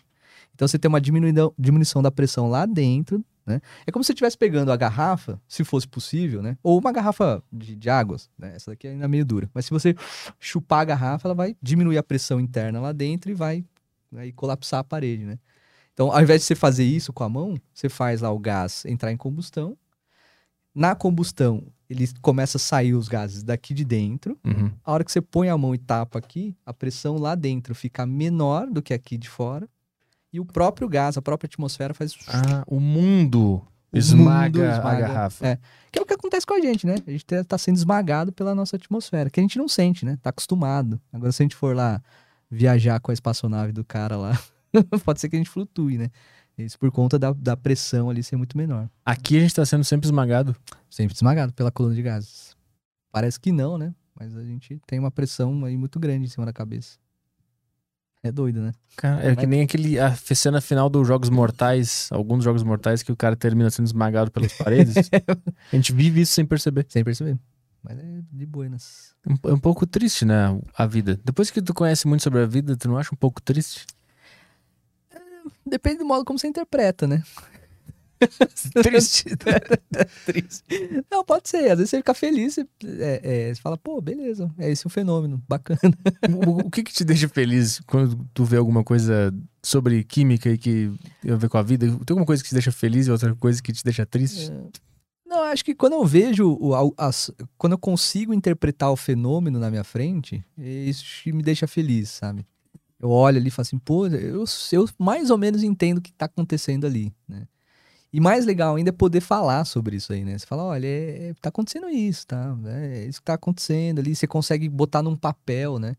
Então você tem uma diminuição, diminuição da pressão lá dentro, né? É como se você estivesse pegando a garrafa, se fosse possível, né? Ou uma garrafa de, de águas, né? Essa daqui é ainda meio dura. Mas se você chupar a garrafa, ela vai diminuir a pressão interna lá dentro e vai aí, colapsar a parede, né? Então, ao invés de você fazer isso com a mão, você faz lá o gás entrar em combustão. Na combustão, ele começa a sair os gases daqui de dentro. Uhum. A hora que você põe a mão e tapa aqui, a pressão lá dentro fica menor do que aqui de fora. E o próprio gás, a própria atmosfera faz. Ah, o mundo esmaga, mundo a esmaga. garrafa. É. Que é o que acontece com a gente, né? A gente tá- tá sendo esmagado pela nossa atmosfera, que a gente não sente, né? Tá acostumado. Agora, se a gente for lá viajar com a espaçonave do cara lá, pode ser que a gente flutue, né? Isso por conta da, da pressão ali ser muito menor. Aqui a gente tá sendo sempre esmagado. Sempre esmagado pela coluna de gases. Parece que não, né? Mas a gente tem uma pressão aí muito grande em cima da cabeça. É doido, né? Cara, é que nem aquele a cena final dos Jogos Mortais, alguns Jogos Mortais que o cara termina sendo esmagado pelas paredes. a gente vive isso sem perceber. Sem perceber. Mas é de buenas. É um- É um pouco triste, né? A vida. Depois que tu conhece muito sobre a vida, tu não acha um pouco triste? Depende do modo como você interpreta, né? Triste. Triste. Não, pode ser. Às vezes você fica feliz, você, é, é, você fala, pô, beleza, é esse o fenômeno, bacana. o, o que que te deixa feliz quando tu vê alguma coisa sobre química e que tem a ver com a vida? Tem alguma coisa que te deixa feliz e outra coisa que te deixa triste? Não, acho que quando eu vejo, as- quando eu consigo interpretar o fenômeno na minha frente, isso que me deixa feliz, sabe? Eu olho ali e falo assim, pô, eu, eu mais ou menos entendo o que tá acontecendo ali, né? E mais legal ainda é poder falar sobre isso aí, né? Você fala, olha, é, é- tá acontecendo isso, tá? É isso que tá acontecendo ali. Você consegue botar num papel, né?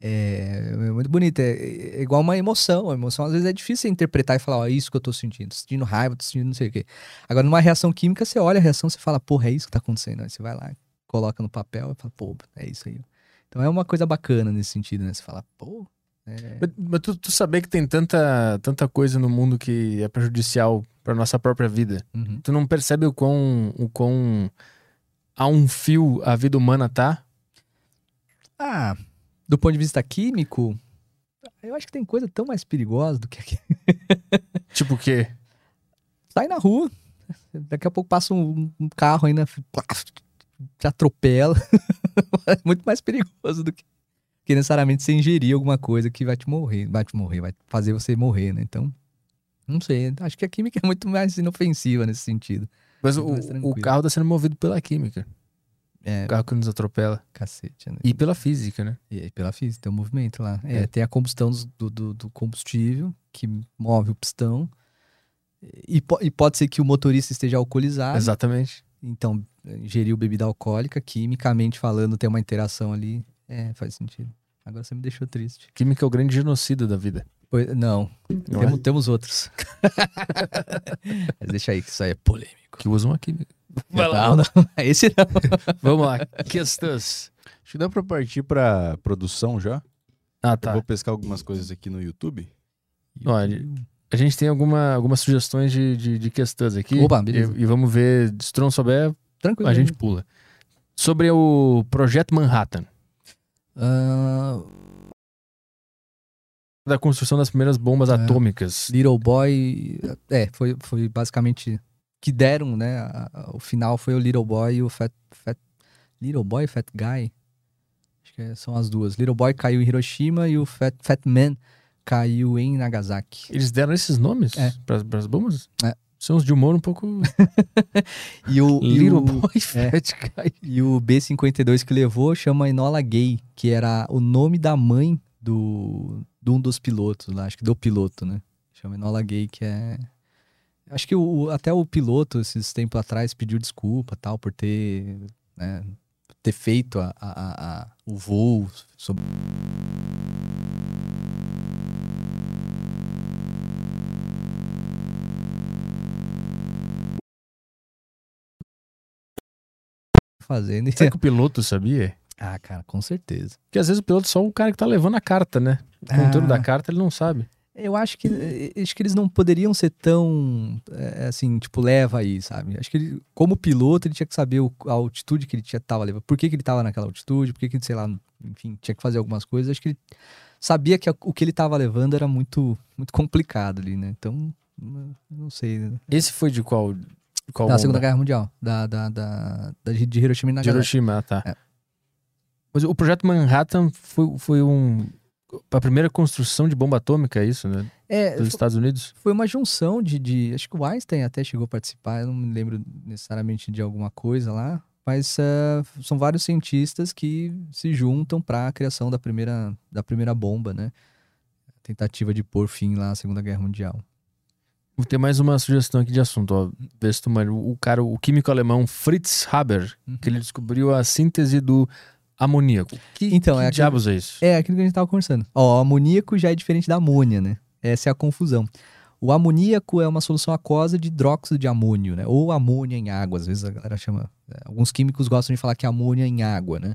É, é muito bonito. É, é igual uma emoção. A emoção às vezes é difícil você interpretar e falar, ó, é isso que eu tô sentindo. Tô sentindo raiva, tô sentindo não sei o quê. Agora, numa reação química, você olha a reação e fala, porra, é isso que tá acontecendo. Aí você vai lá, coloca no papel e fala, pô, é isso aí. Então é uma coisa bacana nesse sentido, né? Você fala, pô. É- Mas, mas tu, tu saber que tem tanta, tanta coisa no mundo que é prejudicial pra nossa própria vida. Uhum. Tu não percebe o quão, o quão a um fio a vida humana tá? Ah, do ponto de vista químico, eu acho que tem coisa tão mais perigosa do que aqui. Tipo o quê? Sai na rua, daqui a pouco passa um, um carro ainda, te atropela. é muito mais perigoso do que, que necessariamente você ingerir alguma coisa que vai te morrer, vai te morrer, vai fazer você morrer, né? Então, não sei, acho que a química é muito mais inofensiva nesse sentido. Mas o, o carro tá sendo movido pela química. É, O carro que nos atropela. cacete, né? E pela física, né? E pela física, tem um movimento lá. É, É. tem a combustão do, do, do combustível, que move o pistão. E, e pode ser que o motorista esteja alcoolizado. Exatamente. Então, ingeriu bebida alcoólica, quimicamente falando, tem uma interação ali. É, faz sentido. Agora você me deixou triste. Química é o grande genocida da vida. Pois- não, Não é? temos, temos outros. Mas deixa aí, que isso aí é polêmico. Que usam a química. Vai lá. Não, não, esse não. Vamos lá. Questões. Acho que dá pra partir pra produção já. Ah, Eu tá. vou pescar algumas coisas aqui no YouTube. Olha, a gente tem alguma, algumas sugestões de, de, de questões aqui. Opa, beleza. E, e vamos ver, se tu não souber, Tranquilo. a gente pula. Sobre o Projeto Manhattan. Ah, Da construção das primeiras bombas É. atômicas. Little Boy. É, foi, foi basicamente. Que deram, né? a- a- o final foi o Little Boy e o Fat. Fat Little Boy e Fat Guy? Acho que é- são as duas. Little Boy caiu em Hiroshima e o Fat, Fat Man caiu em Nagasaki. Eles deram esses nomes É. para as bombas? É. São uns de humor um pouco. E o, e Little o, Boy é. Fat Guy. e o B-52 que levou chama Enola Gay, que era o nome da mãe do, de um dos pilotos lá, acho que do piloto, né? Chama Enola Gay, que é. Acho que o, até o piloto, esses tempos atrás, pediu desculpa tal, por ter, né, ter feito a- a- a- o voo sobre. Fazendo. Será que o piloto sabia? Ah, cara, com certeza. Porque às vezes o piloto é só o cara que tá levando a carta, né? O conteúdo Ah. da carta ele não sabe. Eu acho que eh, acho que eles não poderiam ser tão eh, assim, tipo, leva aí, sabe? Acho que ele, como piloto, ele tinha que saber o- a altitude que ele tinha tava levando, por que, que ele tava naquela altitude, por que, que ele, sei lá, enfim, tinha que fazer algumas coisas. Acho que ele sabia que a- o que ele tava levando era muito muito complicado ali, né? Então, não- não sei. né? Esse foi de qual? De qual Da? Segunda Guerra Mundial, da, da, da, da de Hiroshima e De Nagasaki. Hiroshima, ah, tá. É. Mas o projeto Manhattan foi, foi um. A primeira construção de bomba atômica, é isso, né? É, Dos Estados Unidos? foi uma junção de, de- Acho que o Einstein até chegou a participar, eu não me lembro necessariamente de alguma coisa lá, mas eh, são vários cientistas que se juntam para a criação da primeira, da primeira bomba, né? Tentativa de pôr fim lá à Segunda Guerra Mundial. Vou ter mais uma sugestão aqui de assunto, ó. Vê se tu manja. O cara, o químico alemão Fritz Haber, Uhum. que ele descobriu a síntese do amoníaco. Que, Então, que é diabos é isso? É aquilo que a gente tava conversando. Ó, o amoníaco já é diferente da amônia, né? Essa é a confusão. O amoníaco é uma solução aquosa de hidróxido de amônio, né? Ou amônia em água. Às vezes a galera chama. é, Alguns químicos gostam de falar que é amônia em água, né?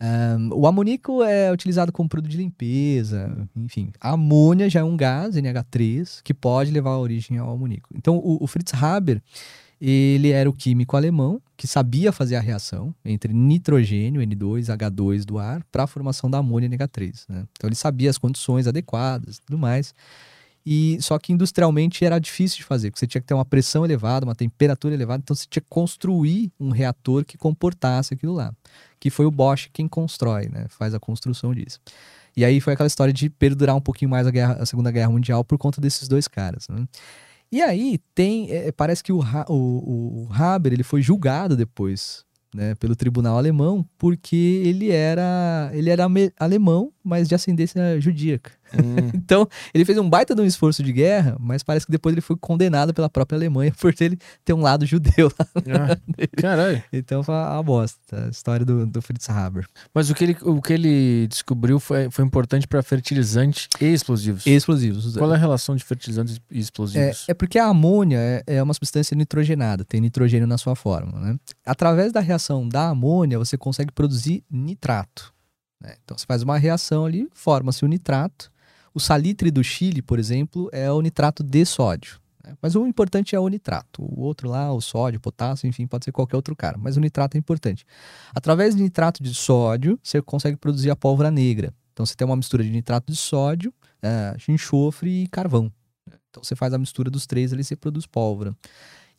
Ahn, o amoníaco é utilizado como produto de limpeza, enfim. A amônia já é um gás, NH3, que pode levar a origem ao amoníaco. Então, o, o Fritz Haber, ele era o químico alemão que sabia fazer a reação entre nitrogênio, N2, H2 do ar, para a formação da amônia NH3. né? Então ele sabia as condições adequadas e tudo mais. E só que industrialmente era difícil de fazer, porque você tinha que ter uma pressão elevada, uma temperatura elevada, então você tinha que construir um reator que comportasse aquilo lá. Que foi o Bosch quem constrói, né? Faz a construção disso. E aí foi aquela história de perdurar um pouquinho mais a, guerra- a Segunda Guerra Mundial por conta desses dois caras. né? E aí tem, é, parece que o, o, o Haber ele foi julgado depois, né, pelo tribunal alemão, porque ele era ele era alemão, mas de ascendência judíaca. Hum, Então ele fez um baita de um esforço de guerra, mas parece que depois ele foi condenado pela própria Alemanha por ele ter um lado judeu. lá. ah, caralho. Então foi uma bosta a história do, do Fritz Haber. Mas o que ele, o que ele descobriu foi, foi importante para fertilizantes e explosivos. Explosivos. Qual é a relação de fertilizantes e explosivos? É, é porque a amônia é, é uma substância nitrogenada, tem nitrogênio na sua forma. Né? Através da reação da amônia, você consegue produzir nitrato. né? Então você faz uma reação ali, forma-se o nitrato. O salitre do Chile, por exemplo, é o nitrato de sódio. né? Mas o importante é o nitrato. O outro lá, o sódio, o potássio, enfim, pode ser qualquer outro cara. Mas o nitrato é importante. Através do nitrato de sódio, você consegue produzir a pólvora negra. Então você tem uma mistura de nitrato de sódio, enxofre e carvão. Então você faz a mistura dos três ali e você produz pólvora.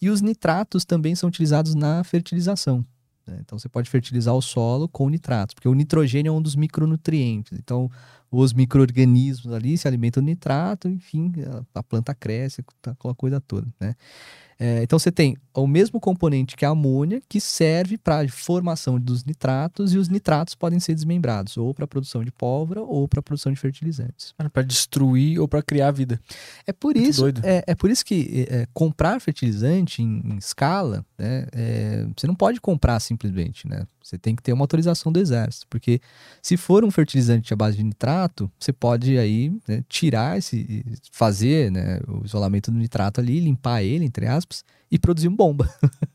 E os nitratos também são utilizados na fertilização. né? Então você pode fertilizar o solo com nitratos, porque o nitrogênio é um dos micronutrientes. Então os micro-organismos ali se alimentam do nitrato, enfim, a, a planta cresce, tá, aquela coisa toda. Né? É, então você tem o mesmo componente que a amônia, que serve para a formação dos nitratos, e os nitratos podem ser desmembrados, ou para a produção de pólvora, ou para a produção de fertilizantes. Para destruir ou para criar vida. É por Muito isso, é, é por isso que é, comprar fertilizante em, em escala, né, é, você não pode comprar simplesmente, né? Você tem que ter uma autorização do exército, porque se for um fertilizante à base de nitrato, nitrato, você pode aí né, tirar esse, fazer né, o isolamento do nitrato ali, limpar ele, entre aspas, e produzir bomba.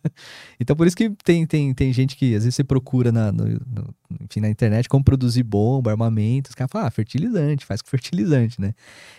então por isso que tem, tem, tem gente que às vezes você procura na, no, no, enfim, na internet como produzir bomba, armamento, os caras falam, ah, fertilizante, faz com fertilizante, né?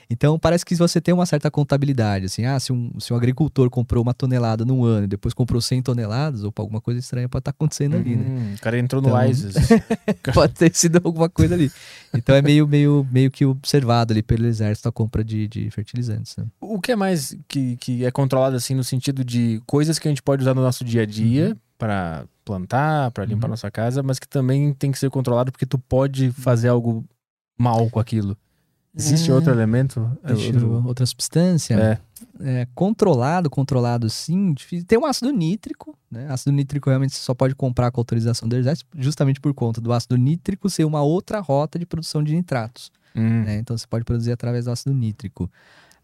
Então parece que você tem uma certa contabilidade, assim, ah, se um, se um agricultor comprou uma tonelada num ano e depois comprou 100 toneladas, ou alguma coisa estranha pode estar tá acontecendo ali, né? Hum, o cara entrou no Então- ISIS. pode ter sido alguma coisa ali. Então é meio, meio, meio que observado ali pelo exército a compra de, de fertilizantes, né? O que é mais que, que é controlado assim no sentido de coisas que a gente pode usar no nosso dia a dia pra plantar, pra limpar Uhum. nossa casa, mas que também tem que ser controlado porque tu pode fazer algo mal com aquilo. Existe É. outro elemento? Eu- Outro- outra substância. É. É, controlado, controlado sim. difícil. Tem o ácido nítrico, né? Ácido nítrico realmente você só pode comprar com autorização do exército, justamente por conta do ácido nítrico ser uma outra rota de produção de nitratos. Hum. né? Então você pode produzir através do ácido nítrico.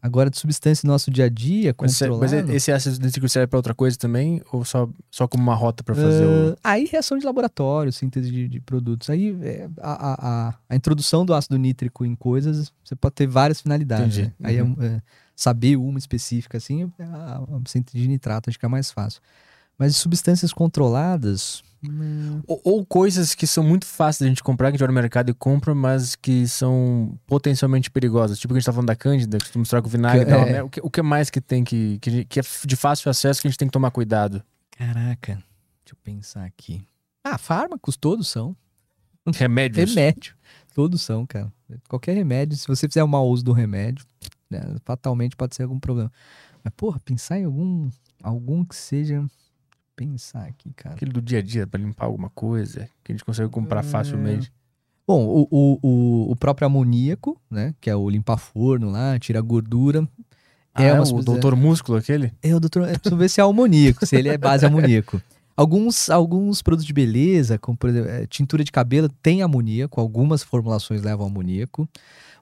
Agora, de substância no nosso dia a dia, Mas, controlado... mas esse ácido nítrico serve pra outra coisa também? Ou só, só como uma rota pra fazer o. Ah, Aí, reação de laboratório, síntese de, de produtos. Aí, é, a, a, a, introdução do ácido nítrico em coisas, você pode ter várias finalidades. Né? Aí, é Uhum. um- é, saber uma específica, assim, é a, a síntese de nitrato, acho que é mais fácil. Mas substâncias controladas... Ou, ou coisas que são muito fáceis de a gente comprar, que a gente vai no mercado e compra, mas que são potencialmente perigosas. Tipo o que a gente tá falando da Cândida, que tu misturar com vinagre Que- e tal. é. né? O, que, o que mais que tem que, que, que é de fácil acesso que a gente tem que tomar cuidado? Caraca, deixa eu pensar aqui. Ah, fármacos todos são. Remédios. Remédio. Todos são, cara. Qualquer remédio, se você fizer o mau uso do remédio, né, fatalmente pode ser algum problema. Mas, porra, pensar em algum, algum que seja. Pensar aqui, cara. Aquele do dia a dia, pra limpar alguma coisa, que a gente consegue comprar É. facilmente. Bom, o, o, o, próprio amoníaco, né? Que é o limpar forno lá, tira gordura. Ah, É é o doutor músculo aquele? É, o doutor. Eu preciso ver se é amoníaco, se ele é base amoníaco. Alguns, alguns produtos de beleza, como por exemplo, eh, tintura de cabelo, tem amoníaco, algumas formulações levam amoníaco.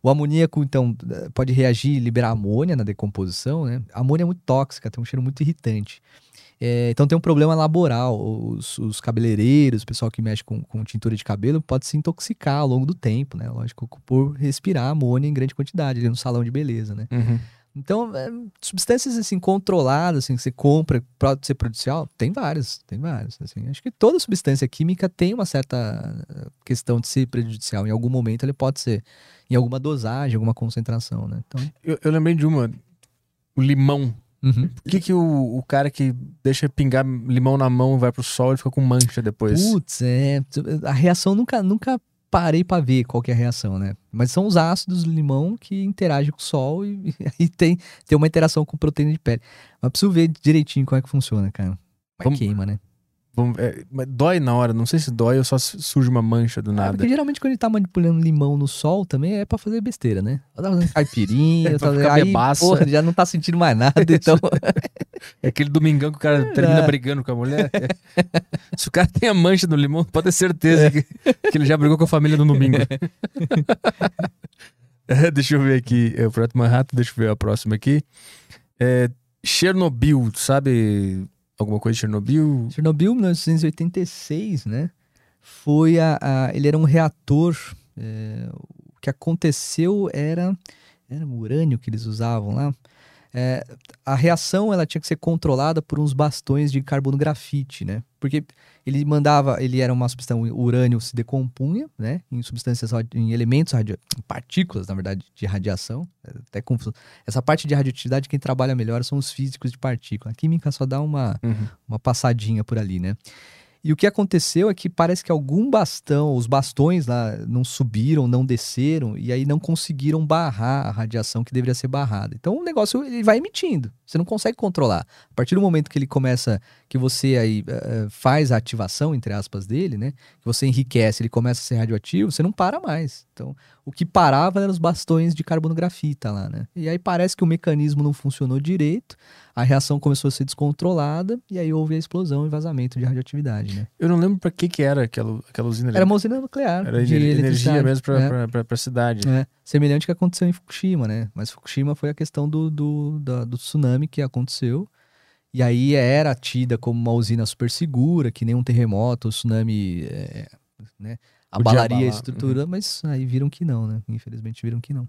O amoníaco, então, eh, pode reagir e liberar amônia na decomposição, né? A amônia é muito tóxica, tem um cheiro muito irritante. Eh, então tem um problema laboral. Os, os cabeleireiros, o pessoal que mexe com, com tintura de cabelo, pode se intoxicar ao longo do tempo, né? Lógico, por respirar amônia em grande quantidade ali no salão de beleza, né? Uhum. Então, é, substâncias assim controladas, assim, que você compra para ser prejudicial, tem várias, tem várias. Assim. Acho que toda substância química tem uma certa eh, questão de ser prejudicial. Em algum momento ele pode ser, em alguma dosagem, alguma concentração, né? Então, Eu, eu lembrei de uma. O limão. Uhum. Por que, que o, o cara que deixa pingar limão na mão e vai pro sol, ele fica com mancha depois? Putz, é, a reação nunca, nunca parei para ver qual que é a reação, né? Mas são os ácidos do limão que interagem com o sol e, e tem, tem uma interação com proteína de pele. Mas preciso ver direitinho como é que funciona, cara. Mas Vamos- queima, né? Vamos- é, dói na hora, não sei se dói ou só su- surge uma mancha do Ah, nada. porque geralmente quando ele tá manipulando limão no sol também é pra fazer besteira, né? Eu tava fazendo caipirinha, Pra tava- aí, bebaça. porra, já não tá sentindo mais nada, então... É aquele domingão que o cara termina É. brigando com a mulher. Se o cara tem a mancha no limão, pode ter certeza que, que ele já brigou com a família no domingo. É, deixa eu ver aqui. É, o Projeto Manhattan, deixa eu ver a próxima aqui. É, Chernobyl, sabe alguma coisa de Chernobyl? Chernobyl, 1986, né? Foi a, a- ele era um reator. é, o que aconteceu era era o urânio que eles usavam lá. É, a reação ela tinha que ser controlada por uns bastões de carbono grafite, né? Porque ele mandava, ele era uma substância, o urânio se decompunha, né? Em substâncias, em elementos, radio, em partículas, na verdade, de radiação. É até confuso. Essa parte de radioatividade, quem trabalha melhor são os físicos de partícula. A química só dá uma, Uhum. uma passadinha por ali, né? E o que aconteceu é que parece que algum bastão, os bastões lá não subiram, não desceram e aí não conseguiram barrar a radiação que deveria ser barrada. Então o negócio ele vai emitindo, você não consegue controlar. A partir do momento que ele começa, que você aí eh, faz a ativação entre aspas dele, né? Que você enriquece, ele começa a ser radioativo, você não para mais. Então o que parava eram os bastões de carbono grafita lá, né? E aí parece que o mecanismo não funcionou direito a reação começou a ser descontrolada e aí houve a explosão e vazamento de radioatividade, né? Eu não lembro pra que que era aquela, aquela usina. Era uma usina nuclear. Era de ener- energia mesmo É. pra, pra, pra cidade. É, semelhante ao que aconteceu em Fukushima, né? Mas Fukushima foi a questão do, do, da- do tsunami que aconteceu. E aí era tida como uma usina super segura, que nem um terremoto, o tsunami é, né, abalaria a estrutura, mas aí viram que não, né? Infelizmente viram que não.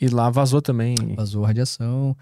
E lá vazou também. Vazou radiação.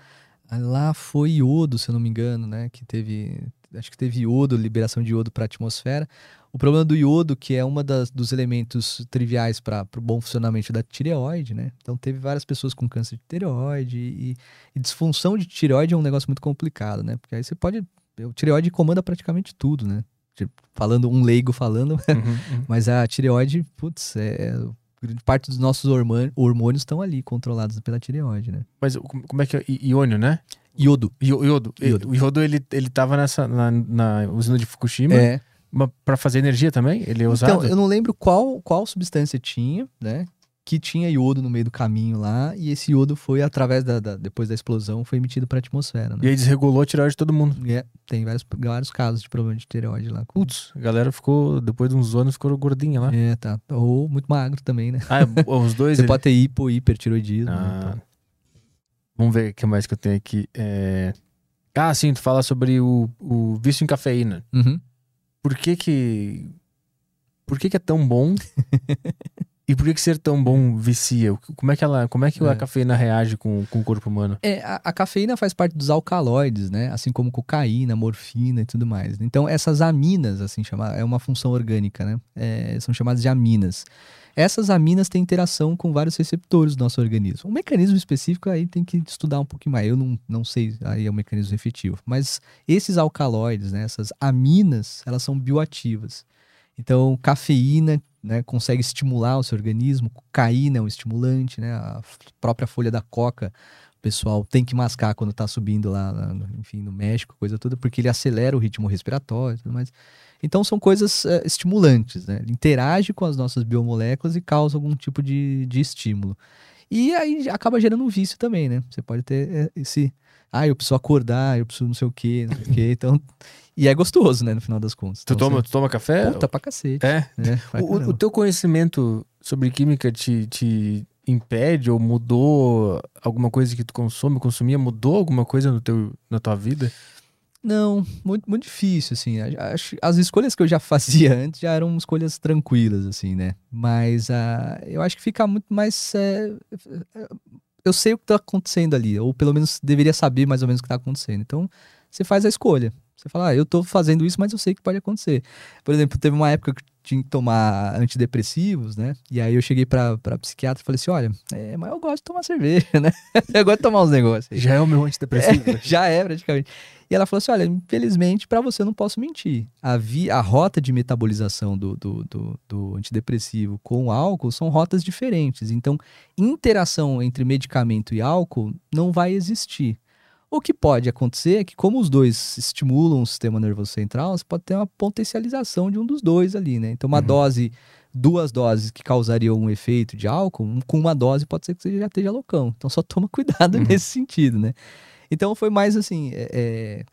Lá foi iodo, se eu não me engano, né? Que teve. Acho que teve iodo, liberação de iodo para a atmosfera. O problema do iodo, que é uma das, dos elementos triviais para o bom funcionamento da tireoide, né? Então teve várias pessoas com câncer de tireoide e, e disfunção de tireoide é um negócio muito complicado, né? Porque aí você pode. O tireoide comanda praticamente tudo, né? Tipo, Falando um leigo falando, Uhum, uhum. mas a tireoide, putz, é, grande parte dos nossos hormônios, estão ali controlados pela tireoide, né? Mas como é que é? Iônio, né? Iodo. Io- Iodo. Iodo. O iodo, ele, ele tava nessa, na, na usina de Fukushima É. mas pra fazer energia também? Ele é usado? Então, eu não lembro qual, qual substância tinha, né? Que tinha iodo no meio do caminho lá, e esse iodo foi, através da, da- depois da explosão, foi emitido para a atmosfera, E né? aí desregulou a tireoide de todo mundo. E é, tem vários, vários casos de problema de tireoide lá. Putz, a galera ficou, depois de uns anos, ficou gordinha lá. É, tá. Ou muito magro também, né? Ah, os dois. Você ele- pode ter hipo, hipertiroidismo. né? Ah. Então, Vamos ver o que mais que eu tenho aqui. É... Ah, sim, tu fala sobre o, o vício em cafeína. Uhum. Por que que... Por que que é tão bom? e por que que ser tão bom vicia? Como é que, ela, como é que a É. cafeína reage com, com o corpo humano? É, a, a cafeína faz parte dos alcaloides, né? Assim como cocaína, morfina e tudo mais. Então, essas aminas, assim, chama, é uma função orgânica, né? É, são chamadas de aminas. Essas aminas têm interação com vários receptores do nosso organismo. Um mecanismo específico aí tem que estudar um pouquinho mais. Eu não, não sei aí é o mecanismo efetivo. Mas esses alcaloides, né? Essas aminas, elas são bioativas. Então, cafeína né, consegue estimular o seu organismo, cocaína é um estimulante, né? A própria folha da coca o pessoal tem que mascar quando tá subindo lá, enfim, no México, coisa toda, porque ele acelera o ritmo respiratório e tudo mais. Então são coisas eh, estimulantes, né? Ele interage com as nossas biomoléculas e causa algum tipo de, de estímulo. E aí acaba gerando um vício também, né? Você pode ter eh, esse. Ah, eu preciso acordar, eu preciso não sei o quê, não sei o quê. Então. E é gostoso, né? No final das contas. Tu Então, toma, tu toma café? Você... Puta pra cacete. É. né? O, o teu conhecimento sobre química te, te impede ou mudou alguma coisa que tu consome, consumia? Mudou alguma coisa no teu, na tua vida? Não, muito, muito difícil, assim. Acho, as escolhas que eu já fazia antes já eram escolhas tranquilas, assim, né? Mas ah, eu acho que fica muito mais. é, é, eu sei o que tá acontecendo ali, ou pelo menos deveria saber mais ou menos o que tá acontecendo. Então, você faz a escolha. Você fala, ah, eu tô fazendo isso, mas eu sei que pode acontecer. Por exemplo, teve uma época que tinha que tomar antidepressivos, né? E aí eu cheguei pra, pra psiquiatra e falei assim: olha, é, mas eu gosto de tomar cerveja, né? eu gosto de tomar uns negócios. Já é o meu antidepressivo? É, já é, praticamente. E ela falou assim: olha, infelizmente, para você eu não posso mentir. A, vi, a rota de metabolização do, do, do, do antidepressivo com o álcool são rotas diferentes. Então, interação entre medicamento e álcool não vai existir. O que pode acontecer é que, como os dois estimulam o sistema nervoso central, você pode ter uma potencialização de um dos dois ali, né? Então, uma Uhum. dose, duas doses que causariam um efeito de álcool, com uma dose pode ser que você já esteja loucão. Então, só toma cuidado Uhum. nesse sentido, né? Então foi mais assim. É, é,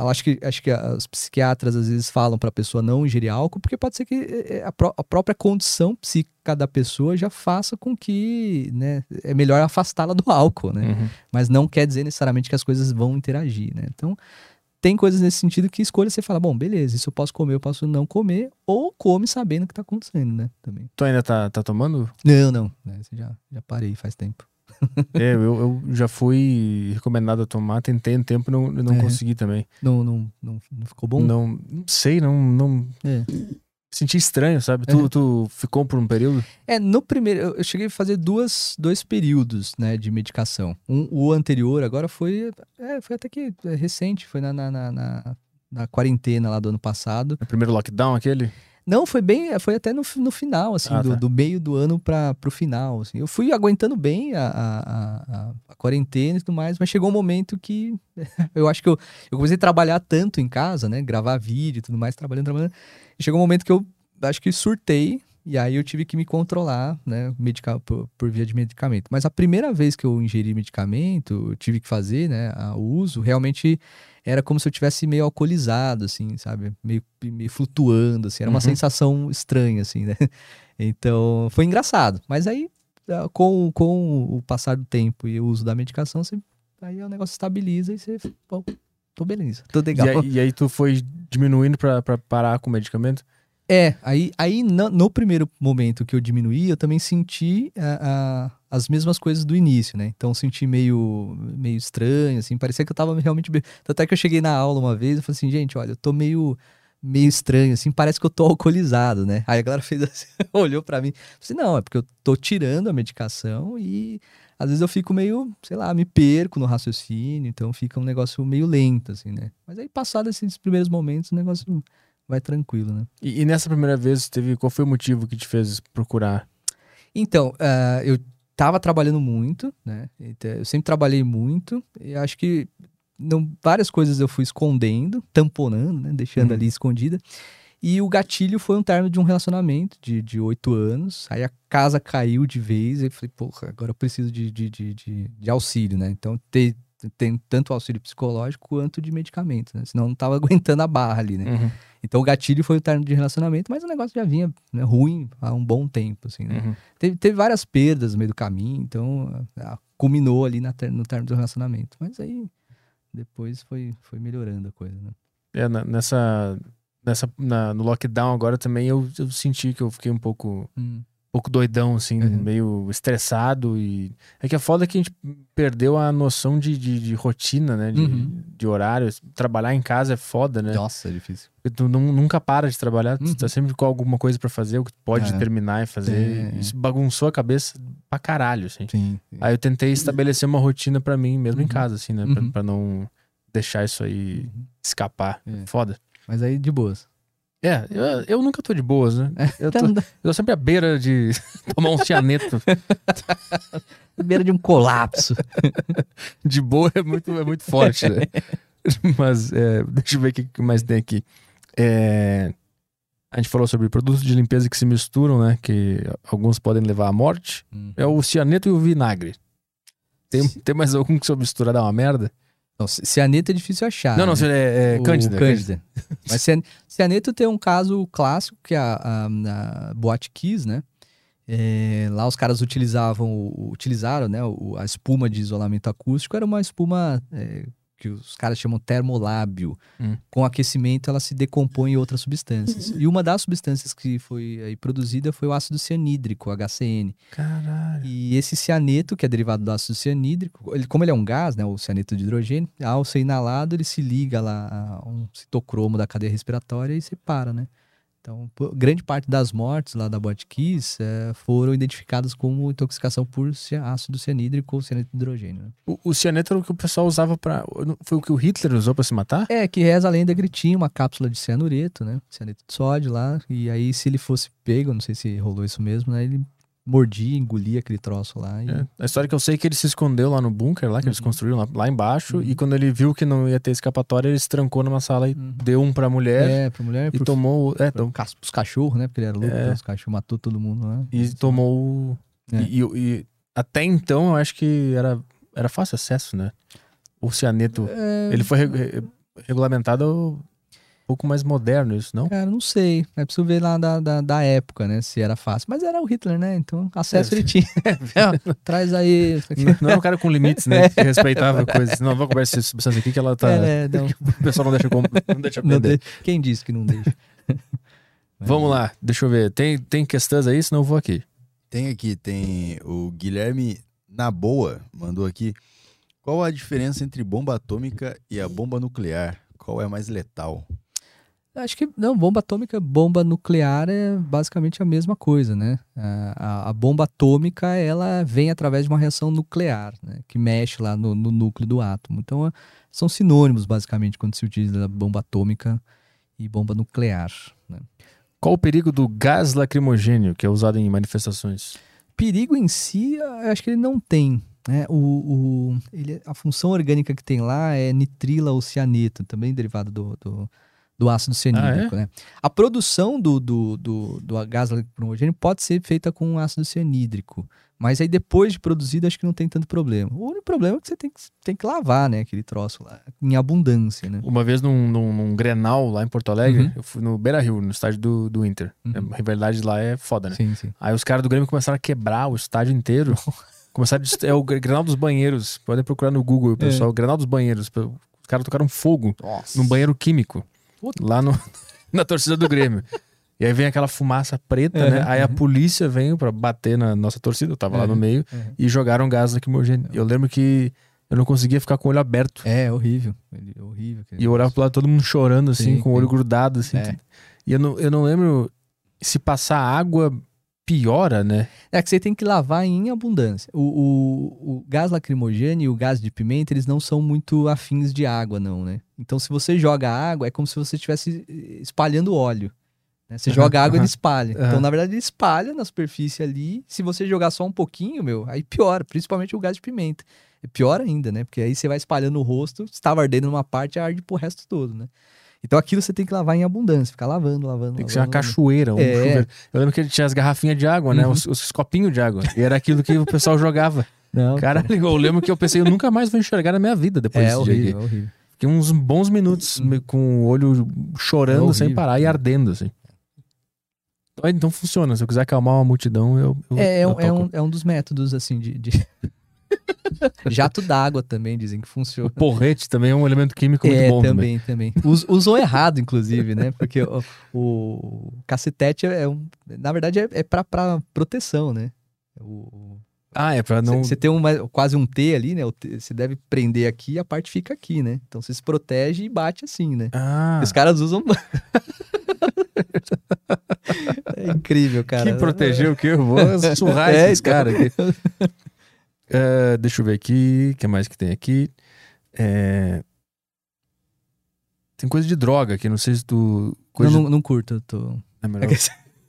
eu acho que, acho que os psiquiatras às vezes falam para a pessoa não ingerir álcool, porque pode ser que é, é, a, pró- a própria condição psíquica da pessoa já faça com que né, é melhor afastá-la do álcool, né? Uhum. Mas não quer dizer necessariamente que as coisas vão interagir, né? Então tem coisas nesse sentido que escolha você fala, bom, beleza, isso eu posso comer, eu posso não comer, ou come sabendo o que tá acontecendo, né? Também. Tu ainda tá, tá tomando? Não, não, né, já, já parei faz tempo. É, eu, eu já fui recomendado a tomar, tentei um tempo e não, não É. consegui também. Não, não, não, não ficou bom? Não, não sei, não, não. É. Senti estranho, sabe? Tu, É. tu ficou por um período? É, no primeiro, eu cheguei a fazer duas, dois períodos, né, de medicação. Um, o anterior agora foi, é, foi até que é, recente, foi na, na, na, na- na quarentena lá do ano passado. No primeiro lockdown aquele? Não, foi bem, foi até no, no final, assim, Ah, do, tá. do meio do ano para pro final, assim. Eu fui aguentando bem a, a, a- a- quarentena e tudo mais, mas chegou um momento que eu acho que eu, eu comecei a trabalhar tanto em casa, né, gravar vídeo e tudo mais, trabalhando, trabalhando, e chegou um momento que eu acho que surtei, e aí eu tive que me controlar, né, medica por, por via de medicamento. Mas a primeira vez que eu ingeri medicamento, eu tive que fazer, né, o uso, realmente era como se eu tivesse meio alcoolizado, assim, sabe? Meio, meio flutuando, assim. Era uma Uhum. sensação estranha, assim, né? Então, foi engraçado. Mas aí, ah, com, com o passar do tempo e o uso da medicação, você, aí o negócio estabiliza e você, bom, tô beleza, tô legal. E aí, e aí tu foi diminuindo pra parar com o medicamento? É, aí, aí no, no primeiro momento que eu diminuí, eu também senti a- a- as mesmas coisas do início, né? Então senti meio, meio estranho, assim, parecia que eu tava realmente. be- Tanto é que eu cheguei na aula uma vez e falei assim, gente, olha, eu tô meio, meio estranho, assim, parece que eu tô alcoolizado, né? Aí a galera fez assim, olhou pra mim, assim, não, é porque eu tô tirando a medicação e às vezes eu fico meio, sei lá, me perco no raciocínio, então fica um negócio meio lento, assim, né? Mas aí, passado esses primeiros momentos, o negócio vai tranquilo, né? E, e nessa primeira vez, teve qual foi o motivo que te fez procurar? Então, ah, eu tava trabalhando muito, né? Então, eu sempre trabalhei muito e acho que não, várias coisas eu fui escondendo, tamponando, né? Deixando Uhum. ali escondida. E o gatilho foi um término de um relacionamento de oito anos. Aí a casa caiu de vez. E eu falei, porra, agora eu preciso de, de, de, de, de auxílio, né? Então, ter, tem tanto auxílio psicológico quanto de medicamento, né? Senão não tava aguentando a barra ali, né? Uhum, Então, o gatilho foi o término de relacionamento, mas o negócio já vinha né, ruim há um bom tempo, assim, né? uhum. Teve, teve várias perdas no meio do caminho, então ah, culminou ali na no término do relacionamento. Mas aí depois foi, foi melhorando a coisa, né? É, na- nessa, nessa na- no lockdown agora também eu, eu senti que eu fiquei um pouco, um pouco doidão, assim, Uhum. meio estressado e... É que a foda é que a gente perdeu a noção de, de, de rotina, né, de, Uhum. de horário. Trabalhar em casa é foda, né? Nossa, é difícil. Porque Tu nu- nunca para de trabalhar, tu Uhum. tá sempre com alguma coisa pra fazer, o que tu pode É. terminar e fazer. É. Isso bagunçou a cabeça pra caralho, assim. Sim. Aí eu tentei estabelecer uma rotina pra mim, mesmo em Uhum. casa, assim, né? Pra, Uhum. pra não deixar isso aí escapar. É. Foda. Mas aí de boas. É, eu, eu nunca tô de boas, né? Eu tô, eu tô sempre à beira de tomar um cianeto. Beira de um colapso. De boa é muito, é muito forte, né? Mas é, deixa eu ver o que mais tem aqui. É, a gente falou sobre produtos de limpeza que se misturam, né? Que alguns podem levar à morte. É o cianeto e o vinagre. Tem, tem mais algum que se eu misturar dá uma merda? Não, ci- cianeto é difícil achar. não, não, né? é, é O Cândida. Cândida. Mas cian- cianeto tem um caso clássico que é a, a, a Boate Kiss, né? É, lá os caras utilizavam, o- utilizaram, né? o- a espuma de isolamento acústico era uma espuma é, que os caras chamam termolábio. Hum. Com aquecimento ela se decompõe em outras substâncias. E uma das substâncias que foi aí produzida foi o ácido cianídrico, HCN. Caralho. E esse cianeto, que é derivado do ácido cianídrico, ele, como ele é um gás, né, o cianeto de hidrogênio, ao ser inalado, ele se liga lá a um citocromo da cadeia respiratória e separa, né? Então, grande parte das mortes lá da Botkiss é, foram identificadas como intoxicação por ci- ácido cianídrico ou cianeto de hidrogênio. né? O, o cianeto era o que o pessoal usava pra. Foi o que o Hitler usou pra se matar? É, que reza a lenda que ele tinha uma cápsula de cianureto, né? Cianeto de sódio lá, e aí se ele fosse pego, não sei se rolou isso mesmo, né? Ele mordia, engolia aquele troço lá e... É. A história que eu sei é que ele se escondeu lá no bunker, lá que eles Uhum. construíram lá, lá embaixo, Uhum. e quando ele viu que não ia ter escapatória, ele se trancou numa sala e Uhum. deu um pra mulher É, pra mulher, e pro tomou. É, cas- os cachorros, né? Porque ele era louco, É. então os cachorros matou todo mundo lá. e tomou. o- É. E, e- e até então eu acho que era, era fácil acesso, né? O cianeto. É, Ele foi re- re- regulamentado pouco mais moderno, isso, não? Cara, não sei. É preciso ver lá da, da, da época, né? Se era fácil. Mas era o Hitler, né? Então acesso É. ele tinha. É, Traz aí. isso aqui. Não, não era um cara com limites, né? Que respeitava coisas. Não, vou conversar essa substância aqui que ela tá. É, né, não, O pessoal não deixa, não deixa não aprender. de- Quem disse que não deixa? Vamos lá, deixa eu ver. Tem, tem questões aí, senão eu vou aqui. Tem aqui, tem o Guilherme na boa mandou aqui. Qual a diferença entre bomba atômica e a bomba nuclear? Qual é mais letal? Acho que não, bomba atômica, bomba nuclear é basicamente a mesma coisa, né? A, a- bomba atômica ela vem através de uma reação nuclear, né? Que mexe lá no, no núcleo do átomo. Então é- são sinônimos basicamente quando se utiliza bomba atômica e bomba nuclear. Né? Qual o perigo do gás lacrimogênio que é usado em manifestações? Perigo em si, eu acho que ele não tem. Né? O, o- ele- a função orgânica que tem lá é nitrila ou cianeto, também derivado do, do, do ácido cianídrico. né? A produção do, do, do, do gás lacrimogêneo pode ser feita com ácido cianídrico, mas aí depois de produzido acho que não tem tanto problema. O único problema é que você tem que, tem que lavar né, aquele troço lá, em abundância. Né? Uma vez num, num, num Grenal lá em Porto Alegre, Uhum. eu fui no Beira Rio, no estádio do, do Inter. Uhum. A rivalidade lá é foda, né? Sim, sim. Aí os caras do Grêmio começaram a quebrar o estádio inteiro. começaram a É o Grenal dos banheiros. Podem procurar no Google, pessoal. Grenal dos banheiros. Os caras tocaram fogo Nossa. num banheiro químico. Puta. Lá no, na torcida do Grêmio. E aí vem aquela fumaça preta, né? Uhum, Aí a uhum. polícia veio pra bater na nossa torcida, eu tava lá no Uhum, meio, uhum. e jogaram gás lacrimogêneo. Eu lembro que eu não conseguia ficar com o olho aberto. É, horrível. É horrível. E eu olhava pro lado, todo mundo chorando, assim, Sim, com o olho grudado, assim. É. E eu não, eu não lembro se passar água piora, né? É que você tem que lavar em abundância. O, o, o gás lacrimogêneo e o gás de pimenta, eles não são muito afins de água, não, né? Então, se você joga água, é como se você estivesse eh, espalhando óleo. né? Você Aham, joga água, aham. ele espalha. Aham. Então, na verdade, ele espalha na superfície ali. Se você jogar só um pouquinho, meu, aí piora, principalmente o gás de pimenta. É pior ainda, né? Porque aí você vai espalhando o rosto, estava ardendo numa parte, arde pro resto todo, né? Então aquilo você tem que lavar em abundância, ficar lavando, lavando. Tem que ser uma lavando, lavando. cachoeira, um É. Eu lembro que ele tinha as garrafinhas de água, né? Uhum. Os, os copinhos de água. E era aquilo que o pessoal jogava. Não, Caralho, eu lembro que eu pensei, eu nunca mais vou enxergar na minha vida depois é desse dia aqui. horrível, é horrível. Fiquei uns bons minutos meio com o olho chorando É sem parar e ardendo, assim. Então, Então funciona. Se eu quiser acalmar uma multidão, eu. eu É, é, eu um, é, um, é um dos métodos, assim, de. de- Jato d'água também dizem que O funciona. porrete também é um elemento químico muito É, bom também. também, também. Us- usou errado, inclusive, né? Porque o, o cacetete é um. Na verdade, é, é pra, pra proteção, né? O- Ah, é pra não. Você tem uma, quase um T ali, né? O Você deve prender aqui e a parte fica aqui, né? Então você se protege e bate assim, né? Ah, Os caras usam. é incrível, cara. que proteger o quê? Eu vou surrar É, esses então. caras aqui. É, deixa eu ver aqui. O que mais que tem aqui? É, Tem coisa de droga aqui, não sei se tu. Eu Coisa não, não curto, eu tô. é melhor...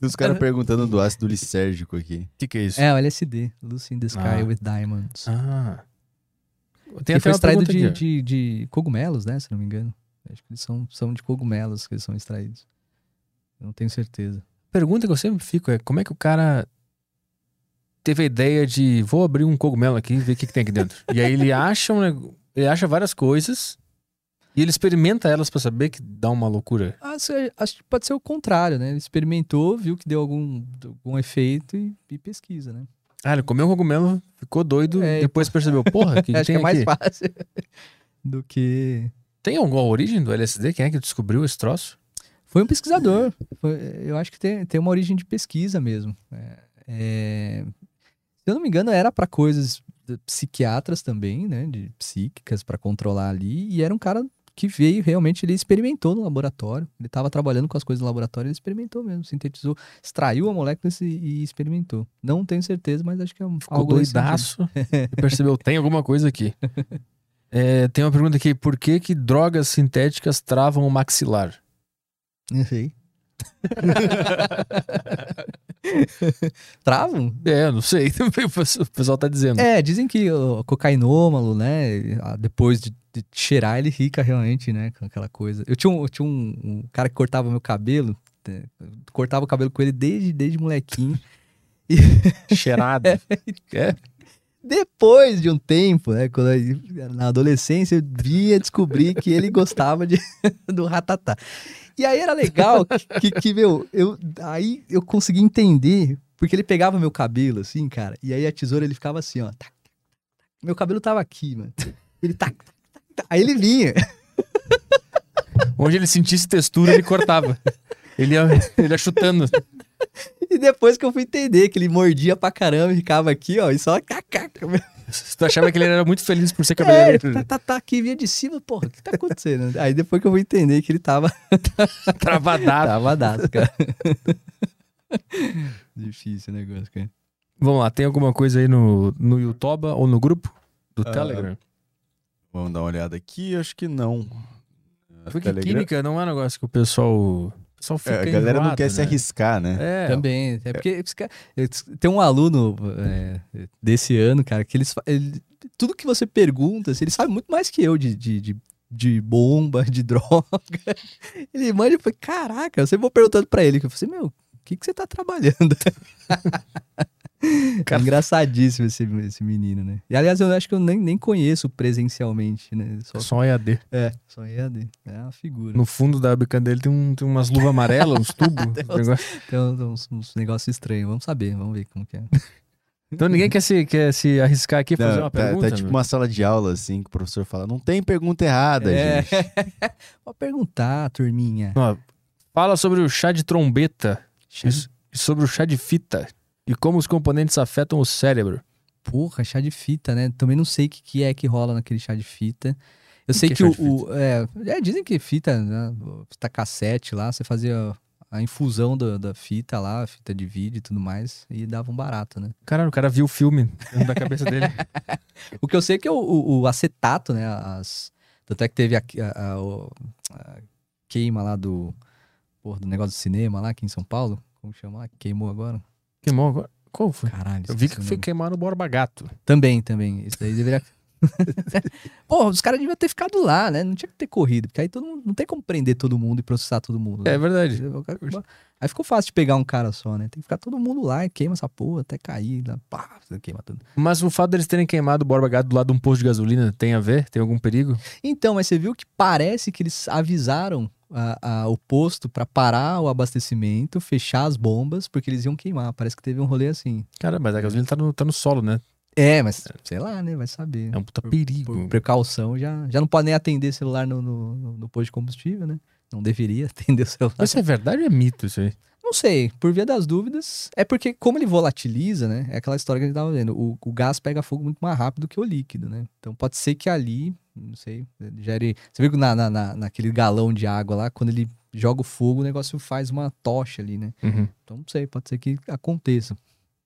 Os caras perguntando do ácido lisérgico aqui. O que, que é isso? É, o LSD, Lucy in the Sky Ah. with Diamonds. Ah. Tem que até foi uma extraído de, aqui, de, de cogumelos, né? Se não me engano. Acho que eles são, são de cogumelos que eles são extraídos. Não tenho certeza. pergunta que eu sempre fico é como é que o cara teve a ideia de vou abrir um cogumelo aqui e ver o que, que tem aqui dentro. e aí ele acha, um, ele acha várias coisas e ele experimenta elas pra saber que dá uma loucura. Se- acho que pode ser o contrário, né? Ele experimentou, viu que deu algum, algum efeito e, e pesquisa, né? Ah, ele comeu um cogumelo, ficou doido, É, depois percebeu, porra, que, acho que é mais aqui? fácil do que. Tem alguma origem do LSD? Quem é que descobriu esse troço? Foi um pesquisador. Foi- eu acho que tem, tem uma origem de pesquisa mesmo. É, é, eu não me engano, era para coisas de- psiquiatras também, né? De psíquicas para controlar ali. E era um cara que veio realmente, ele experimentou no laboratório. Ele estava trabalhando com as coisas no laboratório, ele experimentou mesmo, sintetizou, extraiu a molécula e, e experimentou. Não tenho certeza, mas acho que é um, Ficou algo doidaço percebeu, tem alguma coisa aqui. É, tem uma pergunta aqui, por que que drogas sintéticas travam o maxilar? Não sei. Travam? É, não sei, o pessoal- tá dizendo. É, dizem que o cocainômalo, né, depois de, de cheirar, ele fica realmente, né, com aquela coisa. Eu tinha um, eu tinha um, um cara que cortava meu cabelo, eu cortava o cabelo com ele desde, desde molequinho. Cheirado. É. Depois de um tempo, né, quando eu- na adolescência, eu via descobrir que ele gostava de, do ratatá. E aí era legal que, que, meu, eu, aí eu consegui entender, porque ele pegava meu cabelo, assim, cara, e aí a tesoura ele ficava assim, ó. tac, tac. Meu cabelo tava aqui, mano. Ele tac, tac, tac, tac. Aí ele vinha. Onde ele sentisse textura, ele cortava. Ele ia, ele ia chutando. E depois que eu fui entender que ele mordia pra caramba e ficava aqui, ó, e só cacaca. Tu achava que ele era muito feliz por ser É, cabeleireiro. tá, tá, tá aqui, vinha de cima, porra, o que tá acontecendo? Aí depois que eu fui entender que ele tava Travadado. Travadaço, cara. Difícil o negócio, cara. Vamos lá, tem alguma coisa aí no, no YouTube ou no grupo do Ah, Telegram? Vamos dar uma olhada aqui, acho que não. Porque Telegram- química não é um negócio que o pessoal, pessoal fica É, a galera não enjoado, quer se né? arriscar, né? É, Também. É porque esse cara- eu- tem um aluno é, desse ano, cara, que eles. ele- tudo que você pergunta, assim, ele sabe muito mais que eu de, de, de, de bomba, de droga. Ele manda e fala: Caraca, eu sempre vou perguntando pra ele. que Eu falei assim, meu, o que, que você tá trabalhando? Cara- Engraçadíssimo esse, esse menino, né? E aliás, eu acho que eu nem, nem conheço presencialmente, né? Só, só EAD. é, só EAD. É uma figura. No fundo da webcam dele tem, um, tem umas luvas amarelas, uns tubos. Tem um negócio. Tem uns, uns negócios estranhos. Vamos saber, vamos ver como que é. Então ninguém quer se, quer se arriscar aqui e fazer Não, uma tá, pergunta? tá tipo meu? uma sala de aula, assim, que o professor fala, não tem pergunta errada, É. gente. Pode perguntar, turminha. Ó, Fala sobre o chá de trombeta Isso- e sobre o chá de fita e como os componentes afetam o cérebro. Porra, chá de fita, né? Também não sei o que, que é que rola naquele chá de fita. Eu que sei é que, chá o. o- é, é, dizem que fita, né? Fita cassete lá, você fazia a infusão da, da fita lá, fita de vídeo e tudo mais, e dava um barato, né? Caralho, o cara viu o filme da cabeça dele. O que eu sei é que é o, o- o acetato, né? As, tanto é que teve a, a- a- queima lá do, porra, do negócio de cinema lá aqui em São Paulo. Como chama lá? Queimou agora? Queimou agora. Qual foi? Caralho. Eu vi que o foi queimar no Borba Gato. Também, também. Isso daí deveria. Porra, os caras deviam ter ficado lá, né? Não tinha que ter corrido, porque aí todo mundo, não tem como prender todo mundo e processar todo mundo. né? É verdade. O Aí ficou fácil de pegar um cara só, né? Tem que ficar todo mundo lá e queima essa porra até cair. Lá, pá, queima tudo. Mas o fato deles terem queimado o Borba Gato do lado de um posto de gasolina tem a ver? Tem algum perigo? Então, mas você viu que parece que eles avisaram a- a- o posto pra parar o abastecimento, fechar as bombas, porque eles iam queimar. Parece que teve um rolê assim. Cara, mas a gasolina tá no, tá no solo, né? É, mas sei lá, né? Vai saber. É um puta Por perigo. precaução, já, já não pode nem atender celular no, no, no- no posto de combustível, né? Não deveria atender o celular. Mas isso é verdade ou é mito isso aí? Não sei, por via das dúvidas, é porque como ele volatiliza, né? É aquela história que a gente tava vendo. O, o gás pega fogo muito mais rápido que o líquido, né? Então pode ser que ali, não sei, gere. Você viu que na, na, na- naquele galão de água lá, quando ele joga o fogo, o negócio faz uma tocha ali, né? Uhum. Então não sei, pode ser que aconteça.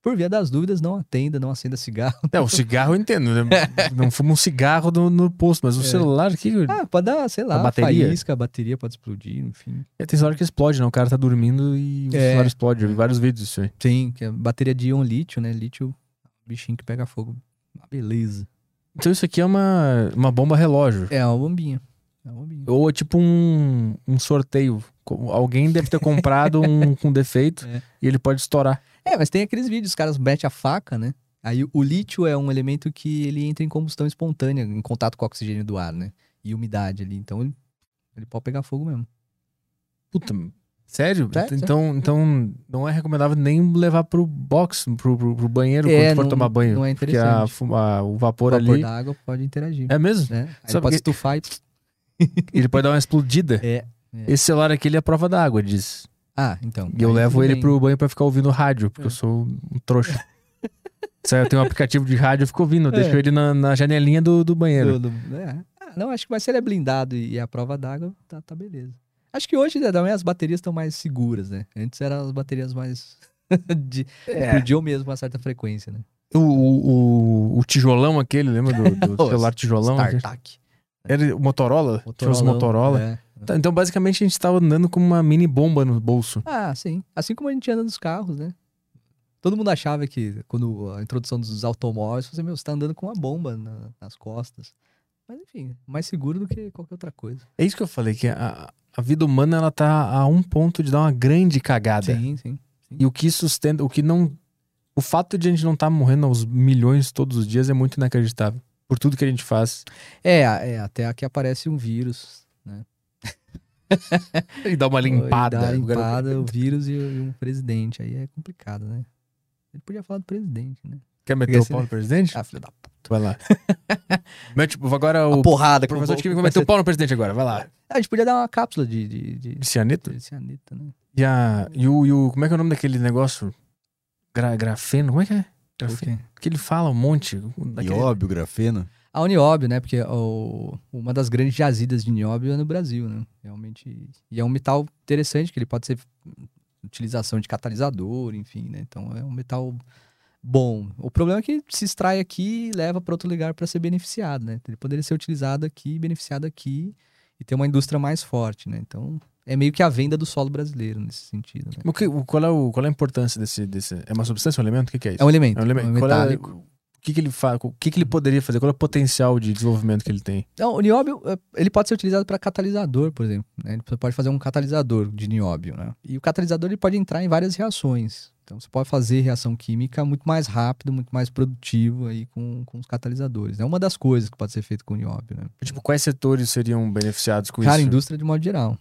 Por via das dúvidas, não atenda, não acenda cigarro. É, o cigarro eu entendo. Né? Não fuma um cigarro no, no posto, mas o É. celular aqui. Ah, pode dar, sei lá, bateria? faísca, a bateria pode explodir, enfim. É, tem celular que explode, né? O cara tá dormindo e o É. celular explode. Eu vi vários vídeos disso aí. Sim, que é bateria de íon lítio, né? Lítio, bichinho que pega fogo. Uma beleza. Então isso aqui é uma, uma bomba relógio. É uma bombinha. É uma bombinha. Ou é tipo um, um sorteio. Alguém deve ter comprado um com defeito É. e ele pode estourar. É, mas tem aqueles vídeos, os caras metem a faca, né? Aí o lítio é um elemento que ele entra em combustão espontânea, em contato com o oxigênio do ar, né? E umidade ali. Então ele, ele pode pegar fogo mesmo. Puta, sério? Sério, então, então não é recomendável nem levar pro box, pro, pro, pro banheiro É, quando for não- tomar banho. não é Porque a, interessante. fuma- o vapor o vapor ali. da água pode interagir. É mesmo? Né? Aí Sabe ele pode que- estufar e. Ele pode dar uma explodida. É, é. Esse celular aqui ele é a prova d'água, diz. Ah, então. E eu aí levo ele bem. pro banho pra ficar ouvindo rádio, porque É. eu sou um trouxa. Se eu tenho um aplicativo de rádio, eu fico ouvindo. Eu É. deixo ele na, na janelinha do, do banheiro. Do- do- é. Ah, não, acho que mas se ele é blindado e, e a prova d'água, tá, tá beleza. Acho que hoje né, também as baterias estão mais seguras, né? Antes eram as baterias mais. de, É. Explodiam mesmo uma certa frequência, né? O, o, o- tijolão aquele, lembra do, do celular tijolão? StarTAC. Era o Motorola? Tinha os Motorola. É. Tá, Então, basicamente, a gente tava andando com uma mini bomba no bolso. Ah, sim. assim como a gente anda nos carros, né? Todo mundo achava que quando a introdução dos automóveis, você, meu, você tá andando com uma bomba na- nas costas. Mas enfim, mais seguro do que qualquer outra coisa. É isso que eu falei, que a, a vida humana ela tá a um ponto de dar uma grande cagada. Sim, sim. E o que sustenta, o que não. O fato de a gente não estar morrendo aos milhões todos os dias é muito inacreditável. Por tudo que a gente faz. É, é até aqui aparece um vírus? E dá uma limpada. Dá uma limpada, o vírus e, e um presidente. Aí é complicado, né? Ele podia falar do presidente, né? Quer meter Porque o pau no presidente? Ah, filho da puta. Vai lá. Mete, agora o A porrada o professor de química vai meter ser- o pau no presidente agora. Vai lá. A gente podia dar uma cápsula de, de, de, De cianeto? de cianita, né? E, a, e, o, e o. Como é que é o nome daquele negócio? Gra, grafeno? Como é que é? Grafeno. Que ele fala um monte. daquele- Nióbio, grafeno. A nióbio, né? Porque o- uma das grandes jazidas de nióbio é no Brasil, né? Realmente. E é um metal interessante, que ele pode ser utilização de catalisador, enfim, né? Então é um metal bom. O problema é que se extrai aqui e leva para outro lugar para ser beneficiado, né? Ele poderia ser utilizado aqui, beneficiado aqui e ter uma indústria mais forte, né? Então é meio que a venda do solo brasileiro nesse sentido, né? O que, o- qual, é o, qual é a importância desse, desse. É uma substância, um elemento? O que, que é isso? É um elemento, É um elemento. é um é- metálico. O que, que ele faz? O que, que ele poderia fazer? Qual é o potencial de desenvolvimento que ele tem? Não, o nióbio, eh, ele pode ser utilizado para catalisador, por exemplo. né? Você pode fazer um catalisador de nióbio, né? E o catalisador ele pode entrar em várias reações. Então você pode fazer reação química muito mais rápido, muito mais produtivo aí com, com os catalisadores. É uma das coisas que pode ser feito com o nióbio, né? Tipo, quais setores seriam beneficiados com Cara, isso? indústria de modo geral.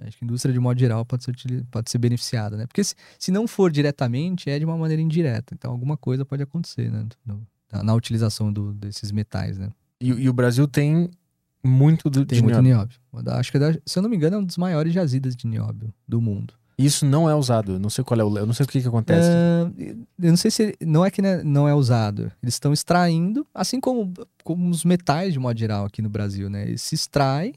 Acho que indústria de modo geral pode ser, pode ser beneficiada, né? Porque se, se não for diretamente, é de uma maneira indireta. Então alguma coisa pode acontecer, né? No- na, utilização do- desses metais, né? E, e o Brasil tem muito do, Tem de muito nióbio. nióbio. Acho que, é se eu não me engano, é um dos maiores jazidas de nióbio do mundo. Isso não é usado. Eu não sei qual é o. Eu não sei o que, que acontece. Ah, eu não sei se. Não é que né, não é usado. Eles estão extraindo, assim como, como os metais, de modo geral, aqui no Brasil, né? Ele se extrai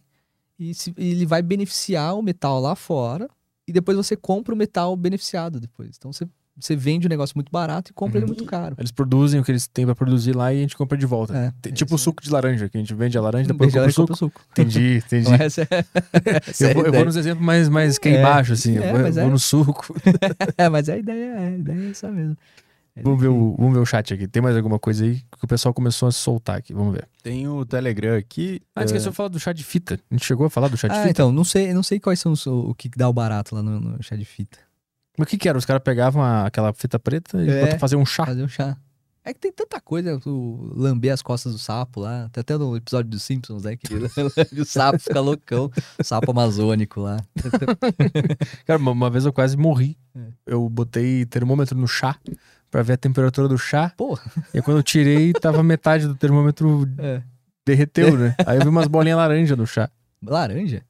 e se- ele vai beneficiar o metal lá fora e depois você compra o metal beneficiado depois. Então você, você vende um negócio muito barato e compra ele Uhum. muito caro. Eles produzem o que eles têm pra produzir lá e a gente compra de volta. É, Tem- é tipo o suco de laranja, que a gente vende a laranja, depois compra o suco. suco. Entendi, entendi. Então, essa é, essa é Eu vou, eu vou nos exemplos mais, mais que é É, embaixo, assim. é, eu vou, mas eu é. vou no suco. É, mas a ideia, é- a ideia é essa mesmo. É Vamos ver, o, vamos ver o chat aqui. Tem mais alguma coisa aí que o pessoal começou a soltar aqui? Vamos ver. Tem o Telegram aqui. Ah, esqueceu de falar do chá de fita. A gente chegou a falar do chá de Ah, fita. então, não sei, não sei quais são os, o que dá o barato lá no, no chá de fita. Mas o que que era? Os caras pegavam a- aquela fita preta e É. botavam fazer um chá. Fazer um chá. É que tem tanta coisa, o lamber as costas do sapo lá. Tem até no episódio dos Simpsons, né? Que ele lambe o sapo fica loucão. Sapo amazônico lá. Cara, uma, uma vez eu quase morri. É. Eu botei termômetro no chá pra ver a temperatura do chá. Porra. E aí, quando eu tirei, tava metade do termômetro É. derreteu, né? Aí eu vi umas bolinhas laranja no chá. Laranja?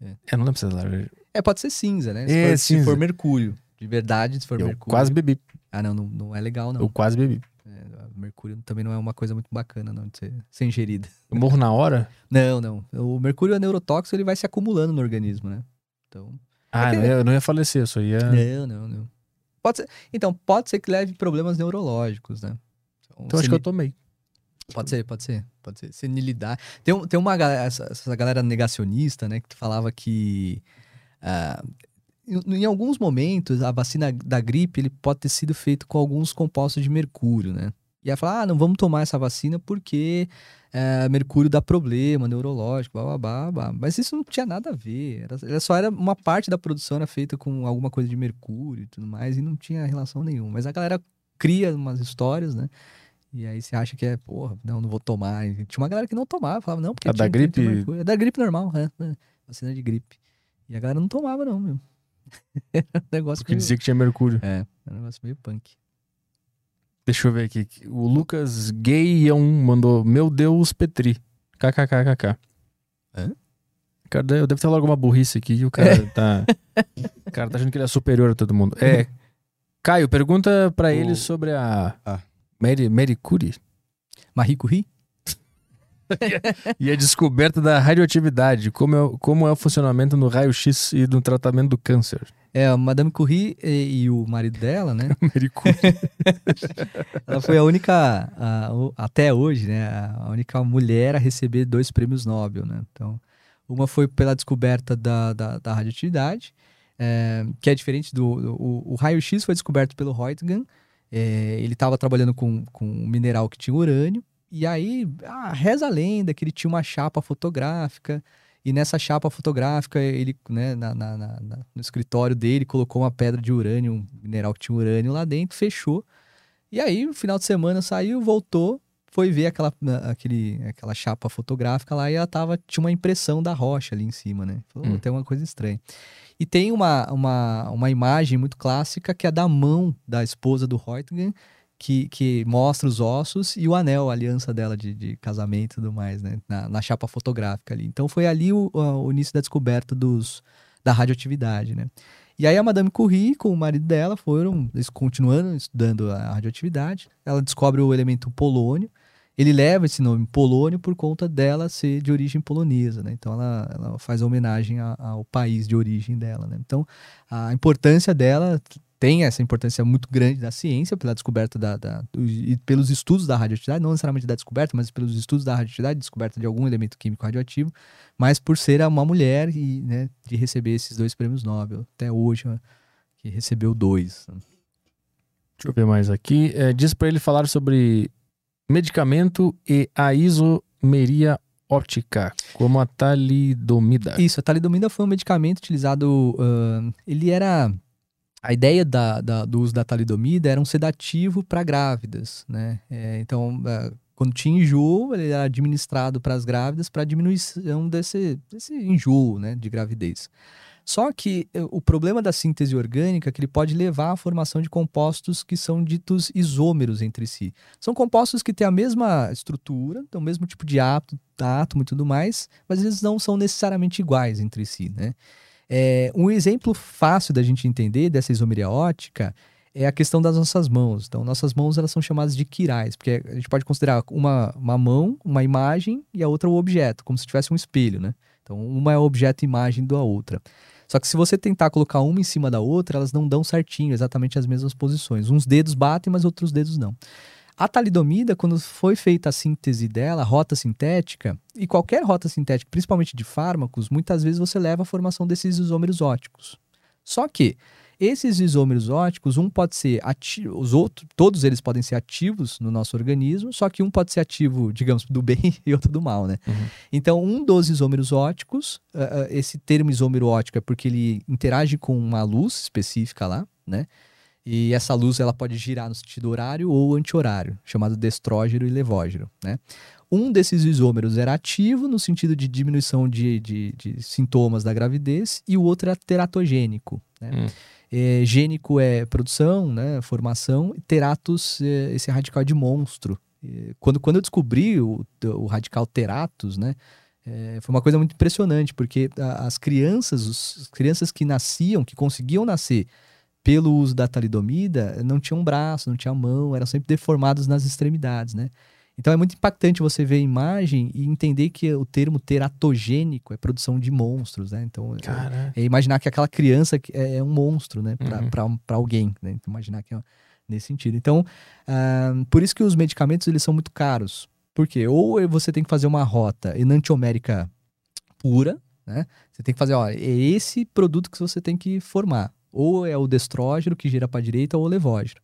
É, não lembro se é laranja. É, pode ser cinza, né? Se, É, for, se cinza. for mercúrio. De verdade, se for Eu mercúrio. quase bebi. Ah, não, não, não é legal, não. Eu quase bebi. É, mercúrio também não é uma coisa muito bacana, não, de ser, ser ingerida. Eu morro na hora? Não, não. O mercúrio é neurotóxico, ele vai se acumulando no organismo, né? Então. Ah, que- não ia- eu não ia falecer, eu só ia. Não, não, não. Pode ser, então, pode ser que leve problemas neurológicos, né? Então acho que eu tomei. Pode ser, pode ser, pode ser. Senilidade. Tem, tem uma galera, essa, essa galera negacionista, né, que falava que ah, em, alguns momentos a vacina da gripe ele pode ter sido feito com alguns compostos de mercúrio, né? E aí falar, ah, não vamos tomar essa vacina porque eh, mercúrio dá problema neurológico, blá, blá, blá. Mas isso não tinha nada a ver. Era, era só era uma parte da produção era feita com alguma coisa de mercúrio e tudo mais, e não tinha relação nenhuma. Mas a galera cria umas histórias, né? E aí você acha que é, porra, não, não vou tomar. E tinha uma galera que não tomava, falava, não, porque A da gripe? É da gripe normal, é, é, vacina de gripe. E a galera não tomava, não, meu. Era um negócio Porque meio... dizia que tinha mercúrio. É, era um negócio meio punk. Deixa eu ver aqui. O Lucas Gayão mandou: Meu Deus, Petri. KKKKK. Hã? Cara, eu devo ter falado alguma burrice aqui e o cara tá. o cara tá achando que ele é superior a todo mundo. É. Caio, pergunta pra O- ele sobre a. Ah. Mary, Mary Curie Marie Curie? E a descoberta da radioatividade. Como é, como é o funcionamento no raio-x e no tratamento do câncer. É, a Madame Curie e, e o marido dela, né? Mary Curie. Ela foi a única, a- até hoje, né? A única mulher a receber dois prêmios Nobel, né? Então, uma foi pela descoberta da, da, da radioatividade, é, que é diferente do. do- o, o raio-x foi descoberto pelo Roentgen. é, ele estava trabalhando com, com um mineral que tinha urânio. E aí, ah, reza a lenda que ele tinha uma chapa fotográfica. E nessa chapa fotográfica, ele, né, na- na- na- na- no escritório dele, colocou uma pedra de urânio, um mineral que tinha urânio lá dentro, fechou. E aí, no final de semana, saiu, voltou, foi ver aquela, aquele, aquela chapa fotográfica lá e ela tava, tinha uma impressão da rocha ali em cima, né? Falou, Hum. tem uma coisa estranha. E tem uma, uma, uma imagem muito clássica que é da mão da esposa do Roentgen, que, que mostra os ossos e o anel, a aliança dela de, de casamento e tudo mais, né? Na, na chapa fotográfica ali. Então foi ali o, o início da descoberta dos, da radioatividade, né? E aí a Madame Curie com o marido dela foram continuando estudando a radioatividade. Ela descobre o elemento polônio. Ele leva esse nome polônio por conta dela ser de origem polonesa, né? Então ela, ela faz homenagem a- ao país de origem dela, né? Então a importância dela tem essa importância muito grande da ciência pela descoberta da, da- e pelos estudos da radioatividade, não necessariamente da descoberta, mas pelos estudos da radioatividade, descoberta de algum elemento químico radioativo, mas por ser uma mulher e né, de receber esses dois prêmios Nobel até hoje, né, que recebeu dois. Deixa eu ver mais aqui. É, diz pra ele falar sobre medicamento e a isomeria óptica, como a talidomida. Isso, a talidomida foi um medicamento utilizado. ah, ele era. A ideia da, da- do uso da talidomida era um sedativo para grávidas, né? É, então, ah, quando tinha enjoo, ele era administrado para as grávidas para diminuição desse, desse enjoo, né, de gravidez. Só que eh, o problema da síntese orgânica é que ele pode levar à formação de compostos que são ditos isômeros entre si. São compostos que têm a mesma estrutura, têm o mesmo tipo de átomo e tudo mais, mas eles não são necessariamente iguais entre si, né? É, um exemplo fácil da gente entender dessa isomeria ótica é a questão das nossas mãos. Então, nossas mãos elas são chamadas de quirais, porque a gente pode considerar uma, uma mão, uma imagem e a outra o objeto, como se tivesse um espelho, né? Então, uma é objeto imagem da outra. Só que se você tentar colocar uma em cima da outra, elas não dão certinho, exatamente as mesmas posições. Uns dedos batem, mas outros dedos não. A talidomida, quando foi feita a síntese dela, a rota sintética, e qualquer rota sintética, principalmente de fármacos, muitas vezes você leva à formação desses isômeros óticos. Só que esses isômeros óticos, um pode ser ativo, os outros, todos eles podem ser ativos no nosso organismo, só que um pode ser ativo, digamos, do bem e outro do mal, né? Uhum. Então, um dos isômeros óticos, uh, esse termo isômero ótico é porque ele interage com uma luz específica lá, né? E essa luz ela pode girar no sentido horário ou anti-horário, chamado destrógeno e levógeno, né? Um desses isômeros era ativo no sentido de diminuição de, de, de sintomas da gravidez e o outro era teratogênico, né? Hum. É, gênico é produção, né, formação, e teratus é esse radical de monstro. É, quando, quando eu descobri o, o radical teratus, né, é, foi uma coisa muito impressionante, porque as crianças, os, as crianças que nasciam, que conseguiam nascer pelo uso da talidomida, não tinham braço, não tinham mão, eram sempre deformados nas extremidades, né? Então é muito impactante você ver a imagem e entender que o termo teratogênico é produção de monstros, né? Então é, é, imaginar que aquela criança é, é um monstro, né? Para uhum. alguém, né? Então, imaginar que é nesse sentido. Então, uh, por isso que os medicamentos eles são muito caros. Porque ou você tem que fazer uma rota enantiomérica pura, né? Você tem que fazer, ó, é esse produto que você tem que formar. Ou é o destrógeno que gira para a direita ou o levógeno.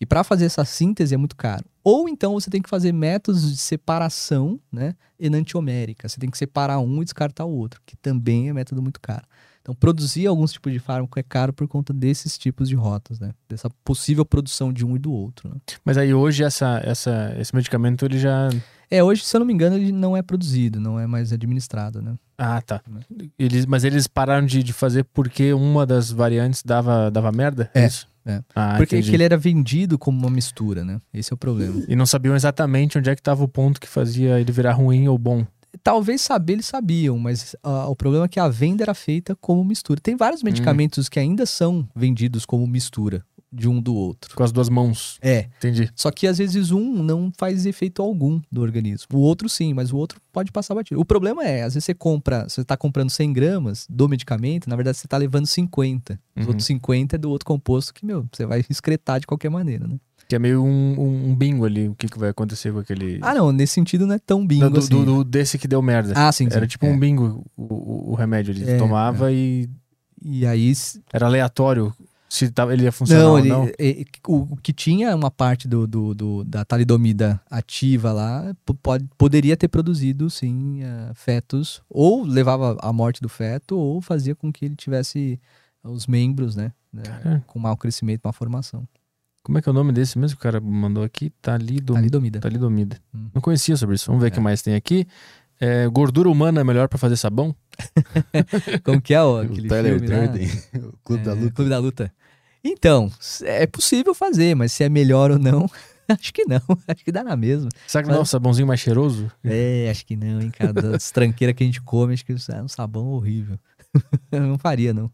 E para fazer essa síntese é muito caro. Ou então você tem que fazer métodos de separação né, enantiomérica. Você tem que separar um e descartar o outro, que também é método muito caro. Então, produzir alguns tipos de fármaco é caro por conta desses tipos de rotas, né? Dessa possível produção de um e do outro. Né? Mas aí hoje essa, essa, esse medicamento ele já. É, hoje, se eu não me engano, ele não é produzido, não é mais administrado, né? Ah, tá. Eles, mas eles pararam de, de fazer porque uma das variantes dava, dava merda? É. Isso? É. Ah, Porque ele era vendido como uma mistura, né? Esse é o problema. E não sabiam exatamente onde é que estava o ponto que fazia ele virar ruim ou bom. Talvez saber eles sabiam, mas uh, o problema é que a venda era feita como mistura. Tem vários hum. medicamentos hum. que ainda são vendidos como mistura de um do outro. Com as duas mãos. É. Entendi. Só que às vezes um não faz efeito algum no organismo. O outro sim, mas o outro pode passar batido. O problema é, às vezes você compra, você está comprando 100 gramas do medicamento, na verdade você está levando 50. Os uhum. outros 50 é do outro composto que, meu, você vai excretar de qualquer maneira, né? Que é meio um, um, bingo ali, o que, que vai acontecer com aquele. Ah, não, nesse sentido não é tão bingo do, assim. Do, do, desse que deu merda. Ah, sim. Era sim, tipo é. um bingo o, o, remédio. Ele é, tomava é. e. E aí. Era aleatório se ele ia funcionar não, ele, não. É, o, que tinha uma parte do, do, do, da talidomida ativa lá pode, poderia ter produzido, sim, uh, fetos, ou levava à morte do feto, ou fazia com que ele tivesse os membros, né, né com mau crescimento, má formação. Como é que é o nome desse mesmo que o cara mandou aqui? Talidom... Talidomida. Talidomida. Hum. Não conhecia sobre isso. Vamos ver o é. que mais tem aqui. É, gordura humana é melhor para fazer sabão? Como que é o, aquele o Tyler filme Durden, o Clube é, da Luta. Clube da Luta. Então, é possível fazer, mas se é melhor ou não, acho que não. Acho que dá na mesma. Será que mas... não é um sabãozinho mais cheiroso? É, acho que não, hein, cara. Das tranqueiras que a gente come, acho que é um sabão horrível. não faria, não.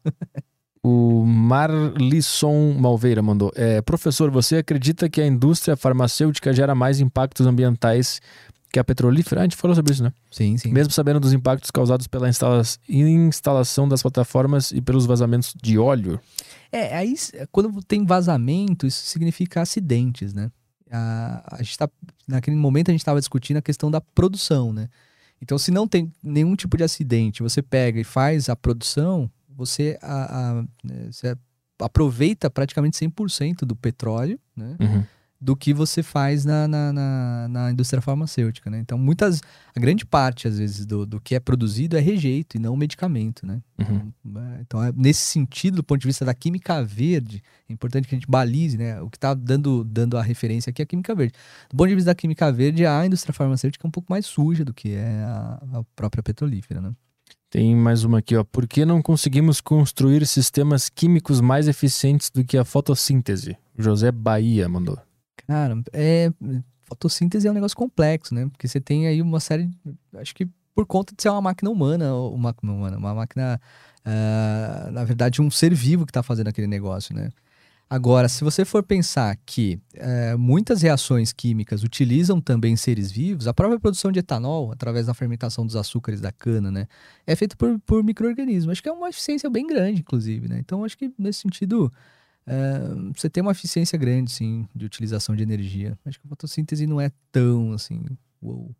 O Marlisson Malveira mandou. É, professor, você acredita que a indústria farmacêutica gera mais impactos ambientais que a petrolífera? A gente falou sobre isso, né? Sim, sim. Mesmo sabendo dos impactos causados pela instala instalação das plataformas e pelos vazamentos de óleo. É, aí quando tem vazamento, isso significa acidentes, né? A, a gente tá, naquele momento a gente estava discutindo a questão da produção, né? Então, se não tem nenhum tipo de acidente, você pega e faz a produção, você, a, a, né, você aproveita praticamente 100% do petróleo, né? Uhum do que você faz na, na, na, na, indústria farmacêutica, né? Então, muitas, a grande parte, às vezes, do, do que é produzido é rejeito e não medicamento, né? Uhum. Então, é, então é, nesse sentido, do ponto de vista da química verde, é importante que a gente balize, né? O que está dando, dando a referência aqui é a química verde. Do ponto de vista da química verde, a indústria farmacêutica é um pouco mais suja do que é a, a própria petrolífera, né? Tem mais uma aqui, ó. Por que não conseguimos construir sistemas químicos mais eficientes do que a fotossíntese? José Bahia mandou. Cara, é. Fotossíntese é um negócio complexo, né? Porque você tem aí uma série. Acho que por conta de ser uma máquina humana, uma máquina humana, uma máquina. ah, na verdade, um ser vivo que está fazendo aquele negócio, né? Agora, se você for pensar que eh, muitas reações químicas utilizam também seres vivos, a própria produção de etanol, através da fermentação dos açúcares da cana, né, é feita por, por micro-organismos. Acho que é uma eficiência bem grande, inclusive, né? Então, acho que nesse sentido, eh, você tem uma eficiência grande, sim, de utilização de energia. Acho que a fotossíntese não é tão, assim, uou.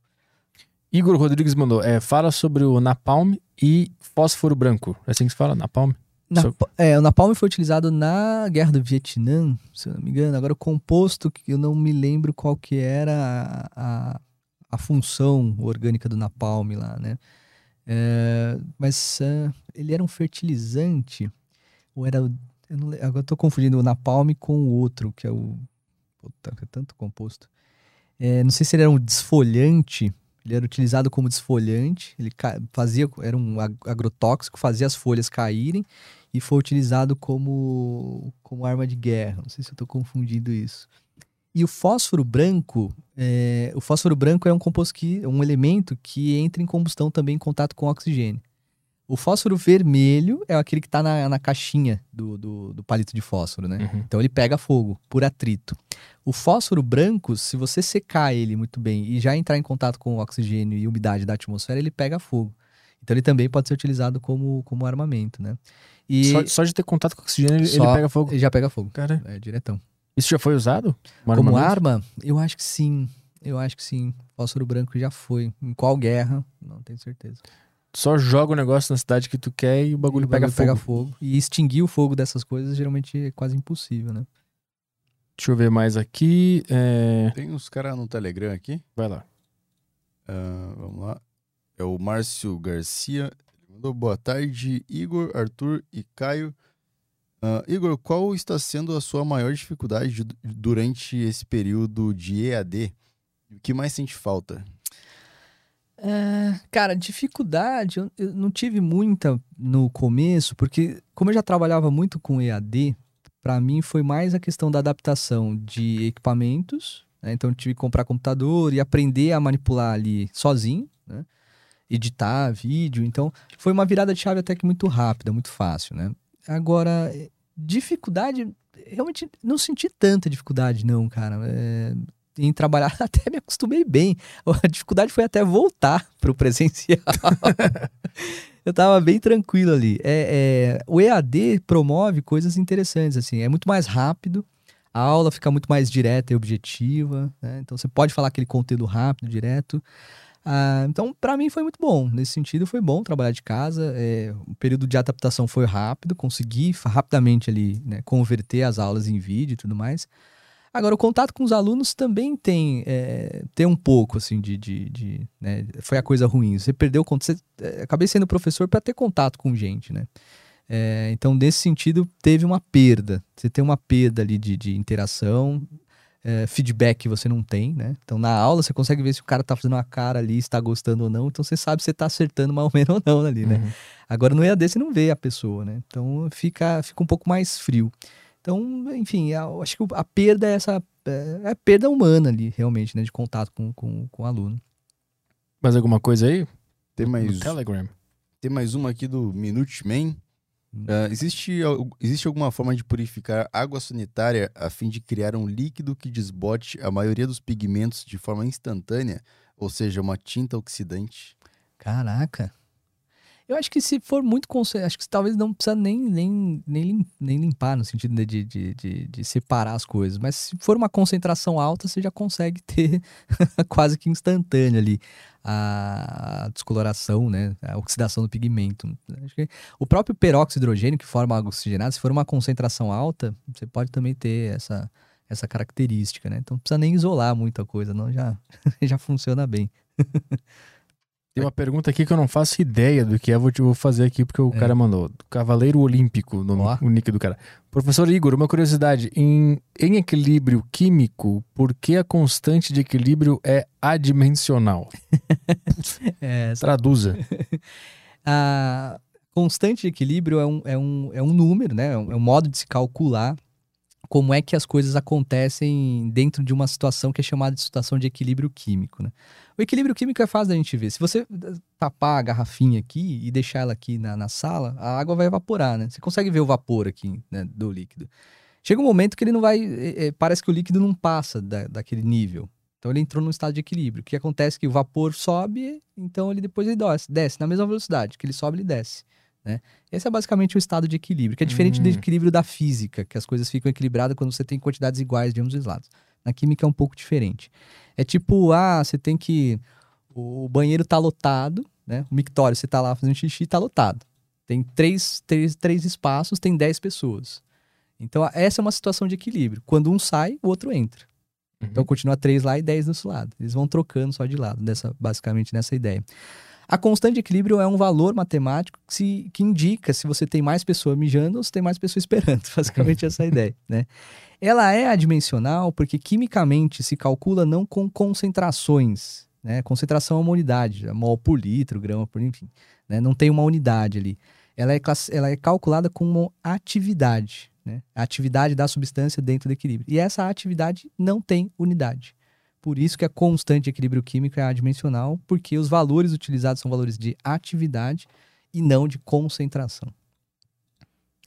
Igor Rodrigues mandou. É, fala sobre o napalm e fósforo branco. É assim que se fala? Napalm? Nap é, o napalm foi utilizado na Guerra do Vietnã, se eu não me engano. Agora, o composto, que eu não me lembro qual que era a, a, a função orgânica do napalm lá, né? É, mas ah, ele era um fertilizante, ou era... Eu não, agora eu tô confundindo o napalm com o outro, que é o... Puta, é tanto composto. É, não sei se ele era um desfolhante, ele era utilizado como desfolhante, ele fazia, era um ag- agrotóxico, fazia as folhas caírem, e foi utilizado como, como arma de guerra. Não sei se eu estou confundindo isso. E o fósforo branco, é, o fósforo branco é um composto que, é um elemento que entra em combustão também em contato com oxigênio. O fósforo vermelho é aquele que está na, na caixinha do, do, do palito de fósforo, né? Uhum. Então ele pega fogo por atrito. O fósforo branco, se você secar ele muito bem e já entrar em contato com o oxigênio e umidade da atmosfera, ele pega fogo. Então ele também pode ser utilizado como, como armamento, né? E Só, só de ter contato com oxigênio, ele, Só- ele pega fogo. ele já pega fogo. Cara, É diretão. isso já foi usado? Um Como arma, eu acho que sim. Eu acho que sim. Fósforo branco já foi. Em qual guerra? Não tenho certeza. Só joga o negócio na cidade que tu quer e o bagulho, E o pega, bagulho fogo. pega fogo. E extinguir o fogo dessas coisas geralmente é quase impossível, né? Deixa eu ver mais aqui. É, Tem uns caras no Telegram aqui. Vai lá. Ah, vamos lá. É o Márcio Garcia. Ele mandou boa tarde, Igor, Arthur e Caio. Ah, Igor, qual está sendo a sua maior dificuldade du- durante esse período de EAD? O que mais sente falta? Cara, dificuldade, eu, eu não tive muita no começo, porque como eu já trabalhava muito com EAD, pra mim foi mais a questão da adaptação de equipamentos, né? Então eu tive que comprar computador e aprender a manipular ali sozinho, né? Editar vídeo, então foi uma virada de chave até que muito rápida, muito fácil, né? Agora, eh, dificuldade, realmente não senti tanta dificuldade não, cara. É, em trabalhar até me acostumei bem. A dificuldade foi até voltar pro presencial. eu tava bem tranquilo ali. É, é, o EAD promove coisas interessantes, assim, é muito mais rápido, a aula fica muito mais direta e objetiva, né? Então você pode falar aquele conteúdo rápido, direto. Ah, então, para mim foi muito bom. Nesse sentido, foi bom trabalhar de casa. é, o período de adaptação foi rápido, consegui rapidamente ali né, converter as aulas em vídeo e tudo mais. Agora, o contato com os alunos também tem, é, tem um pouco, assim, de. de, de, né, foi a coisa ruim. Você perdeu o contato. Você, é, acabei sendo professor para ter contato com gente, né? É, então, nesse sentido, teve uma perda. Você tem uma perda ali de, de interação, é, feedback você não tem, né? Então, na aula, você consegue ver se o cara tá fazendo uma cara ali, se tá gostando ou não. Então, você sabe se você tá acertando mais ou menos ou não ali, né? Uhum. Agora no EAD você não vê a pessoa, né? Então fica, fica um pouco mais frio. Então, enfim, eu acho que a perda é essa. É é a perda humana ali, realmente, né? De contato com, com, com o aluno. Mais alguma coisa aí? Tem No mais, Telegram. tem mais uma aqui do Minute Man. Ah, existe, existe alguma forma de purificar água sanitária a fim de criar um líquido que desbote a maioria dos pigmentos de forma instantânea, ou seja, uma tinta oxidante? Caraca. Eu acho que se for muito conce- acho que talvez não precisa nem, nem, nem, nem limpar, no sentido de, de, de, de- separar as coisas. Mas se for uma concentração alta, você já consegue ter quase que instantânea ali a descoloração, né? A oxidação do pigmento. O próprio peróxido de hidrogênio, que forma água oxigenada, se for uma concentração alta, você pode também ter essa, essa característica, né? Então não precisa nem isolar muita coisa, não, já, já funciona bem. Tem uma pergunta aqui que eu não faço ideia do que é, vou, te- vou fazer aqui porque o É. cara mandou. Cavaleiro Olímpico, o nome- o nick do cara. Professor Igor, uma curiosidade. Em, em equilíbrio químico, por que a constante de equilíbrio é adimensional? É, Traduza. A constante de equilíbrio é um, é um, é um número, né? É um, é um modo de se calcular como é que as coisas acontecem dentro de uma situação que é chamada de situação de equilíbrio químico, né? O equilíbrio químico é fácil da gente ver. Se você tapar a garrafinha aqui e deixar ela aqui na, na sala, a água vai evaporar, né? Você consegue ver o vapor aqui né, do líquido. Chega um momento que ele não vai. É, parece que o líquido não passa da, daquele nível. Então ele entrou num estado de equilíbrio. O que acontece é que o vapor sobe, então ele depois ele desce, desce na mesma velocidade. Que ele sobe, ele desce. Né? Esse é basicamente o estado de equilíbrio, que é diferente Hum. do equilíbrio da física, que as coisas ficam equilibradas quando você tem quantidades iguais de ambos os lados. Na química é um pouco diferente. É tipo, ah, você tem que. O banheiro tá lotado, né? O mictório, você tá lá fazendo xixi, tá lotado. Tem três, três, três espaços, tem dez pessoas. Então, essa é uma situação de equilíbrio. Quando um sai, o outro entra. Então continua três lá e dez desse lado. Eles vão trocando só de lado, dessa, basicamente nessa ideia. A constante de equilíbrio é um valor matemático que, se- que indica se você tem mais pessoa mijando ou se tem mais pessoa esperando. Basicamente essa é a ideia, né? Ela é adimensional porque quimicamente se calcula não com concentrações, né? Concentração é uma unidade, é mol por litro, grama por, enfim, né? Não tem uma unidade ali. Ela é, ela é calculada como atividade, né? A atividade da substância dentro do equilíbrio. E essa atividade não tem unidade. Por isso que a constante de equilíbrio químico é adimensional, porque os valores utilizados são valores de atividade e não de concentração.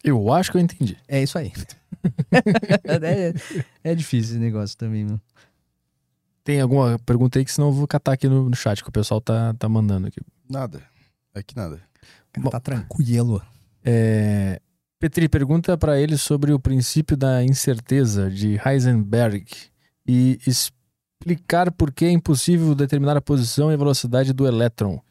Eu acho que eu entendi. É isso aí. é, é difícil esse negócio também, meu. Tem alguma pergunta aí que senão eu vou catar aqui no, no chat que o pessoal tá, tá mandando aqui. Nada. Aqui nada. Bom, Tá tranquilo. É, Petri, pergunta para ele sobre o princípio da incerteza de Heisenberg e explicar por que é impossível determinar a posição e a velocidade do elétron.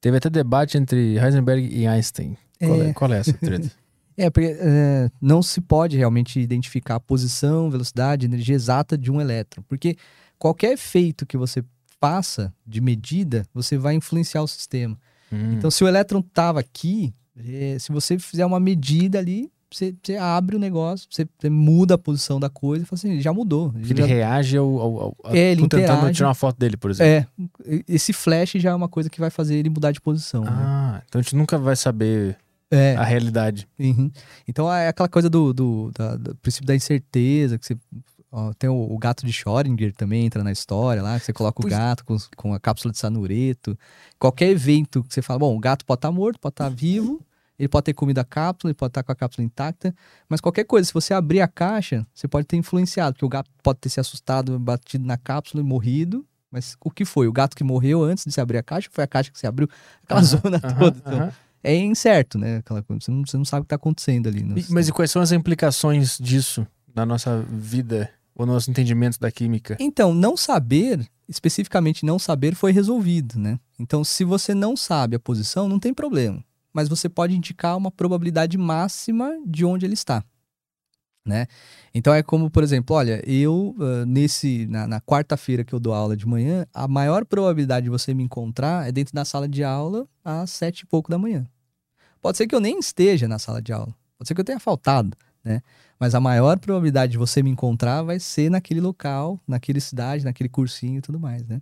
Teve até debate entre Heisenberg e Einstein. Qual é, É. qual é essa treta? É, porque é, não se pode realmente identificar a posição, velocidade, energia exata de um elétron. Porque qualquer efeito que você faça de medida, você vai influenciar o sistema. Hum, Então, se o elétron estava aqui, é, se você fizer uma medida ali, você, você abre o negócio, você, você muda a posição da coisa e fala assim, já mudou. porque ele já- reage ao. ao, ao É, ele tentando interage. tirar uma foto dele, por exemplo. É, esse flash já é uma coisa que vai fazer ele mudar de posição. né? Ah, então a gente nunca vai saber É, a realidade. uhum. Então é aquela coisa do, do, da- do princípio da incerteza, que você. ó, tem o, o gato de Schrödinger também entra na história lá, que você coloca o Pois- gato com, com a cápsula de sanureto. Qualquer evento que você fala, bom, o gato pode estar morto, pode estar vivo, ele pode ter comido a cápsula, ele pode estar com a cápsula intacta, mas qualquer coisa, se você abrir a caixa, você pode ter influenciado, porque o gato pode ter se assustado, batido na cápsula e morrido. Mas o que foi? O gato que morreu antes de se abrir a caixa? Foi a caixa que se abriu? Aquela zona toda. Então, é incerto, né? Aquela coisa. Você não, você não sabe o que está acontecendo ali. sistema. Mas e quais são as implicações disso na nossa vida ou no nosso entendimento da química? Então, não saber, especificamente não saber, foi resolvido, né? Então, se você não sabe a posição, não tem problema. Mas você pode indicar uma probabilidade máxima de onde ele está. Né? Então é como, por exemplo, olha, eu ah, nesse na, na quarta-feira que eu dou aula de manhã, a maior probabilidade de você me encontrar é dentro da sala de aula às sete e pouco da manhã. Pode ser que eu nem esteja na sala de aula, pode ser que eu tenha faltado, né? Mas a maior probabilidade de você me encontrar vai ser naquele local, naquela cidade, naquele cursinho e tudo mais, né?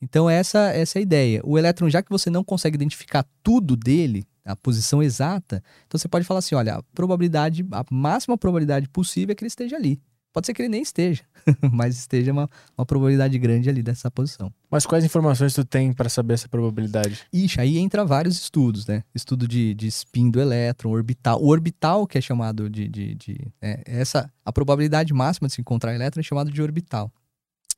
Então essa essa é a ideia. O elétron, já que você não consegue identificar tudo dele, a posição exata, então você pode falar assim, olha, a probabilidade, a máxima probabilidade possível é que ele esteja ali. Pode ser que ele nem esteja, mas esteja uma, uma probabilidade grande ali dessa posição. Mas quais informações tu tem para saber essa probabilidade? Ixi, aí entra vários estudos, né? Estudo de, de spin do elétron, orbital. O orbital, que é chamado de. de, de- é, essa, a probabilidade máxima de se encontrar elétron é chamado de orbital.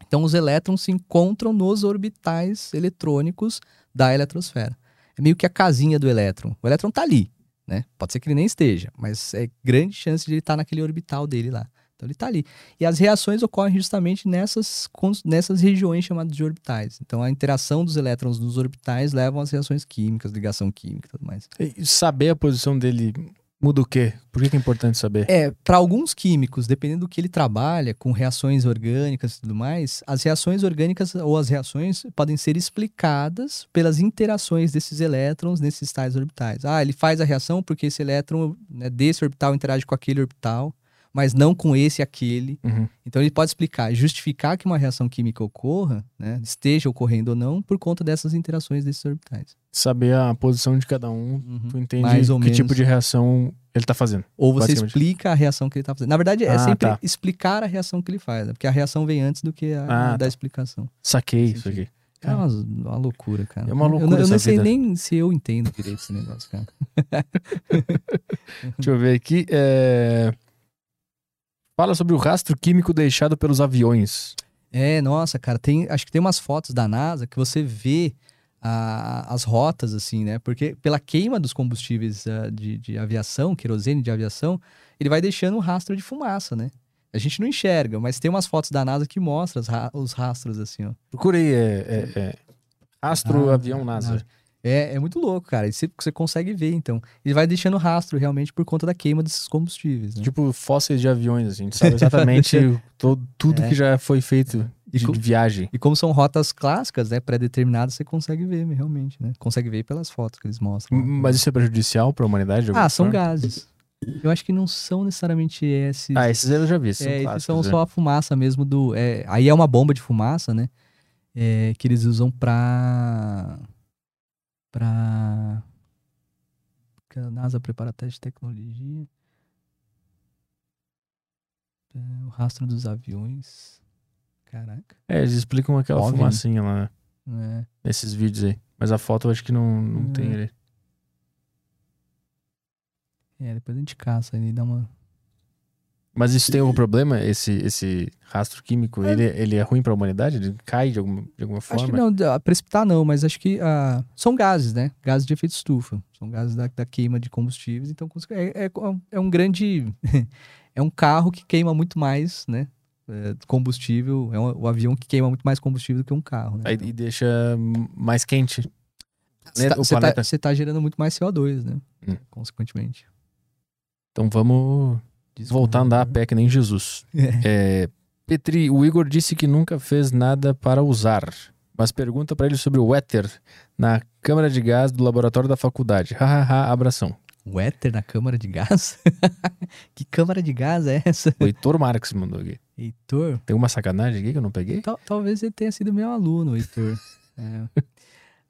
Então, os elétrons se encontram nos orbitais eletrônicos da eletrosfera. É meio que a casinha do elétron. O elétron tá ali, né? Pode ser que ele nem esteja, mas é grande chance de ele estar naquele orbital dele lá. Então ele está ali. E as reações ocorrem justamente nessas, nessas regiões chamadas de orbitais. Então a interação dos elétrons nos orbitais levam às reações químicas, ligação química e tudo mais. E saber a posição dele muda o quê? Por que é importante saber? É, para alguns químicos, dependendo do que ele trabalha, com reações orgânicas e tudo mais, as reações orgânicas ou as reações podem ser explicadas pelas interações desses elétrons nesses tais orbitais. Ah, ele faz a reação porque esse elétron né, desse orbital interage com aquele orbital. mas não com esse e aquele. Uhum. Então ele pode explicar, justificar que uma reação química ocorra, né, esteja ocorrendo ou não, por conta dessas interações desses orbitais. Saber a posição de cada um, Uhum. tu entende Mais que menos. tipo de reação ele tá fazendo. Ou você explica a reação que ele está fazendo. Na verdade, é Ah, sempre tá. explicar a reação que ele faz, né? porque a reação vem antes do que a Ah, da tá. explicação. Saquei isso aqui. É uma, uma loucura, cara. É uma loucura Eu, eu não sei vida. nem se eu entendo direito esse negócio, cara. Deixa eu ver aqui. é, Fala sobre o rastro químico deixado pelos aviões. É, nossa, cara, tem, acho que tem umas fotos da NASA que você vê a- as rotas, assim, né? Porque pela queima dos combustíveis ah, de, de aviação, querosene de aviação, ele vai deixando um rastro de fumaça, né? A gente não enxerga, mas tem umas fotos da NASA que mostram os, ra- os rastros, assim, ó. Procurei, é, é, é, Rastro Ah, avião NASA. É, é muito louco, cara. E você, você consegue ver, então. Ele vai deixando rastro realmente por conta da queima desses combustíveis, né? Tipo fósseis de aviões, assim. A gente sabe exatamente to- tudo É. que já foi feito de viagem. E como são rotas clássicas, né, pré-determinadas, você consegue ver realmente, né? Consegue ver pelas fotos que eles mostram. Mas isso é prejudicial para a humanidade? Ah, são forma? gases. Eu acho que não são necessariamente esses. Ah, esses eu já vi. São é, esses são né? só a fumaça mesmo do. é, aí é uma bomba de fumaça, né? É, que eles usam pra. pra. Que a NASA prepara teste de tecnologia. É, o rastro dos aviões. Caraca. É, eles explicam aquela OVNI. fumacinha lá É. nesses vídeos aí. Mas a foto eu acho que não, não Hum. tem ali. É, depois a gente caça e dá uma. Mas isso tem algum problema? Esse, esse rastro químico, ele, ele é ruim para a humanidade? Ele cai de alguma, de alguma forma? Acho que não, precipitar não, mas acho que ah, são gases, né? Gases de efeito estufa. São gases da, da queima de combustíveis. Então é, é, é um grande. é um carro que queima muito mais, né? É, combustível. É um, o avião que queima muito mais combustível do que um carro. Né? Aí, e deixa mais quente. Você tá, o você tá- planeta. você tá gerando muito mais CO2, né? Hum. Consequentemente. Então vamos voltar a andar a pé que nem Jesus. É, Petri, o Igor disse que nunca fez nada para usar, mas pergunta para ele sobre o éter na câmara de gás do laboratório da faculdade. Hahaha, abração. O éter na câmara de gás? que câmara de gás é essa? O Heitor Marques mandou aqui. Heitor? Tem uma sacanagem aqui que eu não peguei? Tal- talvez ele tenha sido meu aluno, Heitor. É.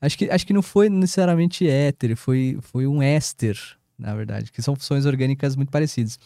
Acho, que, acho que não foi necessariamente éter, foi, foi um éster, na verdade, que são funções orgânicas muito parecidas.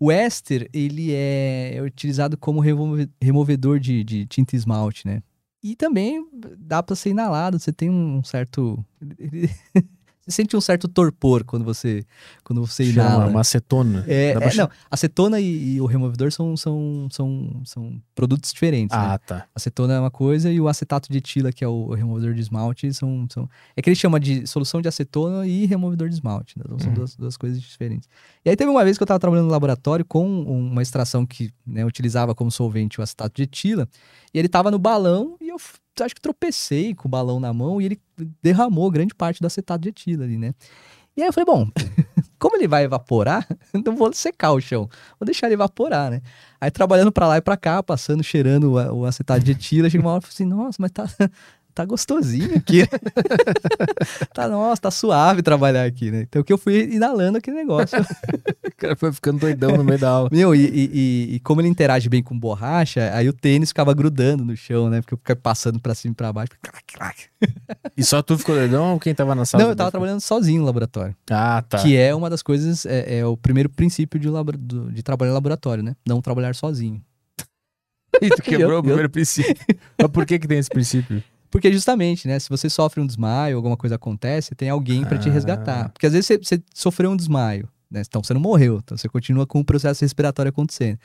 O éster, ele é, é utilizado como remove- removedor de, de tinta esmalte, né? E também dá para ser inalado, você tem um certo... sente um certo torpor quando você, quando você Chama inala. uma acetona. É, é, não, acetona e, e o removedor são, são, são, são produtos diferentes. né? Ah, tá. Acetona é uma coisa e o acetato de etila, que é o removedor de esmalte, são. são... É que ele chama de solução de acetona e removedor de esmalte. né? Então, são Uhum. duas, duas coisas diferentes. E aí teve uma vez que eu estava trabalhando no laboratório com uma extração que né, utilizava como solvente o acetato de etila, e ele estava no balão e eu acho que tropecei com o balão na mão e ele derramou grande parte do acetato de etila ali, né? E aí eu falei, bom, como ele vai evaporar, não vou secar o chão, vou deixar ele evaporar, né? Aí trabalhando pra lá e pra cá, passando, cheirando o, acetato de etila, chega uma hora e assim, nossa, mas tá, tá gostosinho aqui. tá, nossa, tá suave trabalhar aqui, né? Então que eu fui inalando aquele negócio. O cara foi ficando doidão no meio da aula. Meu, e, e- e- como ele interage bem com borracha, aí o tênis ficava grudando no chão, né? Porque eu ficava passando pra cima e pra baixo. E só tu ficou doidão ou quem tava na sala? Não, eu tava trabalhando sozinho no laboratório. Ah, tá. Que é uma das coisas, é, é o primeiro princípio de, labora- do- de trabalhar em laboratório, né? Não trabalhar sozinho. E tu quebrou Eu- o primeiro princípio. Mas por que que tem esse princípio? Porque justamente, né? Se você sofre um desmaio, alguma coisa acontece, tem alguém pra te Ah. resgatar. Porque às vezes você, você sofreu um desmaio, né? Então você não morreu, então você continua com o processo respiratório acontecendo.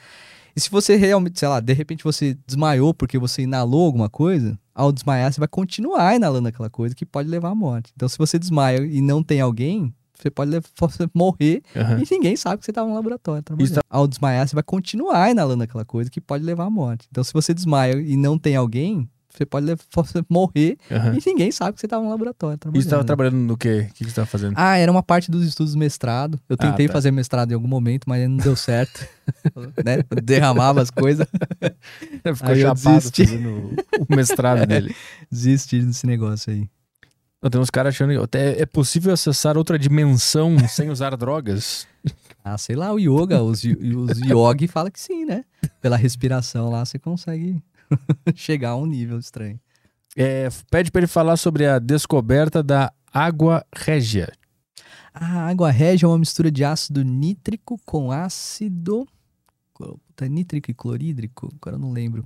E se você realmente, sei lá, de repente você desmaiou porque você inalou alguma coisa, ao desmaiar você vai continuar inalando aquela coisa que pode levar à morte. Então se você desmaia e não tem alguém, você pode levar- você morrer Aham. e ninguém sabe que você estava no laboratório. Isso tá- Ao desmaiar, você vai continuar inalando aquela coisa que pode levar à morte. Então, se você desmaia e não tem alguém, você pode levar- você morrer Aham. e ninguém sabe que você estava no laboratório E trabalhando. você tava trabalhando no quê? O que você tava fazendo? Ah, era uma parte dos estudos do mestrado. Eu Ah, tentei tá. fazer mestrado em algum momento, mas não deu certo. né? Derramava as coisas. Ficou Aí chapado fazendo o mestrado dele. Desisti desse negócio aí. Não, Tem uns caras achando que até é possível acessar outra dimensão sem usar drogas. Ah, sei lá, o yoga, os, os yogi fala que sim, né? Pela respiração lá você consegue chegar a um nível estranho. É, pede pra ele falar sobre a descoberta da água régia. A água régia é uma mistura de ácido nítrico com ácido. Puta, nítrico e clorídrico? Agora eu não lembro.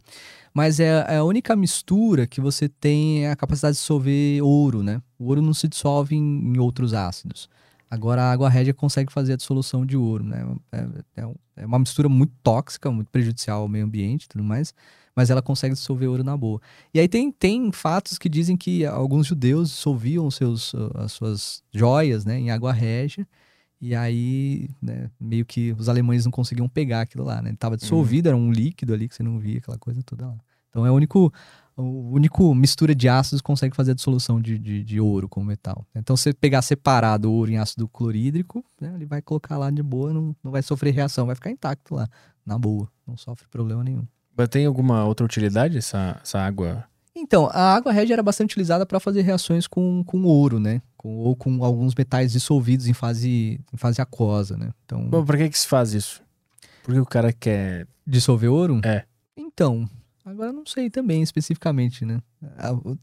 Mas é, é a única mistura que você tem a capacidade de dissolver ouro, né? O ouro não se dissolve em, em outros ácidos. Agora a água régia consegue fazer a dissolução de ouro, né? É, é um- é uma mistura muito tóxica, muito prejudicial ao meio ambiente e tudo mais, mas ela consegue dissolver ouro na boa. E aí tem, tem fatos que dizem que alguns judeus dissolviam seus, as suas joias né, em água régia, e aí né, meio que os alemães não conseguiam pegar aquilo lá, né? Estava dissolvido, era um líquido ali que você não via, aquela coisa toda lá. Então é o único, o único mistura de ácidos que consegue fazer a dissolução de, de, de ouro com metal. Então se você pegar separado o ouro em ácido clorídrico, né, ele vai colocar lá de boa, não, não vai sofrer reação, vai ficar intacto lá, na boa, não sofre problema nenhum. Mas tem alguma outra utilidade essa, essa água? Então, a água régia era bastante utilizada para fazer reações com, com ouro, né? Com, ou com alguns metais dissolvidos em fase, em fase aquosa, né? Então, Bom, pra que que se faz isso? Porque o cara quer... dissolver ouro? É. Então, agora não sei também especificamente, né?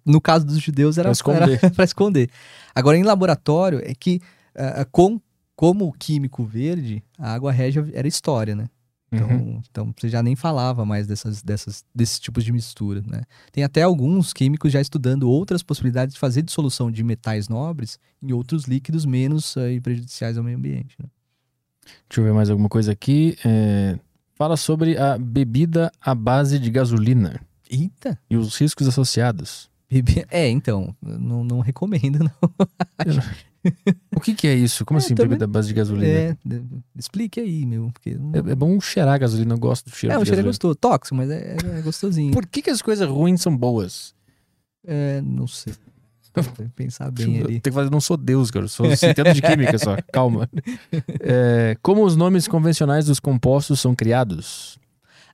No caso dos judeus era Pra esconder. esconder. Agora, em laboratório, é que ah, com, como químico verde, a água régia era história, né? Então, Uhum. então você já nem falava mais dessas, dessas, desses tipos de mistura, né? Tem até alguns químicos já estudando outras possibilidades de fazer dissolução de metais nobres em outros líquidos menos aí, prejudiciais ao meio ambiente. Né? Deixa eu ver mais alguma coisa aqui. É, Fala sobre a bebida à base de gasolina Eita! e os riscos associados. bebê- É, então, não, não recomendo, não. O que que é isso? Como É, assim, também- bebida base de gasolina? É, explique aí, meu. Porque não- É, é bom cheirar a gasolina, eu gosto do cheiro é, o cheiro é gostoso. Tóxico, mas é, é gostosinho. Por que, que as coisas ruins são boas? É, não sei. Tem Pensar bem ali. tenho que fazer, não sou Deus, cara. Sou entendo de química só. Calma. É, como os nomes convencionais dos compostos são criados?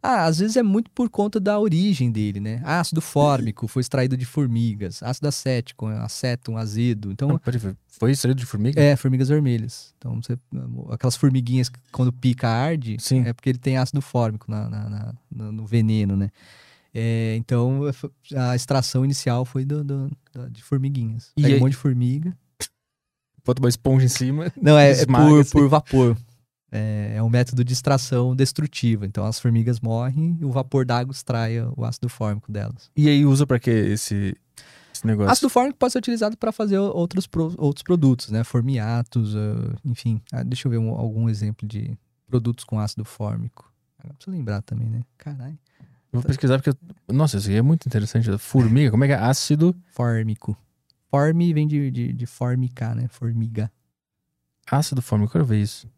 Ah, às vezes é muito por conta da origem dele, né? Ácido fórmico foi extraído de formigas. Ácido acético, acéton, azedo. Então, Não, foi- extraído de formiga? é, formigas vermelhas. Então, você, aquelas formiguinhas que quando pica arde, Sim. é porque ele tem ácido fórmico na, na- na- no, no veneno, né? É, então, a extração inicial foi do, do- da- de formiguinhas. E Pega aí- um monte de formiga. Bota uma esponja em cima. Não, é, é por, assim. por vapor. É, é um método de extração destrutiva. Então, as formigas morrem e o vapor d'água extrai o ácido fórmico delas. E aí usa pra quê esse, esse negócio? Ácido fórmico pode ser utilizado para fazer outros, pro- outros produtos, né? Formiatos, ah, enfim. Ah, deixa eu ver um- algum exemplo de produtos com ácido fórmico. Agora preciso lembrar também, né? Caralho. Vou pesquisar porque... eu- Nossa, isso aqui é muito interessante. Formiga, como é que é? Ácido... Fórmico. Forme vem de, de, de formicar, né? Formiga. Ácido fórmico, eu quero ver isso.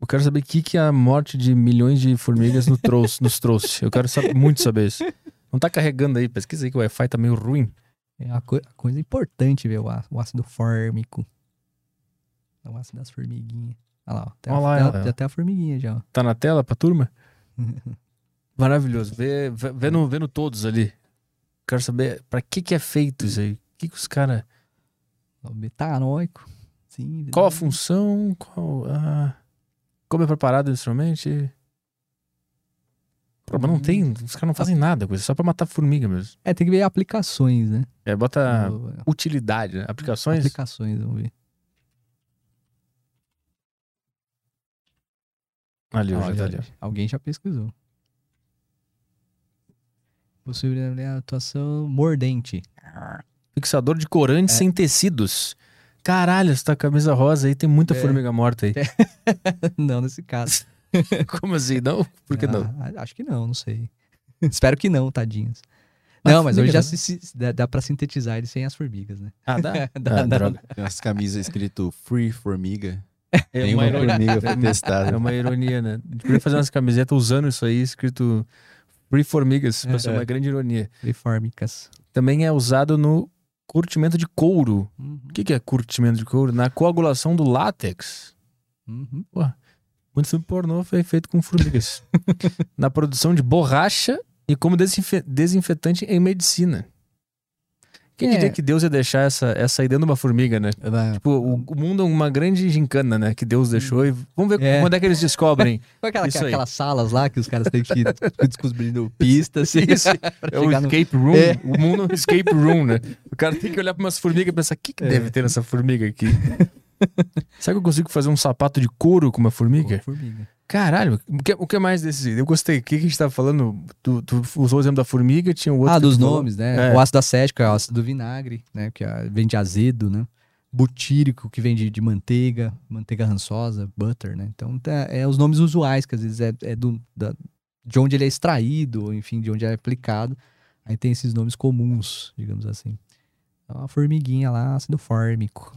Eu quero saber o que, que a morte de milhões de formigas nos trouxe. Nos trouxe. Eu quero saber, muito saber isso. Não tá carregando aí, pesquisa aí que o Wi-Fi tá meio ruim. É uma co- coisa importante ver o ácido fórmico. É o ácido das formiguinhas. Olha lá, ó. Tem, Olha a, lá a- ela. até a formiguinha já, ó. Tá na tela pra turma? Maravilhoso. Vê, vê- vendo, vendo todos ali. Quero saber pra que que é feito isso aí. O que que os caras... O Metanóico. Sim. Qual a função? Qual a... Como é preparado instrumente? Pô, mas não tem... Os caras não fazem nada com isso. Só pra matar formiga mesmo. É, tem que ver aplicações, né? É, bota O- utilidade, né? Aplicações. Aplicações, vamos ver. Ali, Olha, já ali. Alguém já pesquisou. Possível atuação mordente. Fixador de corantes É. sem tecidos. Caralho, você tá com a camisa rosa aí, tem muita É. formiga morta aí. não, nesse caso. Como assim? Não? Por que não? Ah, acho que não, não sei. Espero que não, tadinhos. Ah, Não, mas hoje já não. se, se- dá, dá pra sintetizar ele sem as formigas, né? Ah, dá? Dá, Ah, dá, droga. Tem umas camisas escrito Free Formiga. É Tem uma, uma ironia, formiga é testada. uma ironia, né? A gente podia fazer umas camisetas usando isso aí, escrito Free Formigas, pra ser É. uma grande ironia. Fórmicas. Também é usado no curtimento de couro. Uhum. O que, que é curtimento de couro? Na coagulação do látex. Uhum. Muito filme pornô foi feito com formigas. Na produção de borracha e como desinfe- desinfetante em medicina. Quem É. diria que Deus ia deixar essa, essa aí dentro de uma formiga, né? Tipo, o, o mundo é uma grande gincana, né? Que Deus deixou. E vamos ver É. quando é que eles descobrem. Foi aquela, Isso aí. aquelas salas lá que os caras têm que ir descobrindo pistas. Isso. pra É o chegar no- escape room. É. O mundo é um escape room, né? O cara tem que olhar pra umas formigas e pensar: o que, que É. deve ter nessa formiga aqui? Será que eu consigo fazer um sapato de couro com uma formiga? Formiga. Caralho, o que, o que mais desse? Eu gostei. O que, que a gente tava falando? Tu, tu usou o exemplo da formiga, tinha o outro. Ah, dos falou. nomes, né? É. O ácido acético é o ácido do vinagre, né? Que é- vem de azedo, né? Butírico, que vem de, de manteiga, manteiga rançosa, butter, né? Então, tá- é os nomes usuais, que às vezes é, é do, da- de onde ele é extraído, enfim, de onde é aplicado. Aí tem esses nomes comuns, digamos assim. É uma formiguinha lá, ácido fórmico.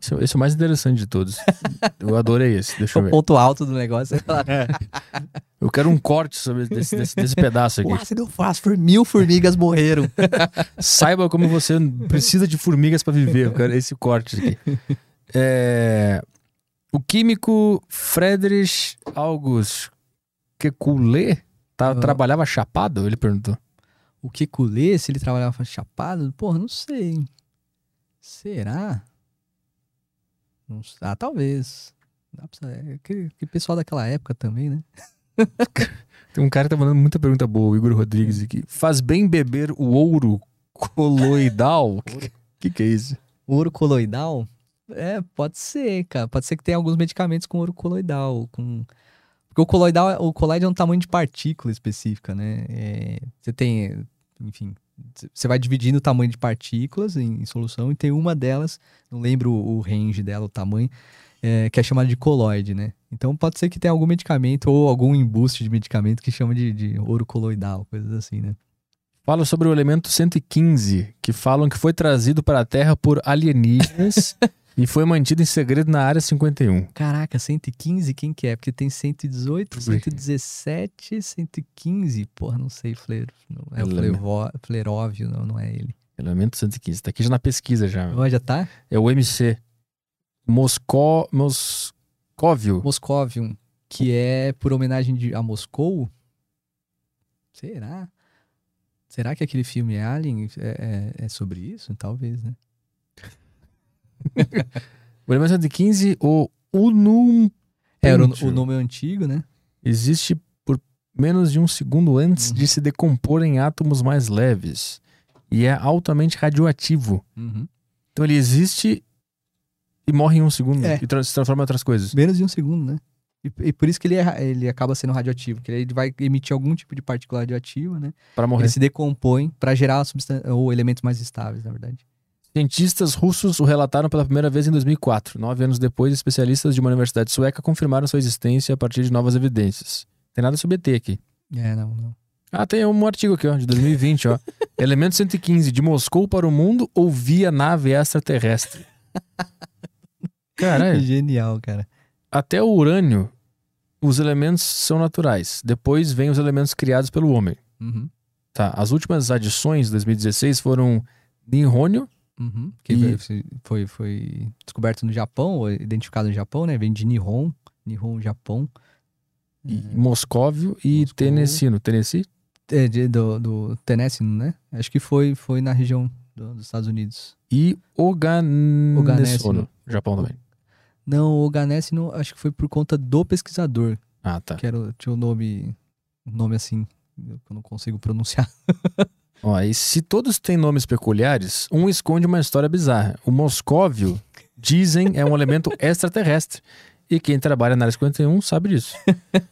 Esse, esse é o mais interessante de todos. Eu adorei esse. Deixa eu O ver. ponto alto do negócio é falar, Eu quero um corte sobre desse, desse, desse pedaço o aqui. ácido fósforo, mil formigas morreram. Saiba como você precisa de formigas para viver. Eu quero esse corte aqui. É, o químico Friedrich August Kekulé tá, Ah. trabalhava chapado? Ele perguntou. O que culê, se ele trabalhava chapado? Porra, não sei. Será? Ah, talvez. Saber. Que, que pessoal daquela época também, né? Tem um cara que tá mandando muita pergunta boa, o Igor Rodrigues aqui. Faz bem beber o ouro coloidal? O que, que, que é isso? Ouro coloidal? É, pode ser, cara. Pode ser que tenha alguns medicamentos com ouro coloidal. Com... Porque o coloidal, é- o coloide é um tamanho de partícula específica, né? É, você tem, enfim, você vai dividindo o tamanho de partículas em, em solução e tem uma delas, não lembro o, range dela, o tamanho, é, que é chamada de coloide, né? Então pode ser que tenha algum medicamento ou algum embuste de medicamento que chama de, de ouro coloidal, coisas assim, né? Fala sobre o elemento 115, que falam que foi trazido para a Terra por alienígenas e foi mantido em segredo na Área 51. Caraca, 115, quem que é? Porque tem 118, Ui. 117, 115. Porra, não sei, fleiro. É o flevo, fleróvio, não, não é ele. Elemento 115. Tá aqui já na pesquisa já. Ó, já tá? É o MC. Moscó... Moscóvio. Moscovium, que é por homenagem de, a Moscou? Será? Será que aquele filme Alien é, é- é sobre isso? Talvez, né? O elemento 115, o Unum É, o, nome é antigo, né? existe por menos de um segundo antes Uhum. de se decompor em átomos mais leves. E é altamente radioativo. Uhum. Então ele existe e morre em um segundo É. e se transforma em outras coisas. Menos de um segundo, né? E, e por isso que ele, é ele acaba sendo radioativo, porque ele vai emitir algum tipo de partícula radioativa, né? Para morrer. Ele se decompõe para gerar ou elementos mais estáveis, na verdade. Cientistas russos o relataram pela primeira vez em 2004. Nove anos depois, especialistas de uma universidade sueca confirmaram sua existência a partir de novas evidências. Tem nada sobre ET aqui. É, não, não. Ah, tem um artigo aqui, ó, de 2020, ó. Elemento 115, de Moscou para o mundo ou via nave extraterrestre? Caralho. Genial, cara. Até o urânio, os elementos são naturais. Depois vem os elementos criados pelo homem. Uhum, Tá, as últimas adições de 2016 foram nihônio, uhum. Que E- foi, foi, descoberto no Japão, ou identificado no Japão, né? Vem de Nihon, Nihon, Japão. e moscóvio e Moscou. tenessino. Tennessee? É, de- do, do Tennessee, né? Acho que foi, foi na região do- dos Estados Unidos. E Oganessono. Oganessono. Japão também. Não, o Ganesse não, acho que foi por conta do pesquisador, Ah, tá. que era, tinha o nome, um nome assim, que eu não consigo pronunciar. Ó, e se todos têm nomes peculiares, um esconde uma história bizarra. O moscóvio, dizem, é um elemento extraterrestre. E quem trabalha na área 51 sabe disso.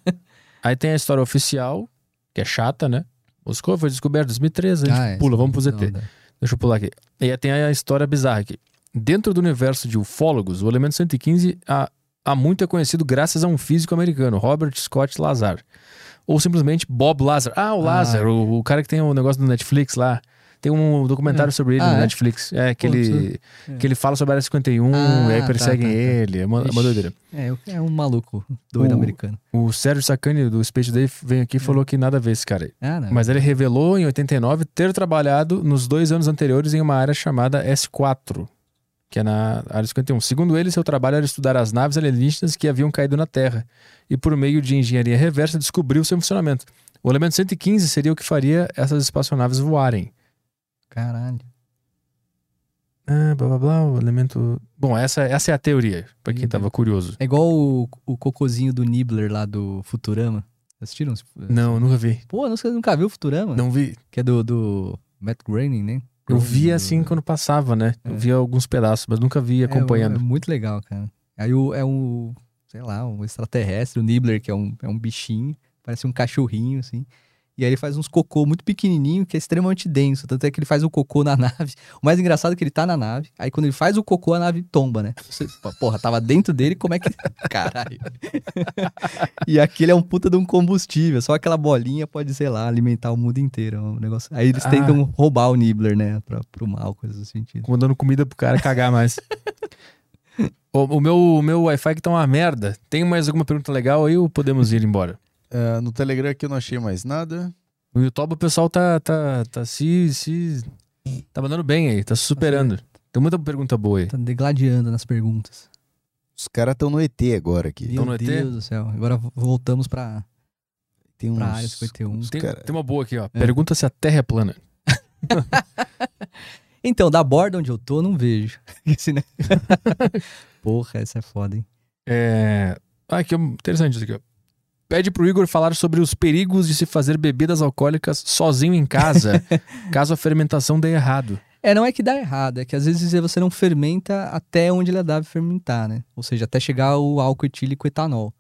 Aí tem a história oficial, que é chata, né? Moscou foi descoberto em 2013, a gente é, pula, vamos pro ZT. Deixa eu pular aqui. E aí tem a história bizarra aqui. Dentro do universo de ufólogos, o elemento 115 há, há muito é conhecido graças a um físico americano, Robert Scott Lazar. Ou simplesmente Bob Lazar. Ah, o Ah. Lazar, o, o cara que tem o negócio do Netflix lá. Tem um documentário sobre ele Ah, no é? Netflix. É, que Pô, ele, é. que ele fala sobre a área 51 Ah, e aí tá, perseguem tá, tá. ele. É uma, uma Ixi. doideira. É, é um maluco doido O- americano. O Sérgio Sacani, do Space Day, veio aqui e falou que nada a ver esse cara aí. Ah. Mas ele revelou em 89 ter trabalhado nos dois anos anteriores em uma área chamada S4, que é na área 51. Segundo ele, seu trabalho era estudar as naves alienígenas que haviam caído na Terra e, por meio de engenharia reversa, descobriu seu funcionamento. O elemento 115 seria o que faria essas espaçonaves voarem. Caralho. Ah, blá blá blá, o elemento. Bom, essa, essa é a teoria, pra quem tava curioso. É igual o, o cocôzinho do Nibbler lá do Futurama. Assistiram? Não, nunca vi. Pô, você nunca viu o Futurama? Não vi. Que é do, do Matt Groening, né? Eu vi Groening, assim do- quando passava, né? Eu É. vi alguns pedaços, mas nunca vi acompanhando. É, é muito legal, cara. Aí o, é um, sei lá, um extraterrestre, o Nibbler, que é um, é um bichinho, parece um cachorrinho, assim. E aí ele faz uns cocô muito pequenininho, que é extremamente denso. Tanto é que ele faz o cocô na nave. O mais engraçado é que ele tá na nave. Aí quando ele faz o cocô, a nave tomba, né? Você, porra, tava dentro dele, como é que. Caralho. e aquele é um puta de um combustível. Só aquela bolinha pode, sei lá, alimentar o mundo inteiro. é Um negócio... Aí eles Ah. tentam roubar o Nibbler, né? Pra, pro mal, coisas do sentido. Mandando comida pro cara cagar mais. o, o meu, o meu Wi-Fi que tá uma merda. Tem mais alguma pergunta legal aí ou podemos ir embora? Ah, no Telegram aqui eu não achei mais nada. No YouTube o pessoal tá, tá, tá se, se. Tá mandando bem aí, tá se superando. Tem muita pergunta boa aí. Tá degladiando nas perguntas. Os caras estão no ET agora aqui. Meu no ET? Deus do céu. Agora voltamos pra, Tem uns, pra área 51. uns Tem, cara- tem uma boa aqui, ó. É. Pergunta se a Terra é plana. Então, da borda onde eu tô, não vejo. Esse, né? Porra, essa é foda, hein? É. Ah, aqui, ó, interessante isso aqui, ó. Pede pro Igor falar sobre os perigos de se fazer bebidas alcoólicas sozinho em casa, caso a fermentação dê errado. É, não é que dá errado, é que às vezes você não fermenta até onde ele deve fermentar, né? Ou seja, até chegar o álcool etílico etanol.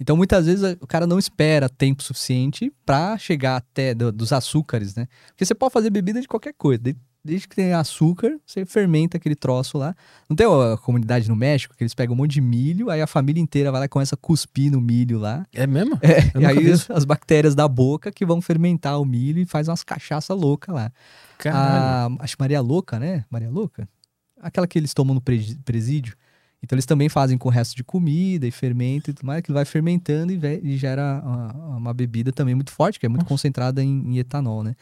Então, muitas vezes o cara não espera tempo suficiente pra chegar até do- dos açúcares, né? Porque você pode fazer bebida de qualquer coisa, de- desde que tenha açúcar, você fermenta aquele troço lá. Não tem a comunidade no México que eles pegam um monte de milho, aí a família inteira vai lá e começa a cuspir no milho lá. É mesmo? É, Eu e aí as, as bactérias da boca que vão fermentar o milho e faz umas cachaça louca lá. Caralho. A, acho que Maria Louca, né? Maria Louca? Aquela que eles tomam no presídio. Então eles também fazem com o resto de comida e fermento e tudo mais, que vai fermentando e, e gera uma, uma bebida também muito forte, que é muito Nossa. concentrada em, em etanol, né?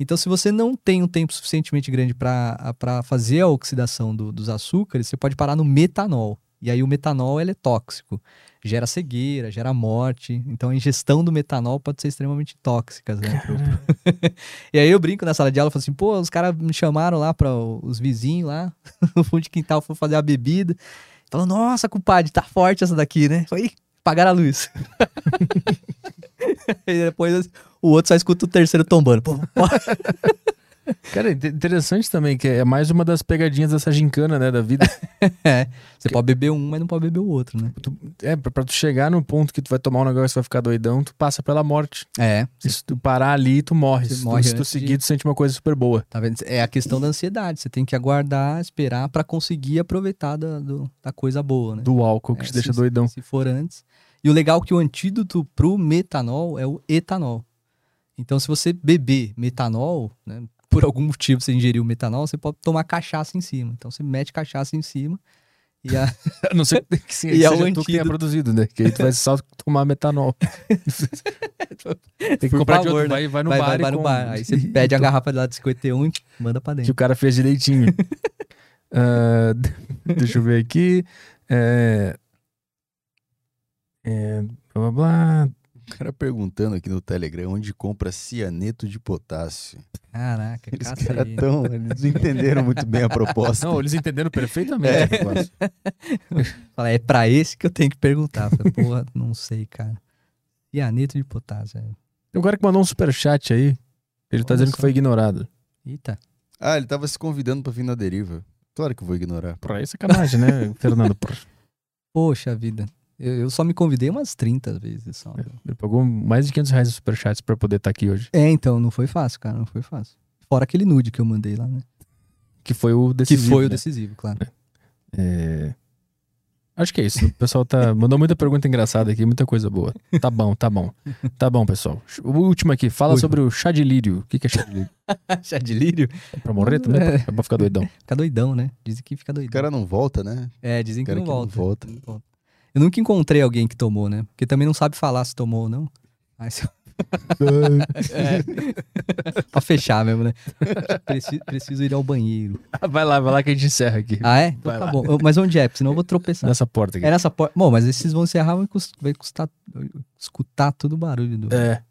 Então, se você não tem um tempo suficientemente grande para fazer a oxidação do- dos açúcares, você pode parar no metanol. E aí o metanol ele é tóxico. Gera cegueira, gera morte. Então a ingestão do metanol pode ser extremamente tóxica, né? e aí eu brinco na sala de aula, falo assim, pô, os caras me chamaram lá para os vizinhos lá, no fundo de quintal, for fazer a bebida. Falou, nossa, compadre, tá forte essa daqui, né? Foi apagaram a luz. e depois o outro só escuta o terceiro tombando. Pô, pô. Cara, inte- interessante também, que é mais uma das pegadinhas dessa gincana, né, da vida. É, você pode beber um, mas não pode beber o outro, né? Tu- é, pra, pra tu chegar no ponto que tu vai tomar um negócio e vai ficar doidão, tu passa pela morte. É, E se tu parar ali, tu morre. Você se, morre tu, se tu seguir, de- tu sente uma coisa super boa. tá vendo? É a questão da ansiedade. Você tem que aguardar, esperar pra conseguir aproveitar da, do- da coisa boa, né? Do álcool que É, te deixa se- doidão. Se for antes. E o legal é que o antídoto pro metanol é o etanol. Então, se você beber metanol, né, por algum motivo você ingeriu metanol, você pode tomar cachaça em cima. Então, você mete cachaça em cima e a, A não ser que sim, E é seja o tu que tenha antídoto. produzido, né? Que aí tu vai só tomar metanol. Tem que Por comprar de favor, outro. né? Vai, vai no vai, bar vai, e vai no com- bar. Aí você pede a garrafa lá de 51 e manda pra que dentro. o cara fez direitinho. Ah, deixa eu ver aqui. É... É... Blá, blá, blá. O cara perguntando aqui no Telegram onde compra cianeto de potássio. Caraca, Eles caça cara aí. tão, eles não entenderam muito bem a proposta. Não, eles entenderam perfeitamente É. Fala, é pra esse que eu tenho que perguntar. Falei, Porra, não sei, cara. Cianeto de potássio. é. Tem um cara que mandou um superchat aí. Ele tá Olha dizendo que só. foi ignorado. Eita. Ah, ele tava se convidando pra vir na deriva. Claro que eu vou ignorar. Por aí é sacanagem, né, Fernando? Por- Poxa vida. Eu, eu só me convidei umas 30 vezes só. Ele pagou mais de 500 reais em superchats pra poder estar aqui hoje. É, então, não foi fácil, cara. Não foi fácil. Fora aquele nude que eu mandei lá, né? Que foi o Que decisivo. foi o né? decisivo, claro. É, Acho que é isso. O pessoal tá mandou muita pergunta engraçada aqui, muita coisa boa. Tá bom, tá bom. Tá bom, pessoal. O último aqui, fala Ui. sobre o chá de lírio. O que que é chá de lírio? Chá de lírio? É pra morrer também? É. É pra ficar doidão. Fica doidão, né? Dizem que fica O doidão. cara não volta, né? É, dizem o que cara não que não volta. volta. Não volta. Eu nunca encontrei alguém que tomou, né? Porque também não sabe falar se tomou ou não. Se... é. pra fechar mesmo, né? Preciso, preciso ir ao banheiro. Vai lá, vai lá que a gente encerra aqui. Ah, é? Então Vai tá lá. bom. Eu- Mas onde é? Porque senão eu vou tropeçar. Nessa porta aqui. É nessa porta. Bom, mas esses vão encerrar, vai, cus- vai custar, escutar todo o barulho do. É.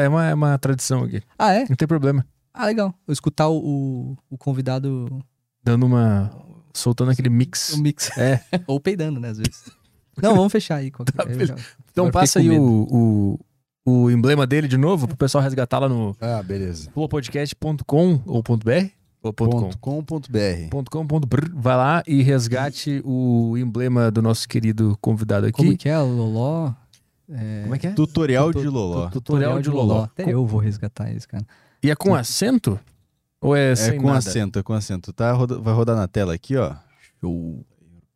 É, uma, é uma tradição aqui. Ah, é? Não tem problema. Ah, legal. Eu escutar o, o, o convidado Dando uma. soltando aquele mix. O mix. É. Ou peidando, né, às vezes. Não, vamos fechar aí. qualquer- Tá, já- Então passa aí com o, o, o emblema dele de novo pro pessoal resgatar lá no Ah, beleza. flowpodcast.com ou ponto .br? Ou ponto .com? Ponto com ponto BR. Ponto .com, ponto br. Vai lá e resgate o emblema do nosso querido convidado aqui. Como que é? Loló? É... Como é que é? Tutorial Tu- de Loló. tu- Tutorial de Loló. Até eu vou resgatar eles, cara. E é com acento? Ou é, É sem com nada? acento, é com acento. Tá, roda- vai rodar na tela aqui, ó. Show.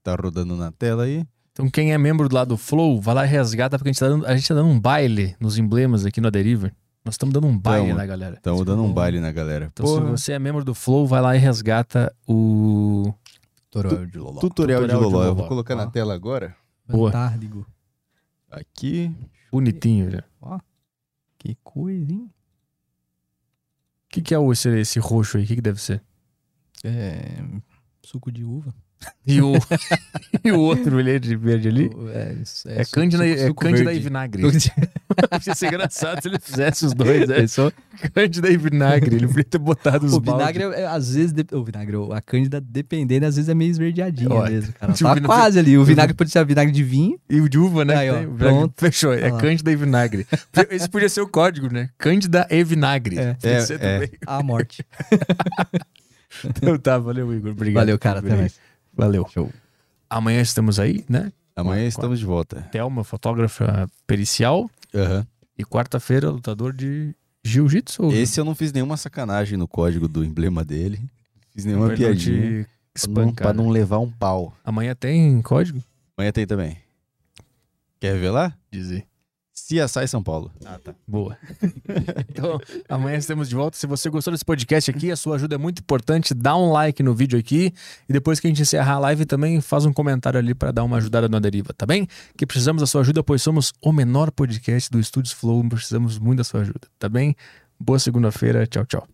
Tá rodando na tela aí. Então quem é membro do lado do Flow, vai lá e resgata, porque a gente tá dando, a gente tá dando um baile nos emblemas aqui no Aderiva. Nós estamos dando um baile Tamo. na galera. Estamos dando um baile na galera. Então Porra. se você é membro do Flow, vai lá e resgata o... Tutorial de Loló. Tutorial, de Tutorial de Loló. Eu Loló. vou colocar na Ó. tela agora. Boa. Fantástico. Aqui. Bonitinho já. Ó, que coisa, hein? O que, que é esse, esse roxo aí? O que, que deve ser? É... Suco de uva. E o, e o outro ele é de verde ali? É, isso, É, suco- Cândida, suco- é suco Cândida e vinagre. Suco de- Ia ser engraçado se ele fizesse os dois, né? Pensou? Cândida e vinagre. Ele podia ter botado os O vinagre, é, às vezes, de- o vinagre, a cândida, dependendo, às vezes é meio esverdeadinha Ó, mesmo, cara. Tá vina- quase ali. O vinagre pode ser vinagre de vinho. E o de uva, né? Aí, ó, vinagre. pronto. Fechou. É. Cândida e vinagre. Esse podia ser o código, né? Cândida e vinagre. É. Podia É, é. A morte. Então tá, valeu, Igor. Obrigado. Valeu, cara. Até mais. Valeu. Show. Amanhã estamos aí, né? Amanhã estamos de volta. Thelma, fotógrafa pericial. Aham. E quarta-feira, lutador de jiu-jitsu. Esse eu não fiz nenhuma sacanagem no código do emblema dele. Fiz nenhuma não piadinha. te Pra não, espancar, pra né? não levar um pau. Amanhã tem código? Amanhã tem também. Quer revelar? Dizer. CSI São Paulo. Ah, tá. Boa. então, amanhã estamos de volta. Se você gostou desse podcast aqui, a sua ajuda é muito importante. Dá um like no vídeo aqui. E depois que a gente encerrar a live, também faz um comentário ali para dar uma ajudada na deriva, tá bem? Que precisamos da sua ajuda, pois somos o menor podcast do Estúdios Flow. Precisamos muito da sua ajuda, tá bem? Boa segunda-feira. Tchau, tchau.